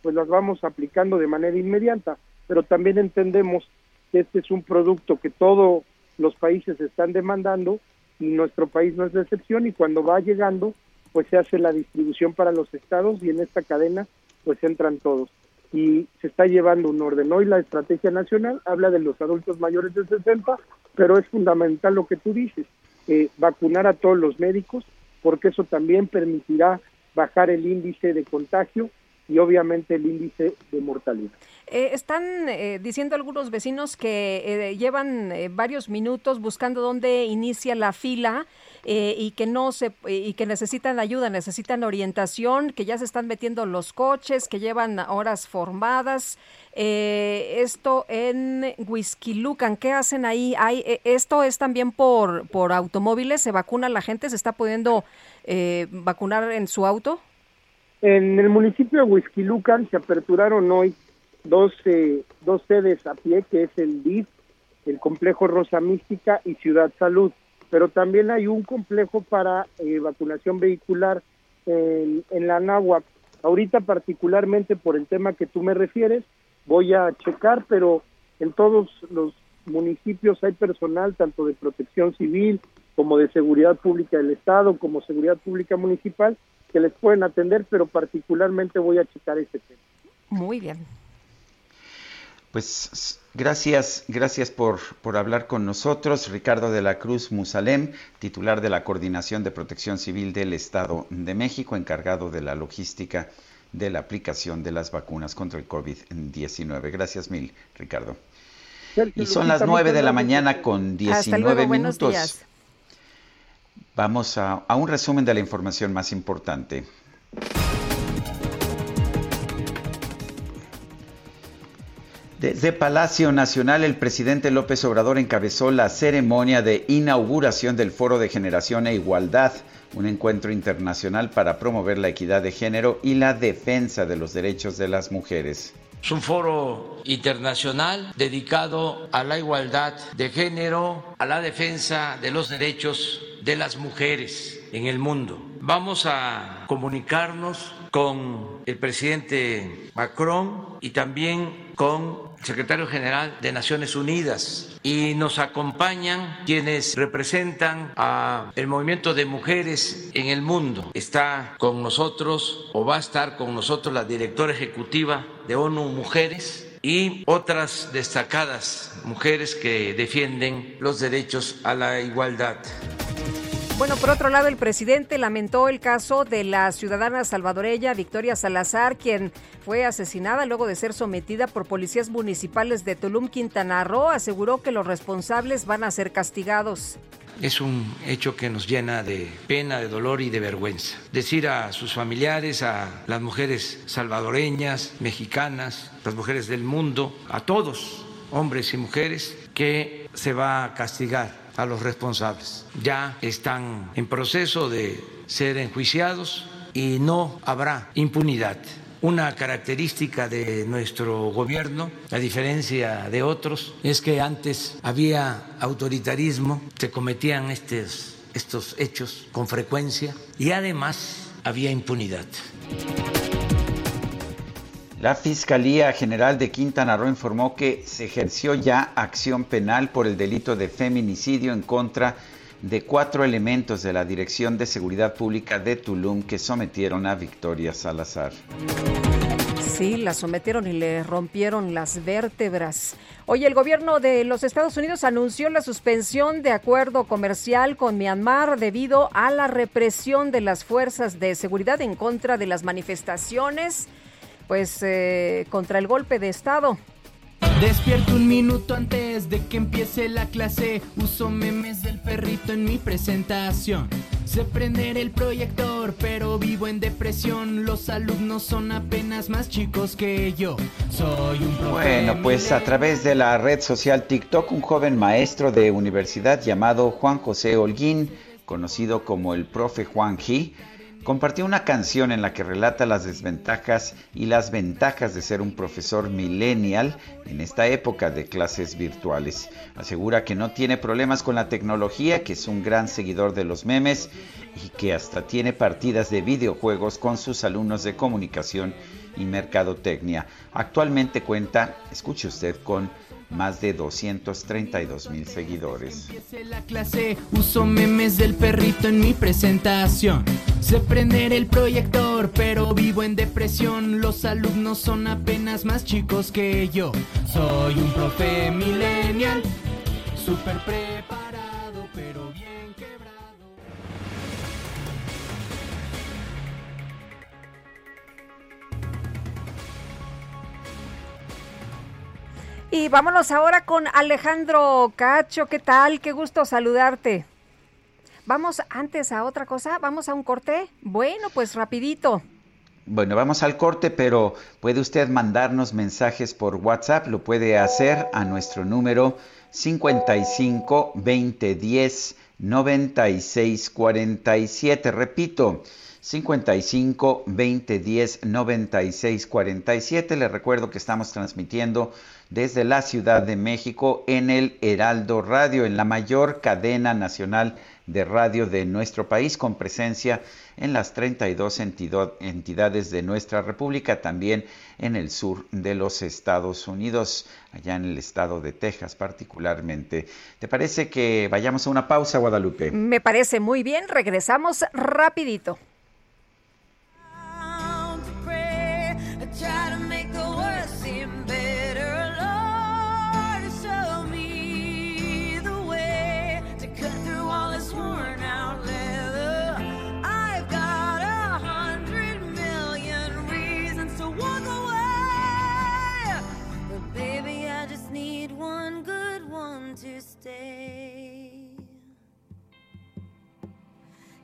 pues las vamos aplicando de manera inmediata, pero también entendemos que este es un producto que todos los países están demandando y nuestro país no es de excepción y cuando va llegando, pues se hace la distribución para los estados y en esta cadena pues entran todos y se está llevando un orden. Hoy la estrategia nacional habla de los adultos mayores de 60, pero es fundamental lo que tú dices, eh, vacunar a todos los médicos, porque eso también permitirá bajar el índice de contagio y obviamente el índice de mortalidad. Eh, están eh, diciendo algunos vecinos que eh, llevan varios minutos buscando dónde inicia la fila y que no se y que necesitan ayuda, necesitan orientación, que ya se están metiendo los coches, que llevan horas formadas. esto en Huizquilucan, ¿qué hacen ahí? ¿Hay, esto es también por por automóviles, se vacuna la gente, se está pudiendo vacunar en su auto. En el municipio de Huizquilucan se aperturaron hoy dos, dos sedes a pie, que es el DIF, el complejo Rosa Mística y Ciudad Salud, pero también hay un complejo para eh, vacunación vehicular en, en la Náhuac. Ahorita particularmente por el tema que tú me refieres, voy a checar, pero en todos los municipios hay personal tanto de protección civil como de seguridad pública del Estado, como seguridad pública municipal, que les pueden atender, pero particularmente voy a checar ese tema. Muy bien. Pues gracias, gracias por, por hablar con nosotros. Ricardo de la Cruz Musalem, titular de la Coordinación de Protección Civil del Estado de México, encargado de la logística de la aplicación de las vacunas contra el COVID-19. Gracias mil, Ricardo. Y son las nueve de la mañana con 19 minutos. Vamos a, un resumen de la información más importante. Desde Palacio Nacional, el presidente López Obrador encabezó la ceremonia de inauguración del Foro de Generación e Igualdad, un encuentro internacional para promover la equidad de género y la defensa de los derechos de las mujeres. Es un foro internacional dedicado a la igualdad de género, a la defensa de los derechos de las mujeres en el mundo. Vamos a comunicarnos con el presidente Macron y también con el secretario general de Naciones Unidas y nos acompañan quienes representan a el movimiento de mujeres en el mundo. Está con nosotros o va a estar con nosotros la directora ejecutiva de ONU Mujeres y otras destacadas mujeres que defienden los derechos a la igualdad. Bueno, por otro lado, el presidente lamentó el caso de la ciudadana salvadoreña Victoria Salazar, quien fue asesinada luego de ser sometida por policías municipales de Tulum, Quintana Roo. Aseguró que los responsables van a ser castigados. Es un hecho que nos llena de pena, de dolor y de vergüenza. Decir a sus familiares, a las mujeres salvadoreñas, mexicanas, las mujeres del mundo, a todos, hombres y mujeres, que se va a castigar a los responsables. Ya están en proceso de ser enjuiciados y no habrá impunidad. Una característica de nuestro gobierno, a diferencia de otros, es que antes había autoritarismo, se cometían estos, estos hechos con frecuencia y además había impunidad. La Fiscalía General de Quintana Roo informó que se ejerció ya acción penal por el delito de feminicidio en contra de cuatro elementos de la Dirección de Seguridad Pública de Tulum que sometieron a Victoria Salazar. Sí, la sometieron y le rompieron las vértebras. Hoy el gobierno de los Estados Unidos anunció la suspensión de acuerdo comercial con Myanmar debido a la represión de las fuerzas de seguridad en contra de las manifestaciones, pues eh, contra el golpe de Estado. Despierto un minuto antes de que empiece la clase. Uso memes del perrito en mi presentación. Sé prender el proyector, pero vivo en depresión. Los alumnos son apenas más chicos que yo. Soy un profe Bueno, pues a través de la red social TikTok, un joven maestro de universidad llamado Juan José Holguín, conocido como el profe Juan G, compartió una canción en la que relata las desventajas y las ventajas de ser un profesor millennial en esta época de clases virtuales. Asegura que no tiene problemas con la tecnología, que es un gran seguidor de los memes y que hasta tiene partidas de videojuegos con sus alumnos de comunicación y mercadotecnia. Actualmente cuenta, escuche usted, con más de 232 mil seguidores. La clase, uso memes del perrito en mi presentación. Sé prender el proyector, pero vivo en depresión. Los alumnos son apenas más chicos que yo. Soy un profe millennial, súper preparado, Vámonos ahora con Alejandro Cacho. ¿Qué tal? Qué gusto saludarte. Vamos antes a otra cosa, vamos a un corte. Bueno, pues rapidito. Bueno, vamos al corte, pero puede usted mandarnos mensajes por WhatsApp, lo puede hacer a nuestro número 55 20 10 96 47. Repito, 55 20 10 96 47. Le recuerdo que estamos transmitiendo desde la Ciudad de México en el Heraldo Radio, en la mayor cadena nacional de radio de nuestro país, con presencia en las 32 entidades de nuestra República, también en el sur de los Estados Unidos, allá en el estado de Texas particularmente. ¿Te parece que vayamos a una pausa, Guadalupe? Me parece muy bien, regresamos rapidito.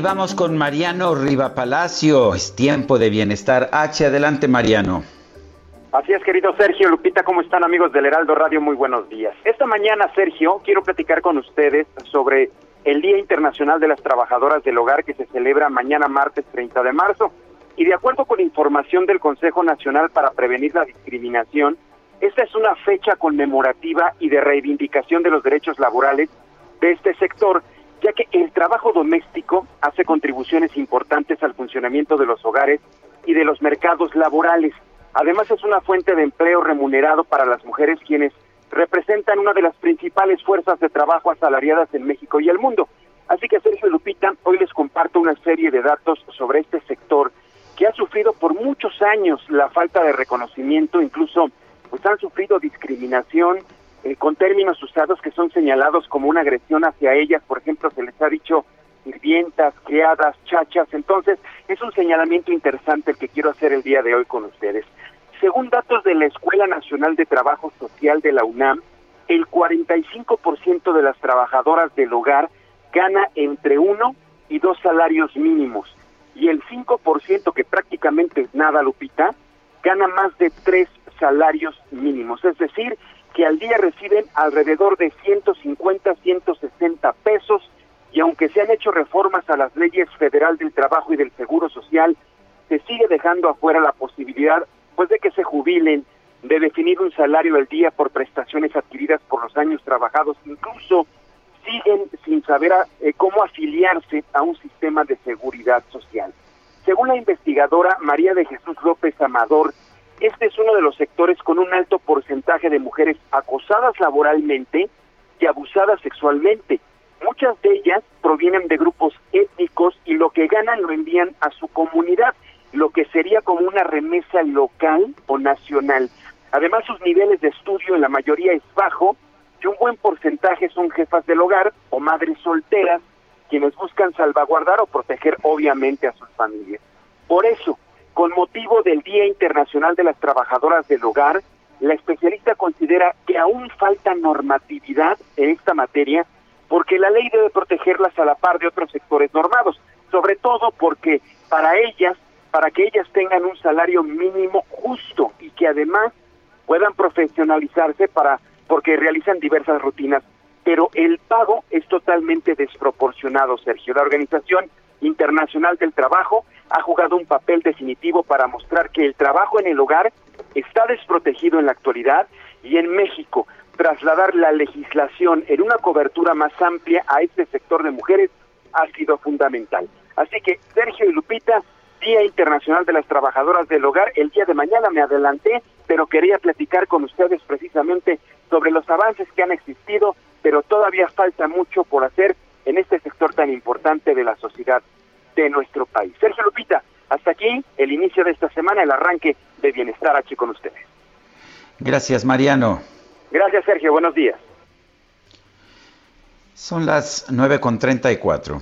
Y vamos con Mariano Riva Palacio. Es tiempo de bienestar H. Adelante, Mariano. Así es, querido Sergio, Lupita, ¿cómo están amigos del Heraldo Radio? Muy buenos días. Esta mañana, Sergio, quiero platicar con ustedes sobre el Día Internacional de las Trabajadoras del Hogar que se celebra mañana martes 30 de marzo. Y de acuerdo con información del Consejo Nacional para Prevenir la Discriminación, esta es una fecha conmemorativa y de reivindicación de los derechos laborales de este sector, ya que el trabajo doméstico hace contribuciones importantes al funcionamiento de los hogares y de los mercados laborales. Además es una fuente de empleo remunerado para las mujeres quienes representan una de las principales fuerzas de trabajo asalariadas en México y el mundo. Así que Sergio Lupita, hoy les comparto una serie de datos sobre este sector que ha sufrido por muchos años la falta de reconocimiento, incluso pues han sufrido discriminación eh, con términos usados que son señalados como una agresión hacia ellas, por ejemplo, se les ha dicho sirvientas, criadas, chachas, entonces es un señalamiento interesante el que quiero hacer el día de hoy con ustedes. Según datos de la Escuela Nacional de Trabajo Social de la UNAM, el 45% de las trabajadoras del hogar gana entre uno y dos salarios mínimos. Y el 5% que prácticamente es nada, Lupita, gana más de tres salarios mínimos, es decir, que al día reciben alrededor de 150, 160 pesos y aunque se han hecho reformas a las leyes federal del trabajo y del seguro social, se sigue dejando afuera la posibilidad pues de que se jubilen, de definir un salario al día por prestaciones adquiridas por los años trabajados, incluso siguen sin saber eh, cómo afiliarse a un sistema de seguridad social. Según la investigadora María de Jesús López Amador, este es uno de los sectores con un alto porcentaje de mujeres acosadas laboralmente y abusadas sexualmente. Muchas de ellas provienen de grupos étnicos y lo que ganan lo envían a su comunidad, lo que sería como una remesa local o nacional. Además, sus niveles de estudio en la mayoría es bajo y un buen porcentaje son jefas del hogar o madres solteras quienes buscan salvaguardar o proteger obviamente a sus familias. Por eso, con motivo del Día Internacional de las Trabajadoras del Hogar, la especialista considera que aún falta normatividad en esta materia porque la ley debe protegerlas a la par de otros sectores normados, sobre todo porque para ellas, para que ellas tengan un salario mínimo justo y que además puedan profesionalizarse para porque realizan diversas rutinas, pero el pago es totalmente desproporcionado, Sergio. La Organización Internacional del Trabajo ha jugado un papel definitivo para mostrar que el trabajo en el hogar está desprotegido en la actualidad y en México trasladar la legislación en una cobertura más amplia a este sector de mujeres ha sido fundamental. Así que Sergio y Lupita, Día Internacional de las Trabajadoras del Hogar, el día de mañana me adelanté, pero quería platicar con ustedes precisamente sobre los avances que han existido, pero todavía falta mucho por hacer en este sector tan importante de la sociedad de nuestro país. Sergio Lupita, hasta aquí el inicio de esta semana, el arranque de Bienestar H con ustedes. Gracias, Mariano. Gracias, Sergio. Buenos días. Son las 9.34.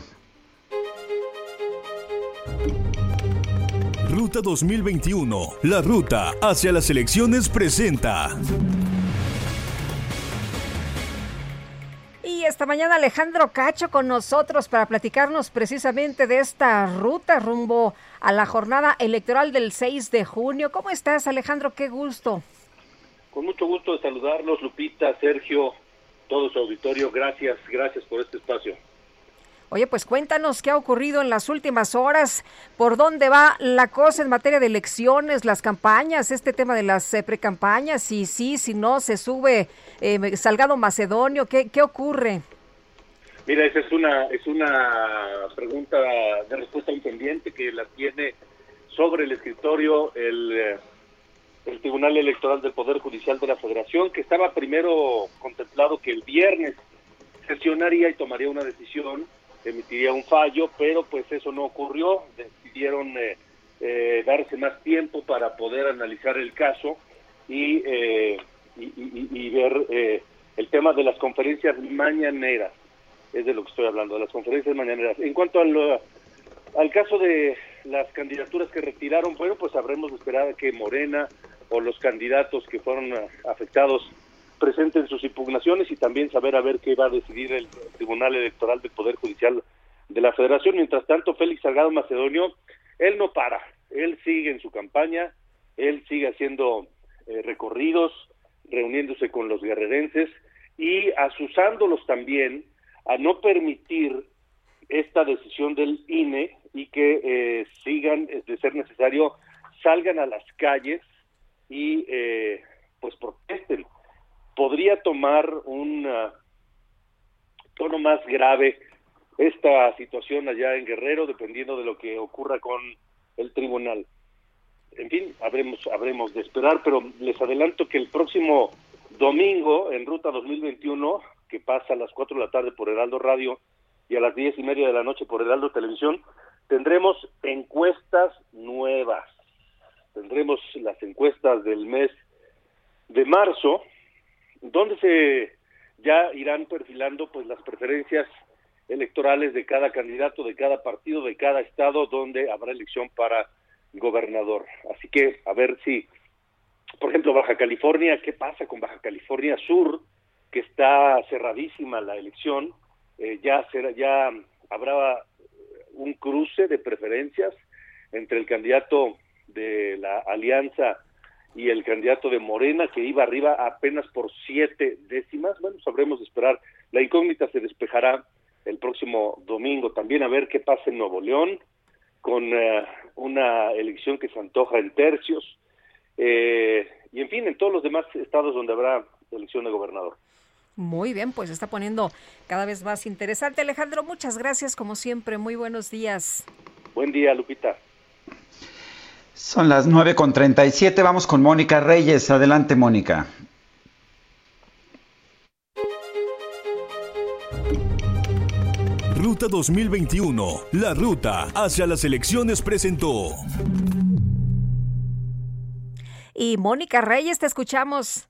Ruta 2021, la ruta hacia las elecciones presenta. Esta mañana Alejandro Cacho con nosotros para platicarnos precisamente de esta ruta rumbo a la jornada electoral del 6 de junio. ¿Cómo estás, Alejandro? Qué gusto. Con mucho gusto de saludarlos, Lupita, Sergio, todo su auditorio. Gracias, gracias por este espacio. Oye, pues cuéntanos qué ha ocurrido en las últimas horas, por dónde va la cosa en materia de elecciones, las campañas, este tema de las eh, precampañas, si sí, si no, se sube eh, Salgado Macedonio, ¿qué, ¿qué ocurre? Mira, esa es una, es una pregunta de respuesta independiente que la tiene sobre el escritorio el, eh, el Tribunal Electoral del Poder Judicial de la Federación, que estaba primero contemplado que el viernes sesionaría y tomaría una decisión emitiría un fallo, pero pues eso no ocurrió, decidieron eh, eh, darse más tiempo para poder analizar el caso y, eh, y, ver el tema de las conferencias mañaneras, es de lo que estoy hablando, de las conferencias mañaneras. En cuanto al, al caso de las candidaturas que retiraron, bueno, pues habremos de esperar que Morena o los candidatos que fueron afectados presenten sus impugnaciones y también saber a ver qué va a decidir el Tribunal Electoral del Poder Judicial de la Federación. Mientras tanto, Félix Salgado Macedonio, él no para, él sigue en su campaña, él sigue haciendo eh, recorridos, reuniéndose con los guerrerenses y asusándolos también a no permitir esta decisión del INE y que eh, sigan, de ser necesario, salgan a las calles y eh, pues protesten podría tomar un ah, tono más grave esta situación allá en Guerrero, dependiendo de lo que ocurra con el tribunal. En fin, habremos, habremos de esperar, pero les adelanto que el próximo domingo, en Ruta 2021, que pasa a las 4 de la tarde por Heraldo Radio y a las diez y media de la noche por Heraldo Televisión, tendremos encuestas nuevas. Tendremos las encuestas del mes de marzo, donde se ya irán perfilando pues las preferencias electorales de cada candidato, de cada partido, de cada estado donde habrá elección para gobernador. Así que a ver si, por ejemplo, Baja California, ¿qué pasa con Baja California Sur? Que está cerradísima la elección, eh, ya será, ya habrá un cruce de preferencias entre el candidato de la alianza y el candidato de Morena que iba arriba apenas por siete décimas. Bueno, sabremos esperar. La incógnita se despejará el próximo domingo. También a ver qué pasa en Nuevo León con eh, una elección que se antoja en tercios. Eh, y en fin, en todos los demás estados donde habrá elección de gobernador. Muy bien, pues se está poniendo cada vez más interesante. Alejandro, muchas gracias como siempre. Muy buenos días. Buen día, Lupita. Son las 9 con 37. Vamos con Mónica Reyes. Adelante, Mónica. Ruta 2021. La ruta hacia las elecciones presentó. Y Mónica Reyes, te escuchamos.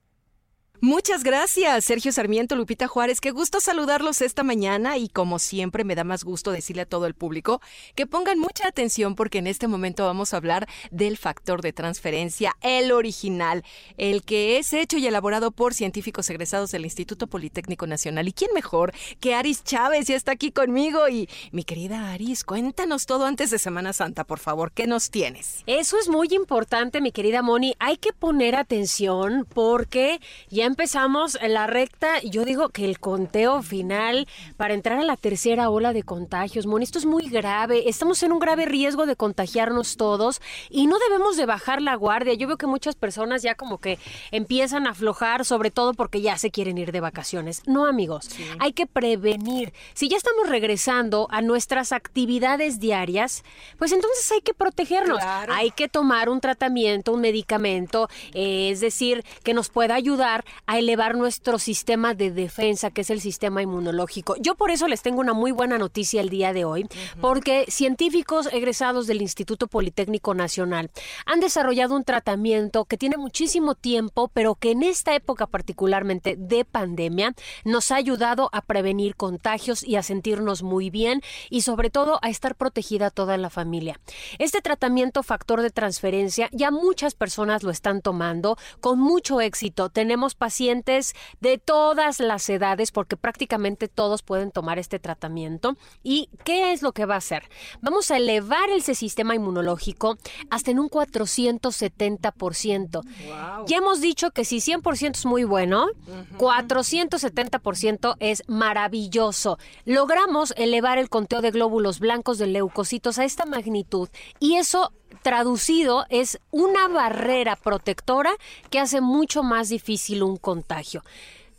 Muchas gracias, Sergio Sarmiento, Lupita Juárez. Qué gusto saludarlos esta mañana y como siempre me da más gusto decirle a todo el público que pongan mucha atención porque en este momento vamos a hablar del factor de transferencia, el original, el que es hecho y elaborado por científicos egresados del Instituto Politécnico Nacional. ¿Y quién mejor que Aris Chávez? Ya está aquí conmigo y mi querida Aris, cuéntanos todo antes de Semana Santa, por favor. ¿Qué nos tienes? Eso es muy importante, mi querida Moni. Hay que poner atención porque ya empezamos la recta, yo digo que el conteo final para entrar a la tercera ola de contagios, Moni, esto es muy grave, estamos en un grave riesgo de contagiarnos todos y no debemos de bajar la guardia. Yo veo que muchas personas ya como que empiezan a aflojar, sobre todo porque ya se quieren ir de vacaciones. No, amigos, hay que prevenir. Si ya estamos regresando a nuestras actividades diarias, pues entonces hay que protegernos. Hay que tomar un tratamiento, un medicamento, eh, es decir, que nos pueda ayudar a elevar nuestro sistema de defensa, que es el sistema inmunológico. Yo por eso les tengo una muy buena noticia el día de hoy, porque científicos egresados del Instituto Politécnico Nacional han desarrollado un tratamiento que tiene muchísimo tiempo, pero que en esta época particularmente de pandemia nos ha ayudado a prevenir contagios y a sentirnos muy bien y sobre todo a estar protegida toda la familia. Este tratamiento factor de transferencia ya muchas personas lo están tomando con mucho éxito. Tenemos pacientes de todas las edades porque prácticamente todos pueden tomar este tratamiento. ¿Y qué es lo que va a hacer? Vamos a elevar ese sistema inmunológico hasta en un 470%. Ya hemos dicho que si 100% es muy bueno, 470% es maravilloso. Logramos elevar el conteo de glóbulos blancos de leucocitos a esta magnitud y eso traducido es una barrera protectora que hace mucho más difícil un contagio.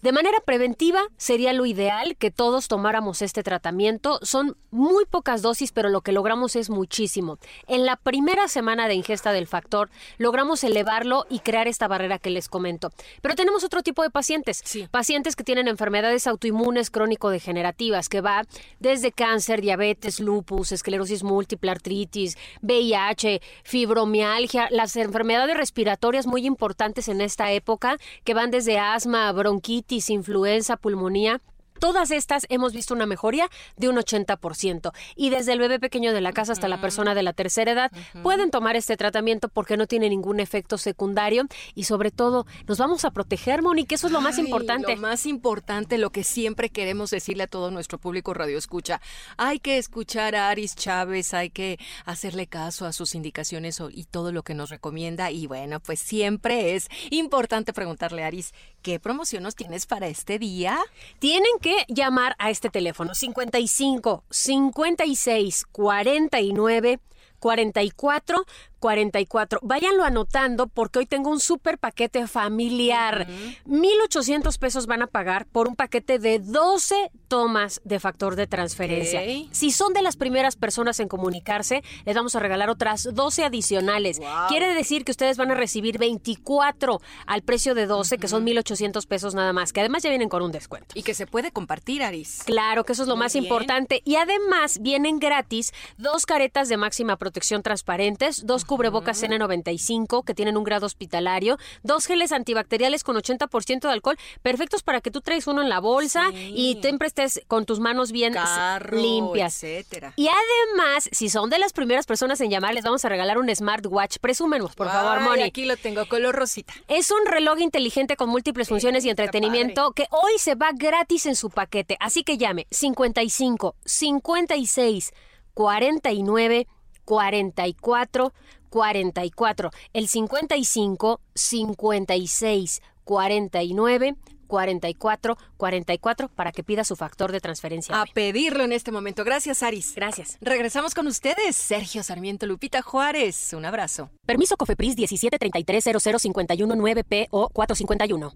De manera preventiva sería lo ideal que todos tomáramos este tratamiento. Son muy pocas dosis, pero lo que logramos es muchísimo. En la primera semana de ingesta del factor logramos elevarlo y crear esta barrera que les comento. Pero tenemos otro tipo de pacientes. Pacientes que tienen enfermedades autoinmunes crónico-degenerativas, que va desde cáncer, diabetes, lupus, esclerosis múltiple, artritis, VIH, fibromialgia, las enfermedades respiratorias muy importantes en esta época, que van desde asma, bronquitis, influenza, pulmonía. Todas estas hemos visto una mejoría de un 80%. Y desde el bebé pequeño de la casa hasta la persona de la tercera edad pueden tomar este tratamiento porque no tiene ningún efecto secundario y sobre todo nos vamos a proteger, Moni, que eso es lo más Ay, importante. Lo más importante, lo que siempre queremos decirle a todo nuestro público radio escucha. Hay que escuchar a Aris Chávez, hay que hacerle caso a sus indicaciones y todo lo que nos recomienda. Y bueno, pues siempre es importante preguntarle a Aris, ¿qué promoción nos tienes para este día? Tienen que llamar a este teléfono 55 56 49 44 44. Váyanlo anotando porque hoy tengo un super paquete familiar. 1,800 pesos van a pagar por un paquete de 12 tomas de factor de transferencia. Si son de las primeras personas en comunicarse, les vamos a regalar otras 12 adicionales. Quiere decir que ustedes van a recibir 24 al precio de 12, que son 1,800 pesos nada más, que además ya vienen con un descuento. Y que se puede compartir, Aris. Claro, que eso es lo Muy más bien. importante. Y además vienen gratis dos caretas de máxima protección transparentes, dos cubrebocas N95 que tienen un grado hospitalario, dos geles antibacteriales con 80% de alcohol, perfectos para que tú traes uno en la bolsa y siempre estés con tus manos bien Carro, limpias. etcétera. Y además, si son de las primeras personas en llamar, les vamos a regalar un smartwatch. Presúmenos, por favor, Moni. aquí lo tengo, color rosita. Es un reloj inteligente con múltiples funciones y entretenimiento que hoy se va gratis en su paquete. Así que llame 55 56 49 44 44. El 55 56 49 44 44 para que pida su factor de transferencia. A pedirlo en este momento. Gracias, Aris. Gracias. Regresamos con ustedes, Sergio Sarmiento Lupita Juárez. Un abrazo. Permiso Cofepris 173300519 p o 451.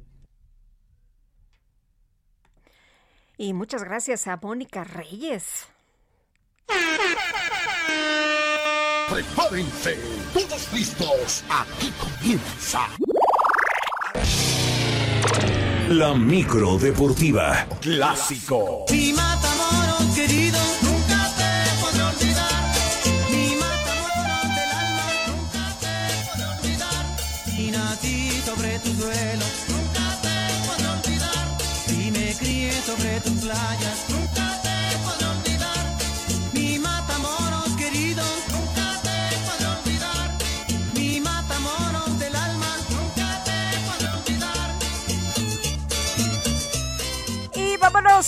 Y muchas gracias a Mónica Reyes. Prepárense, todos listos. Aquí comienza. La micro deportiva. Clásico. Querido,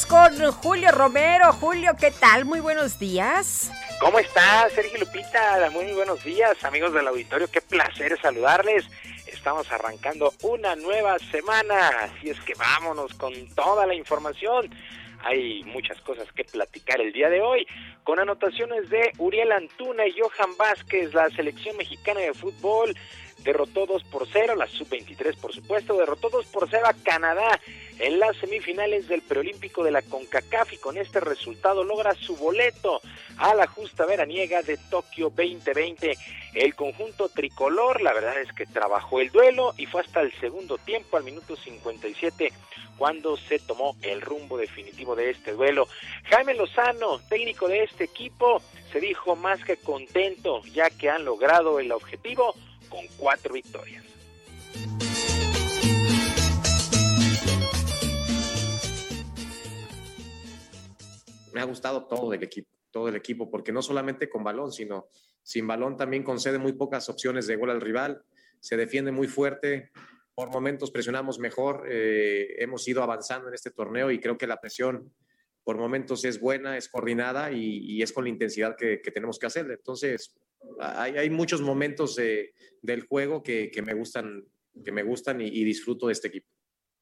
con Julio Romero. Julio, ¿qué tal? Muy buenos días. ¿Cómo está Sergio Lupita? Muy buenos días, amigos del auditorio. Qué placer saludarles. Estamos arrancando una nueva semana, así es que vámonos con toda la información. Hay muchas cosas que platicar el día de hoy, con anotaciones de Uriel Antuna y Johan Vázquez, la selección mexicana de fútbol derrotó 2 por 0, la sub-23 por supuesto, derrotó 2 por 0 a Canadá en las semifinales del preolímpico de la CONCACAF y con este resultado logra su boleto a la justa veraniega de Tokio 2020. El conjunto tricolor, la verdad es que trabajó el duelo y fue hasta el segundo tiempo, al minuto 57, cuando se tomó el rumbo definitivo de este duelo. Jaime Lozano, técnico de este equipo, se dijo más que contento ya que han logrado el objetivo con cuatro victorias. me ha gustado todo del equipo, todo el equipo, porque no solamente con balón, sino sin balón también concede muy pocas opciones de gol al rival, se defiende muy fuerte, por momentos presionamos mejor, eh, hemos ido avanzando en este torneo y creo que la presión por momentos es buena, es coordinada y, es con la intensidad que, que tenemos que hacer. Entonces, hay, hay muchos momentos de- del juego que, que me gustan, que me gustan y- y disfruto de este equipo.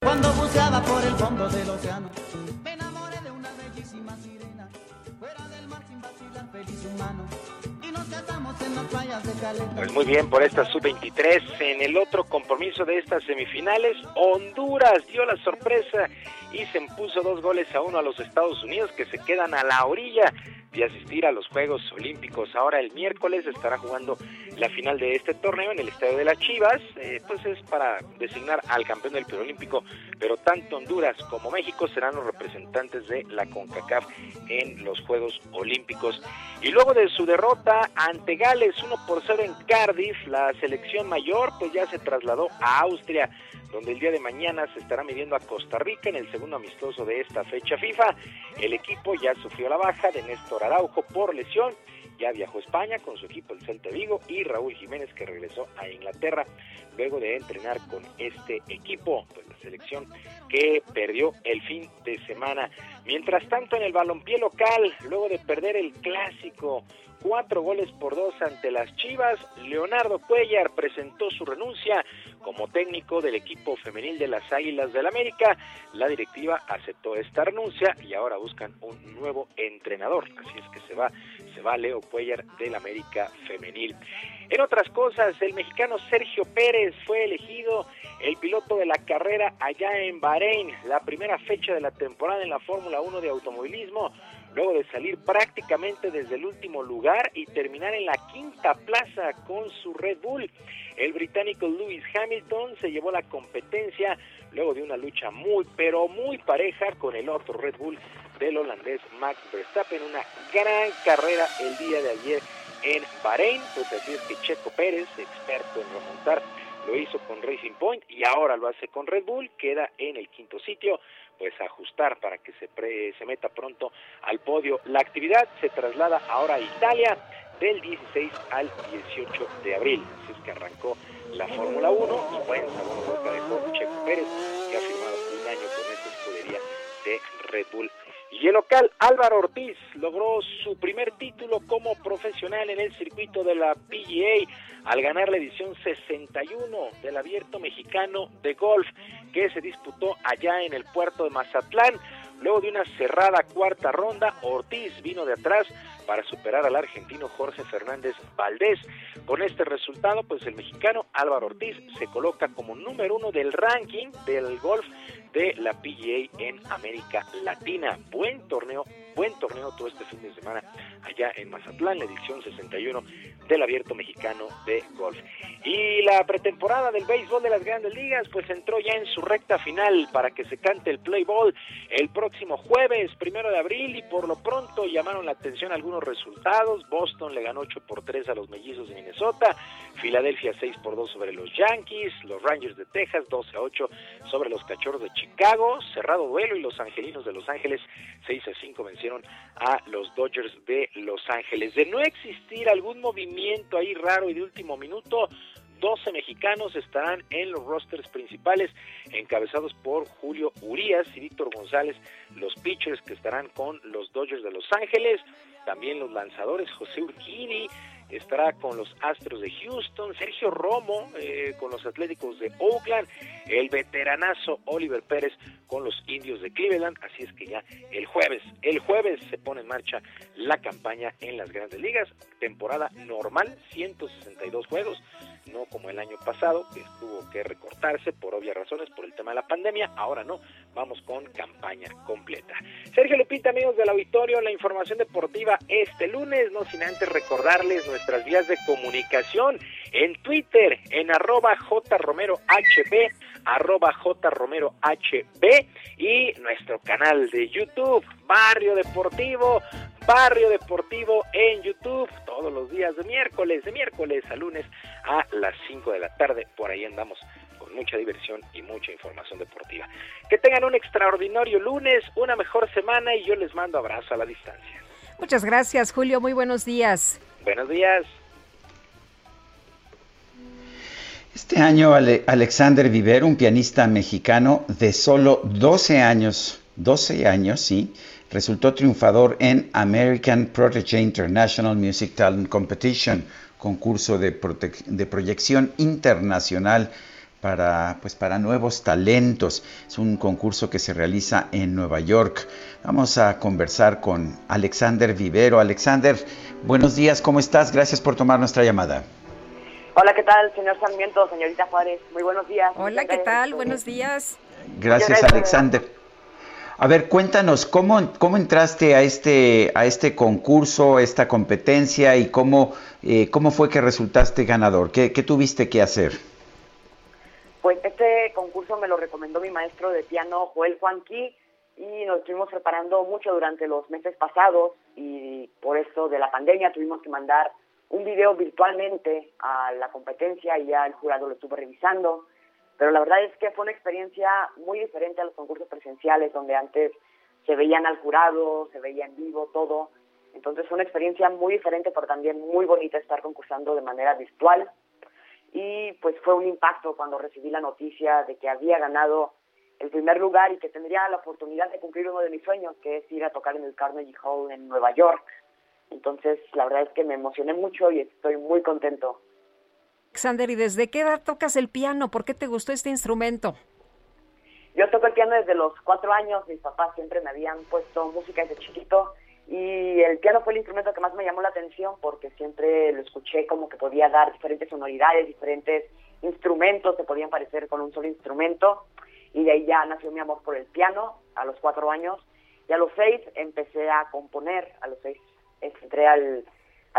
Cuando buceaba por el fondo del océano, me enamoré de una bellísima sirena. Fuera del mar sin vacilar, feliz humano. Y nos casamos en las playas de Caleta. Pues muy bien, por esta sub-23, en el otro compromiso de estas semifinales, Honduras dio la sorpresa y se impuso dos goles a uno a los Estados Unidos que se quedan a la orilla de asistir a los Juegos Olímpicos. Ahora el miércoles estará jugando la final de este torneo en el Estadio de las Chivas, eh, pues es para designar al campeón del preolímpico, pero tanto Honduras como México serán los representantes de la CONCACAF en los Juegos Olímpicos. Y luego de su derrota ante Gales 1 por 0 en Cardiff, la selección mayor pues ya se trasladó a Austria donde el día de mañana se estará midiendo a Costa Rica en el segundo amistoso de esta fecha FIFA. El equipo ya sufrió la baja de Néstor Araujo por lesión, ya viajó a España con su equipo el Celta Vigo y Raúl Jiménez que regresó a Inglaterra luego de entrenar con este equipo, pues la selección que perdió el fin de semana. Mientras tanto en el balompié local, luego de perder el clásico cuatro goles por dos ante las Chivas, Leonardo Cuellar presentó su renuncia como técnico del equipo femenil de las Águilas del América. La directiva aceptó esta renuncia y ahora buscan un nuevo entrenador. Así es que se va, se va Leo Cuellar del América femenil. En otras cosas, el mexicano Sergio Pérez fue elegido el piloto de la carrera allá en Bahrein, la primera fecha de la temporada en la Fórmula 1 de automovilismo luego de salir prácticamente desde el último lugar y terminar en la quinta plaza con su Red Bull. El británico Lewis Hamilton se llevó la competencia luego de una lucha muy pero muy pareja con el otro Red Bull del holandés Max Verstappen, una gran carrera el día de ayer en Bahrein, pues así es que Checo Pérez, experto en remontar, lo hizo con Racing Point y ahora lo hace con Red Bull, queda en el quinto sitio, pues ajustar para que se, se meta pronto al podio. La actividad se traslada ahora a Italia del 16 al 18 de abril, así es que arrancó la Fórmula 1 y buen sabor de Checo Pérez, que ha firmado un año con esta escudería de Red Bull. Y el local Álvaro Ortiz logró su primer título como profesional en el circuito de la PGA al ganar la edición 61 del Abierto Mexicano de Golf que se disputó allá en el puerto de Mazatlán. Luego de una cerrada cuarta ronda, Ortiz vino de atrás para superar al argentino Jorge Fernández Valdés. Con este resultado, pues el mexicano Álvaro Ortiz se coloca como número uno del ranking del golf de la PGA en América Latina. Buen torneo, buen torneo todo este fin de semana allá en Mazatlán, la edición 61 del Abierto Mexicano de Golf. Y la pretemporada del béisbol de las grandes ligas pues entró ya en su recta final para que se cante el play ball el próximo jueves, primero de abril, y por lo pronto llamaron la atención algunos resultados. Boston le ganó 8 por 3 a los mellizos de Minnesota, Filadelfia 6 por 2 sobre los Yankees, los Rangers de Texas 12 a 8 sobre los Cachorros de Chicago, cerrado duelo y los Angelinos de Los Ángeles 6 a 5 vencieron a los Dodgers de Los Ángeles. De no existir algún movimiento ahí raro y de último minuto, 12 mexicanos estarán en los rosters principales, encabezados por Julio Urias y Víctor González, los pitchers que estarán con los Dodgers de Los Ángeles, también los lanzadores José Urquini, estará con los Astros de Houston, Sergio Romo eh, con los Atléticos de Oakland, el veteranazo Oliver Pérez con los Indios de Cleveland, así es que ya el jueves, el jueves se pone en marcha la campaña en las grandes ligas, temporada normal, 162 juegos, no como el año pasado, que tuvo que recortarse por obvias razones, por el tema de la pandemia, ahora no, vamos con campaña completa. Sergio Lupita, amigos del auditorio, la información deportiva este lunes, no sin antes recordarles nuestras vías de comunicación en Twitter, en arroba jromerohb, arroba jromerohb y nuestro canal de YouTube, Barrio Deportivo, Barrio Deportivo en YouTube, todos los días de miércoles, de miércoles a lunes a las 5 de la tarde, por ahí andamos con mucha diversión y mucha información deportiva. Que tengan un extraordinario lunes, una mejor semana y yo les mando abrazo a la distancia. Muchas gracias, Julio. Muy buenos días. Buenos días. Este año Alexander Vivero, un pianista mexicano de solo 12 años, 12 años, sí, resultó triunfador en American Protege International Music Talent Competition, concurso de, de proyección internacional para, pues, para nuevos talentos. Es un concurso que se realiza en Nueva York. Vamos a conversar con Alexander Vivero. Alexander, buenos días, ¿cómo estás? Gracias por tomar nuestra llamada. Hola, ¿qué tal, señor Sarmiento, señorita Juárez? Muy buenos días. Hola, ¿qué tal? Buenos días. Gracias, Alexander. A ver, cuéntanos, ¿cómo, cómo entraste a este, a este concurso, esta competencia y cómo, eh, cómo fue que resultaste ganador? ¿Qué, ¿Qué tuviste que hacer? Pues este concurso me lo recomendó mi maestro de piano, Joel Juanqui, y nos estuvimos preparando mucho durante los meses pasados y por esto de la pandemia tuvimos que mandar un video virtualmente a la competencia y ya el jurado lo estuvo revisando. Pero la verdad es que fue una experiencia muy diferente a los concursos presenciales donde antes se veían al jurado, se veía en vivo todo. Entonces fue una experiencia muy diferente, pero también muy bonita estar concursando de manera virtual y pues fue un impacto cuando recibí la noticia de que había ganado el primer lugar y que tendría la oportunidad de cumplir uno de mis sueños, que es ir a tocar en el Carnegie Hall en Nueva York. Entonces, la verdad es que me emocioné mucho y estoy muy contento. Alexander, ¿y desde qué edad tocas el piano? ¿Por qué te gustó este instrumento? Yo toco el piano desde los cuatro años. Mis papás siempre me habían puesto música desde chiquito y el piano fue el instrumento que más me llamó la atención porque siempre lo escuché como que podía dar diferentes sonoridades, diferentes instrumentos que podían parecer con un solo instrumento. Y de ahí ya nació mi amor por el piano a los cuatro años. Y a los seis empecé a componer. A los seis entré al,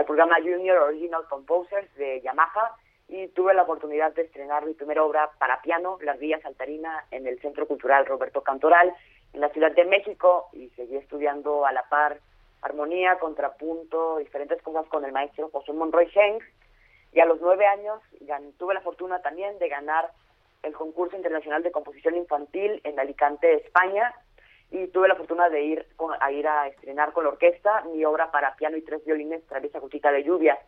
programa Junior Original Composers de Yamaha y tuve la oportunidad de estrenar mi primera obra para piano, Las Vías Saltarina, en el Centro Cultural Roberto Cantoral, en la Ciudad de México, y seguí estudiando a la par armonía, contrapunto, diferentes cosas con el maestro José Monroy Heng. Y a los nueve años tuve la fortuna también de ganar el concurso internacional de composición infantil en Alicante, España, y tuve la fortuna de ir a ir a estrenar con la orquesta mi obra para piano y tres violines, Traviesa Gotita de Lluvia.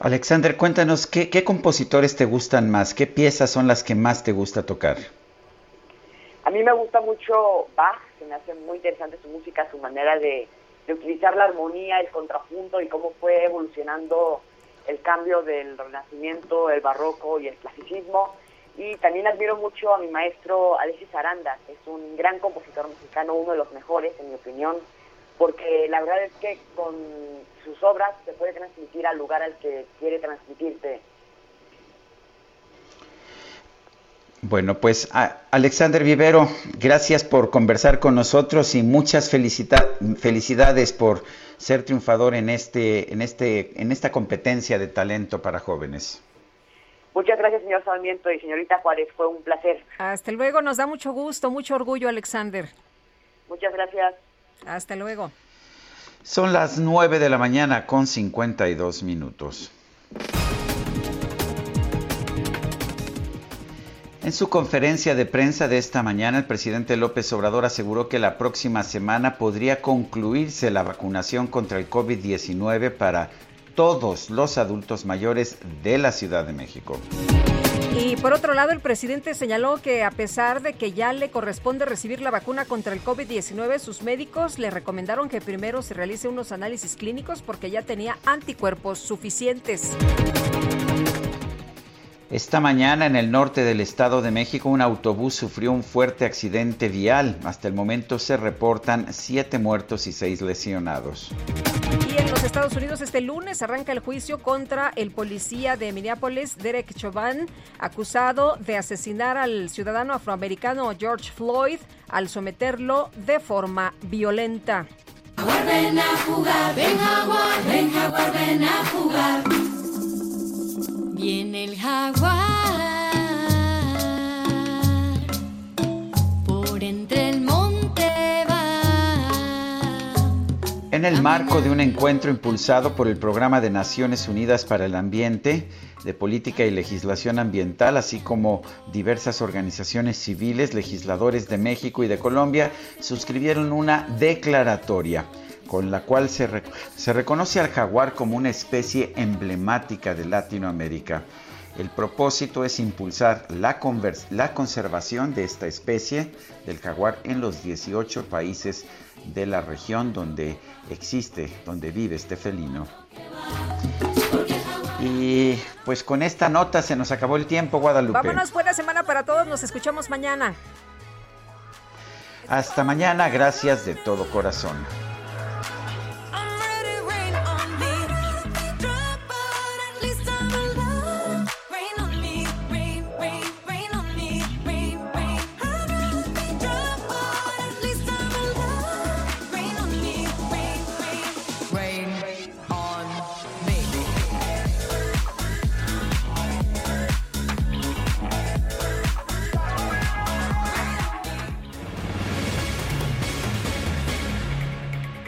Alexander, cuéntanos, ¿qué, ¿qué compositores te gustan más? ¿Qué piezas son las que más te gusta tocar? A mí me gusta mucho Bach, se me hace muy interesante su música, su manera de, de utilizar la armonía, el contrapunto y cómo fue evolucionando el cambio del renacimiento, el barroco y el clasicismo. Y también admiro mucho a mi maestro Alexis Aranda, que es un gran compositor mexicano, uno de los mejores, en mi opinión, porque la verdad es que con sus obras se puede transmitir al lugar al que quiere transmitirte. Bueno, pues Alexander Vivero, gracias por conversar con nosotros y muchas felicidades por ser triunfador en este, en este, en esta competencia de talento para jóvenes. Muchas gracias, señor Sarmiento y señorita Juárez, fue un placer. Hasta luego, nos da mucho gusto, mucho orgullo, Alexander. Muchas gracias. Hasta luego. Son las 9 de la mañana con 52 minutos. En su conferencia de prensa de esta mañana, el presidente López Obrador aseguró que la próxima semana podría concluirse la vacunación contra el COVID-19 para todos los adultos mayores de la Ciudad de México. Y por otro lado, el presidente señaló que a pesar de que ya le corresponde recibir la vacuna contra el COVID-19, sus médicos le recomendaron que primero se realice unos análisis clínicos porque ya tenía anticuerpos suficientes. Esta mañana en el norte del Estado de México un autobús sufrió un fuerte accidente vial. Hasta el momento se reportan siete muertos y seis lesionados. Y en los Estados Unidos este lunes arranca el juicio contra el policía de Minneapolis, Derek Chauvin, acusado de asesinar al ciudadano afroamericano George Floyd al someterlo de forma violenta. ven a jugar, ven ven ven a jugar. Viene el jaguar por entre el monte va. En el marco de un encuentro impulsado por el Programa de Naciones Unidas para el Ambiente, de Política y Legislación Ambiental, así como diversas organizaciones civiles, legisladores de México y de Colombia, suscribieron una declaratoria con la cual se, se reconoce al jaguar como una especie emblemática de Latinoamérica. El propósito es impulsar la, la, conservación de esta especie del jaguar en los 18 países de la región donde existe, donde vive este felino. Y pues con esta nota se nos acabó el tiempo, Guadalupe. Vámonos, buena semana para todos, nos escuchamos mañana. Hasta mañana, gracias de todo corazón.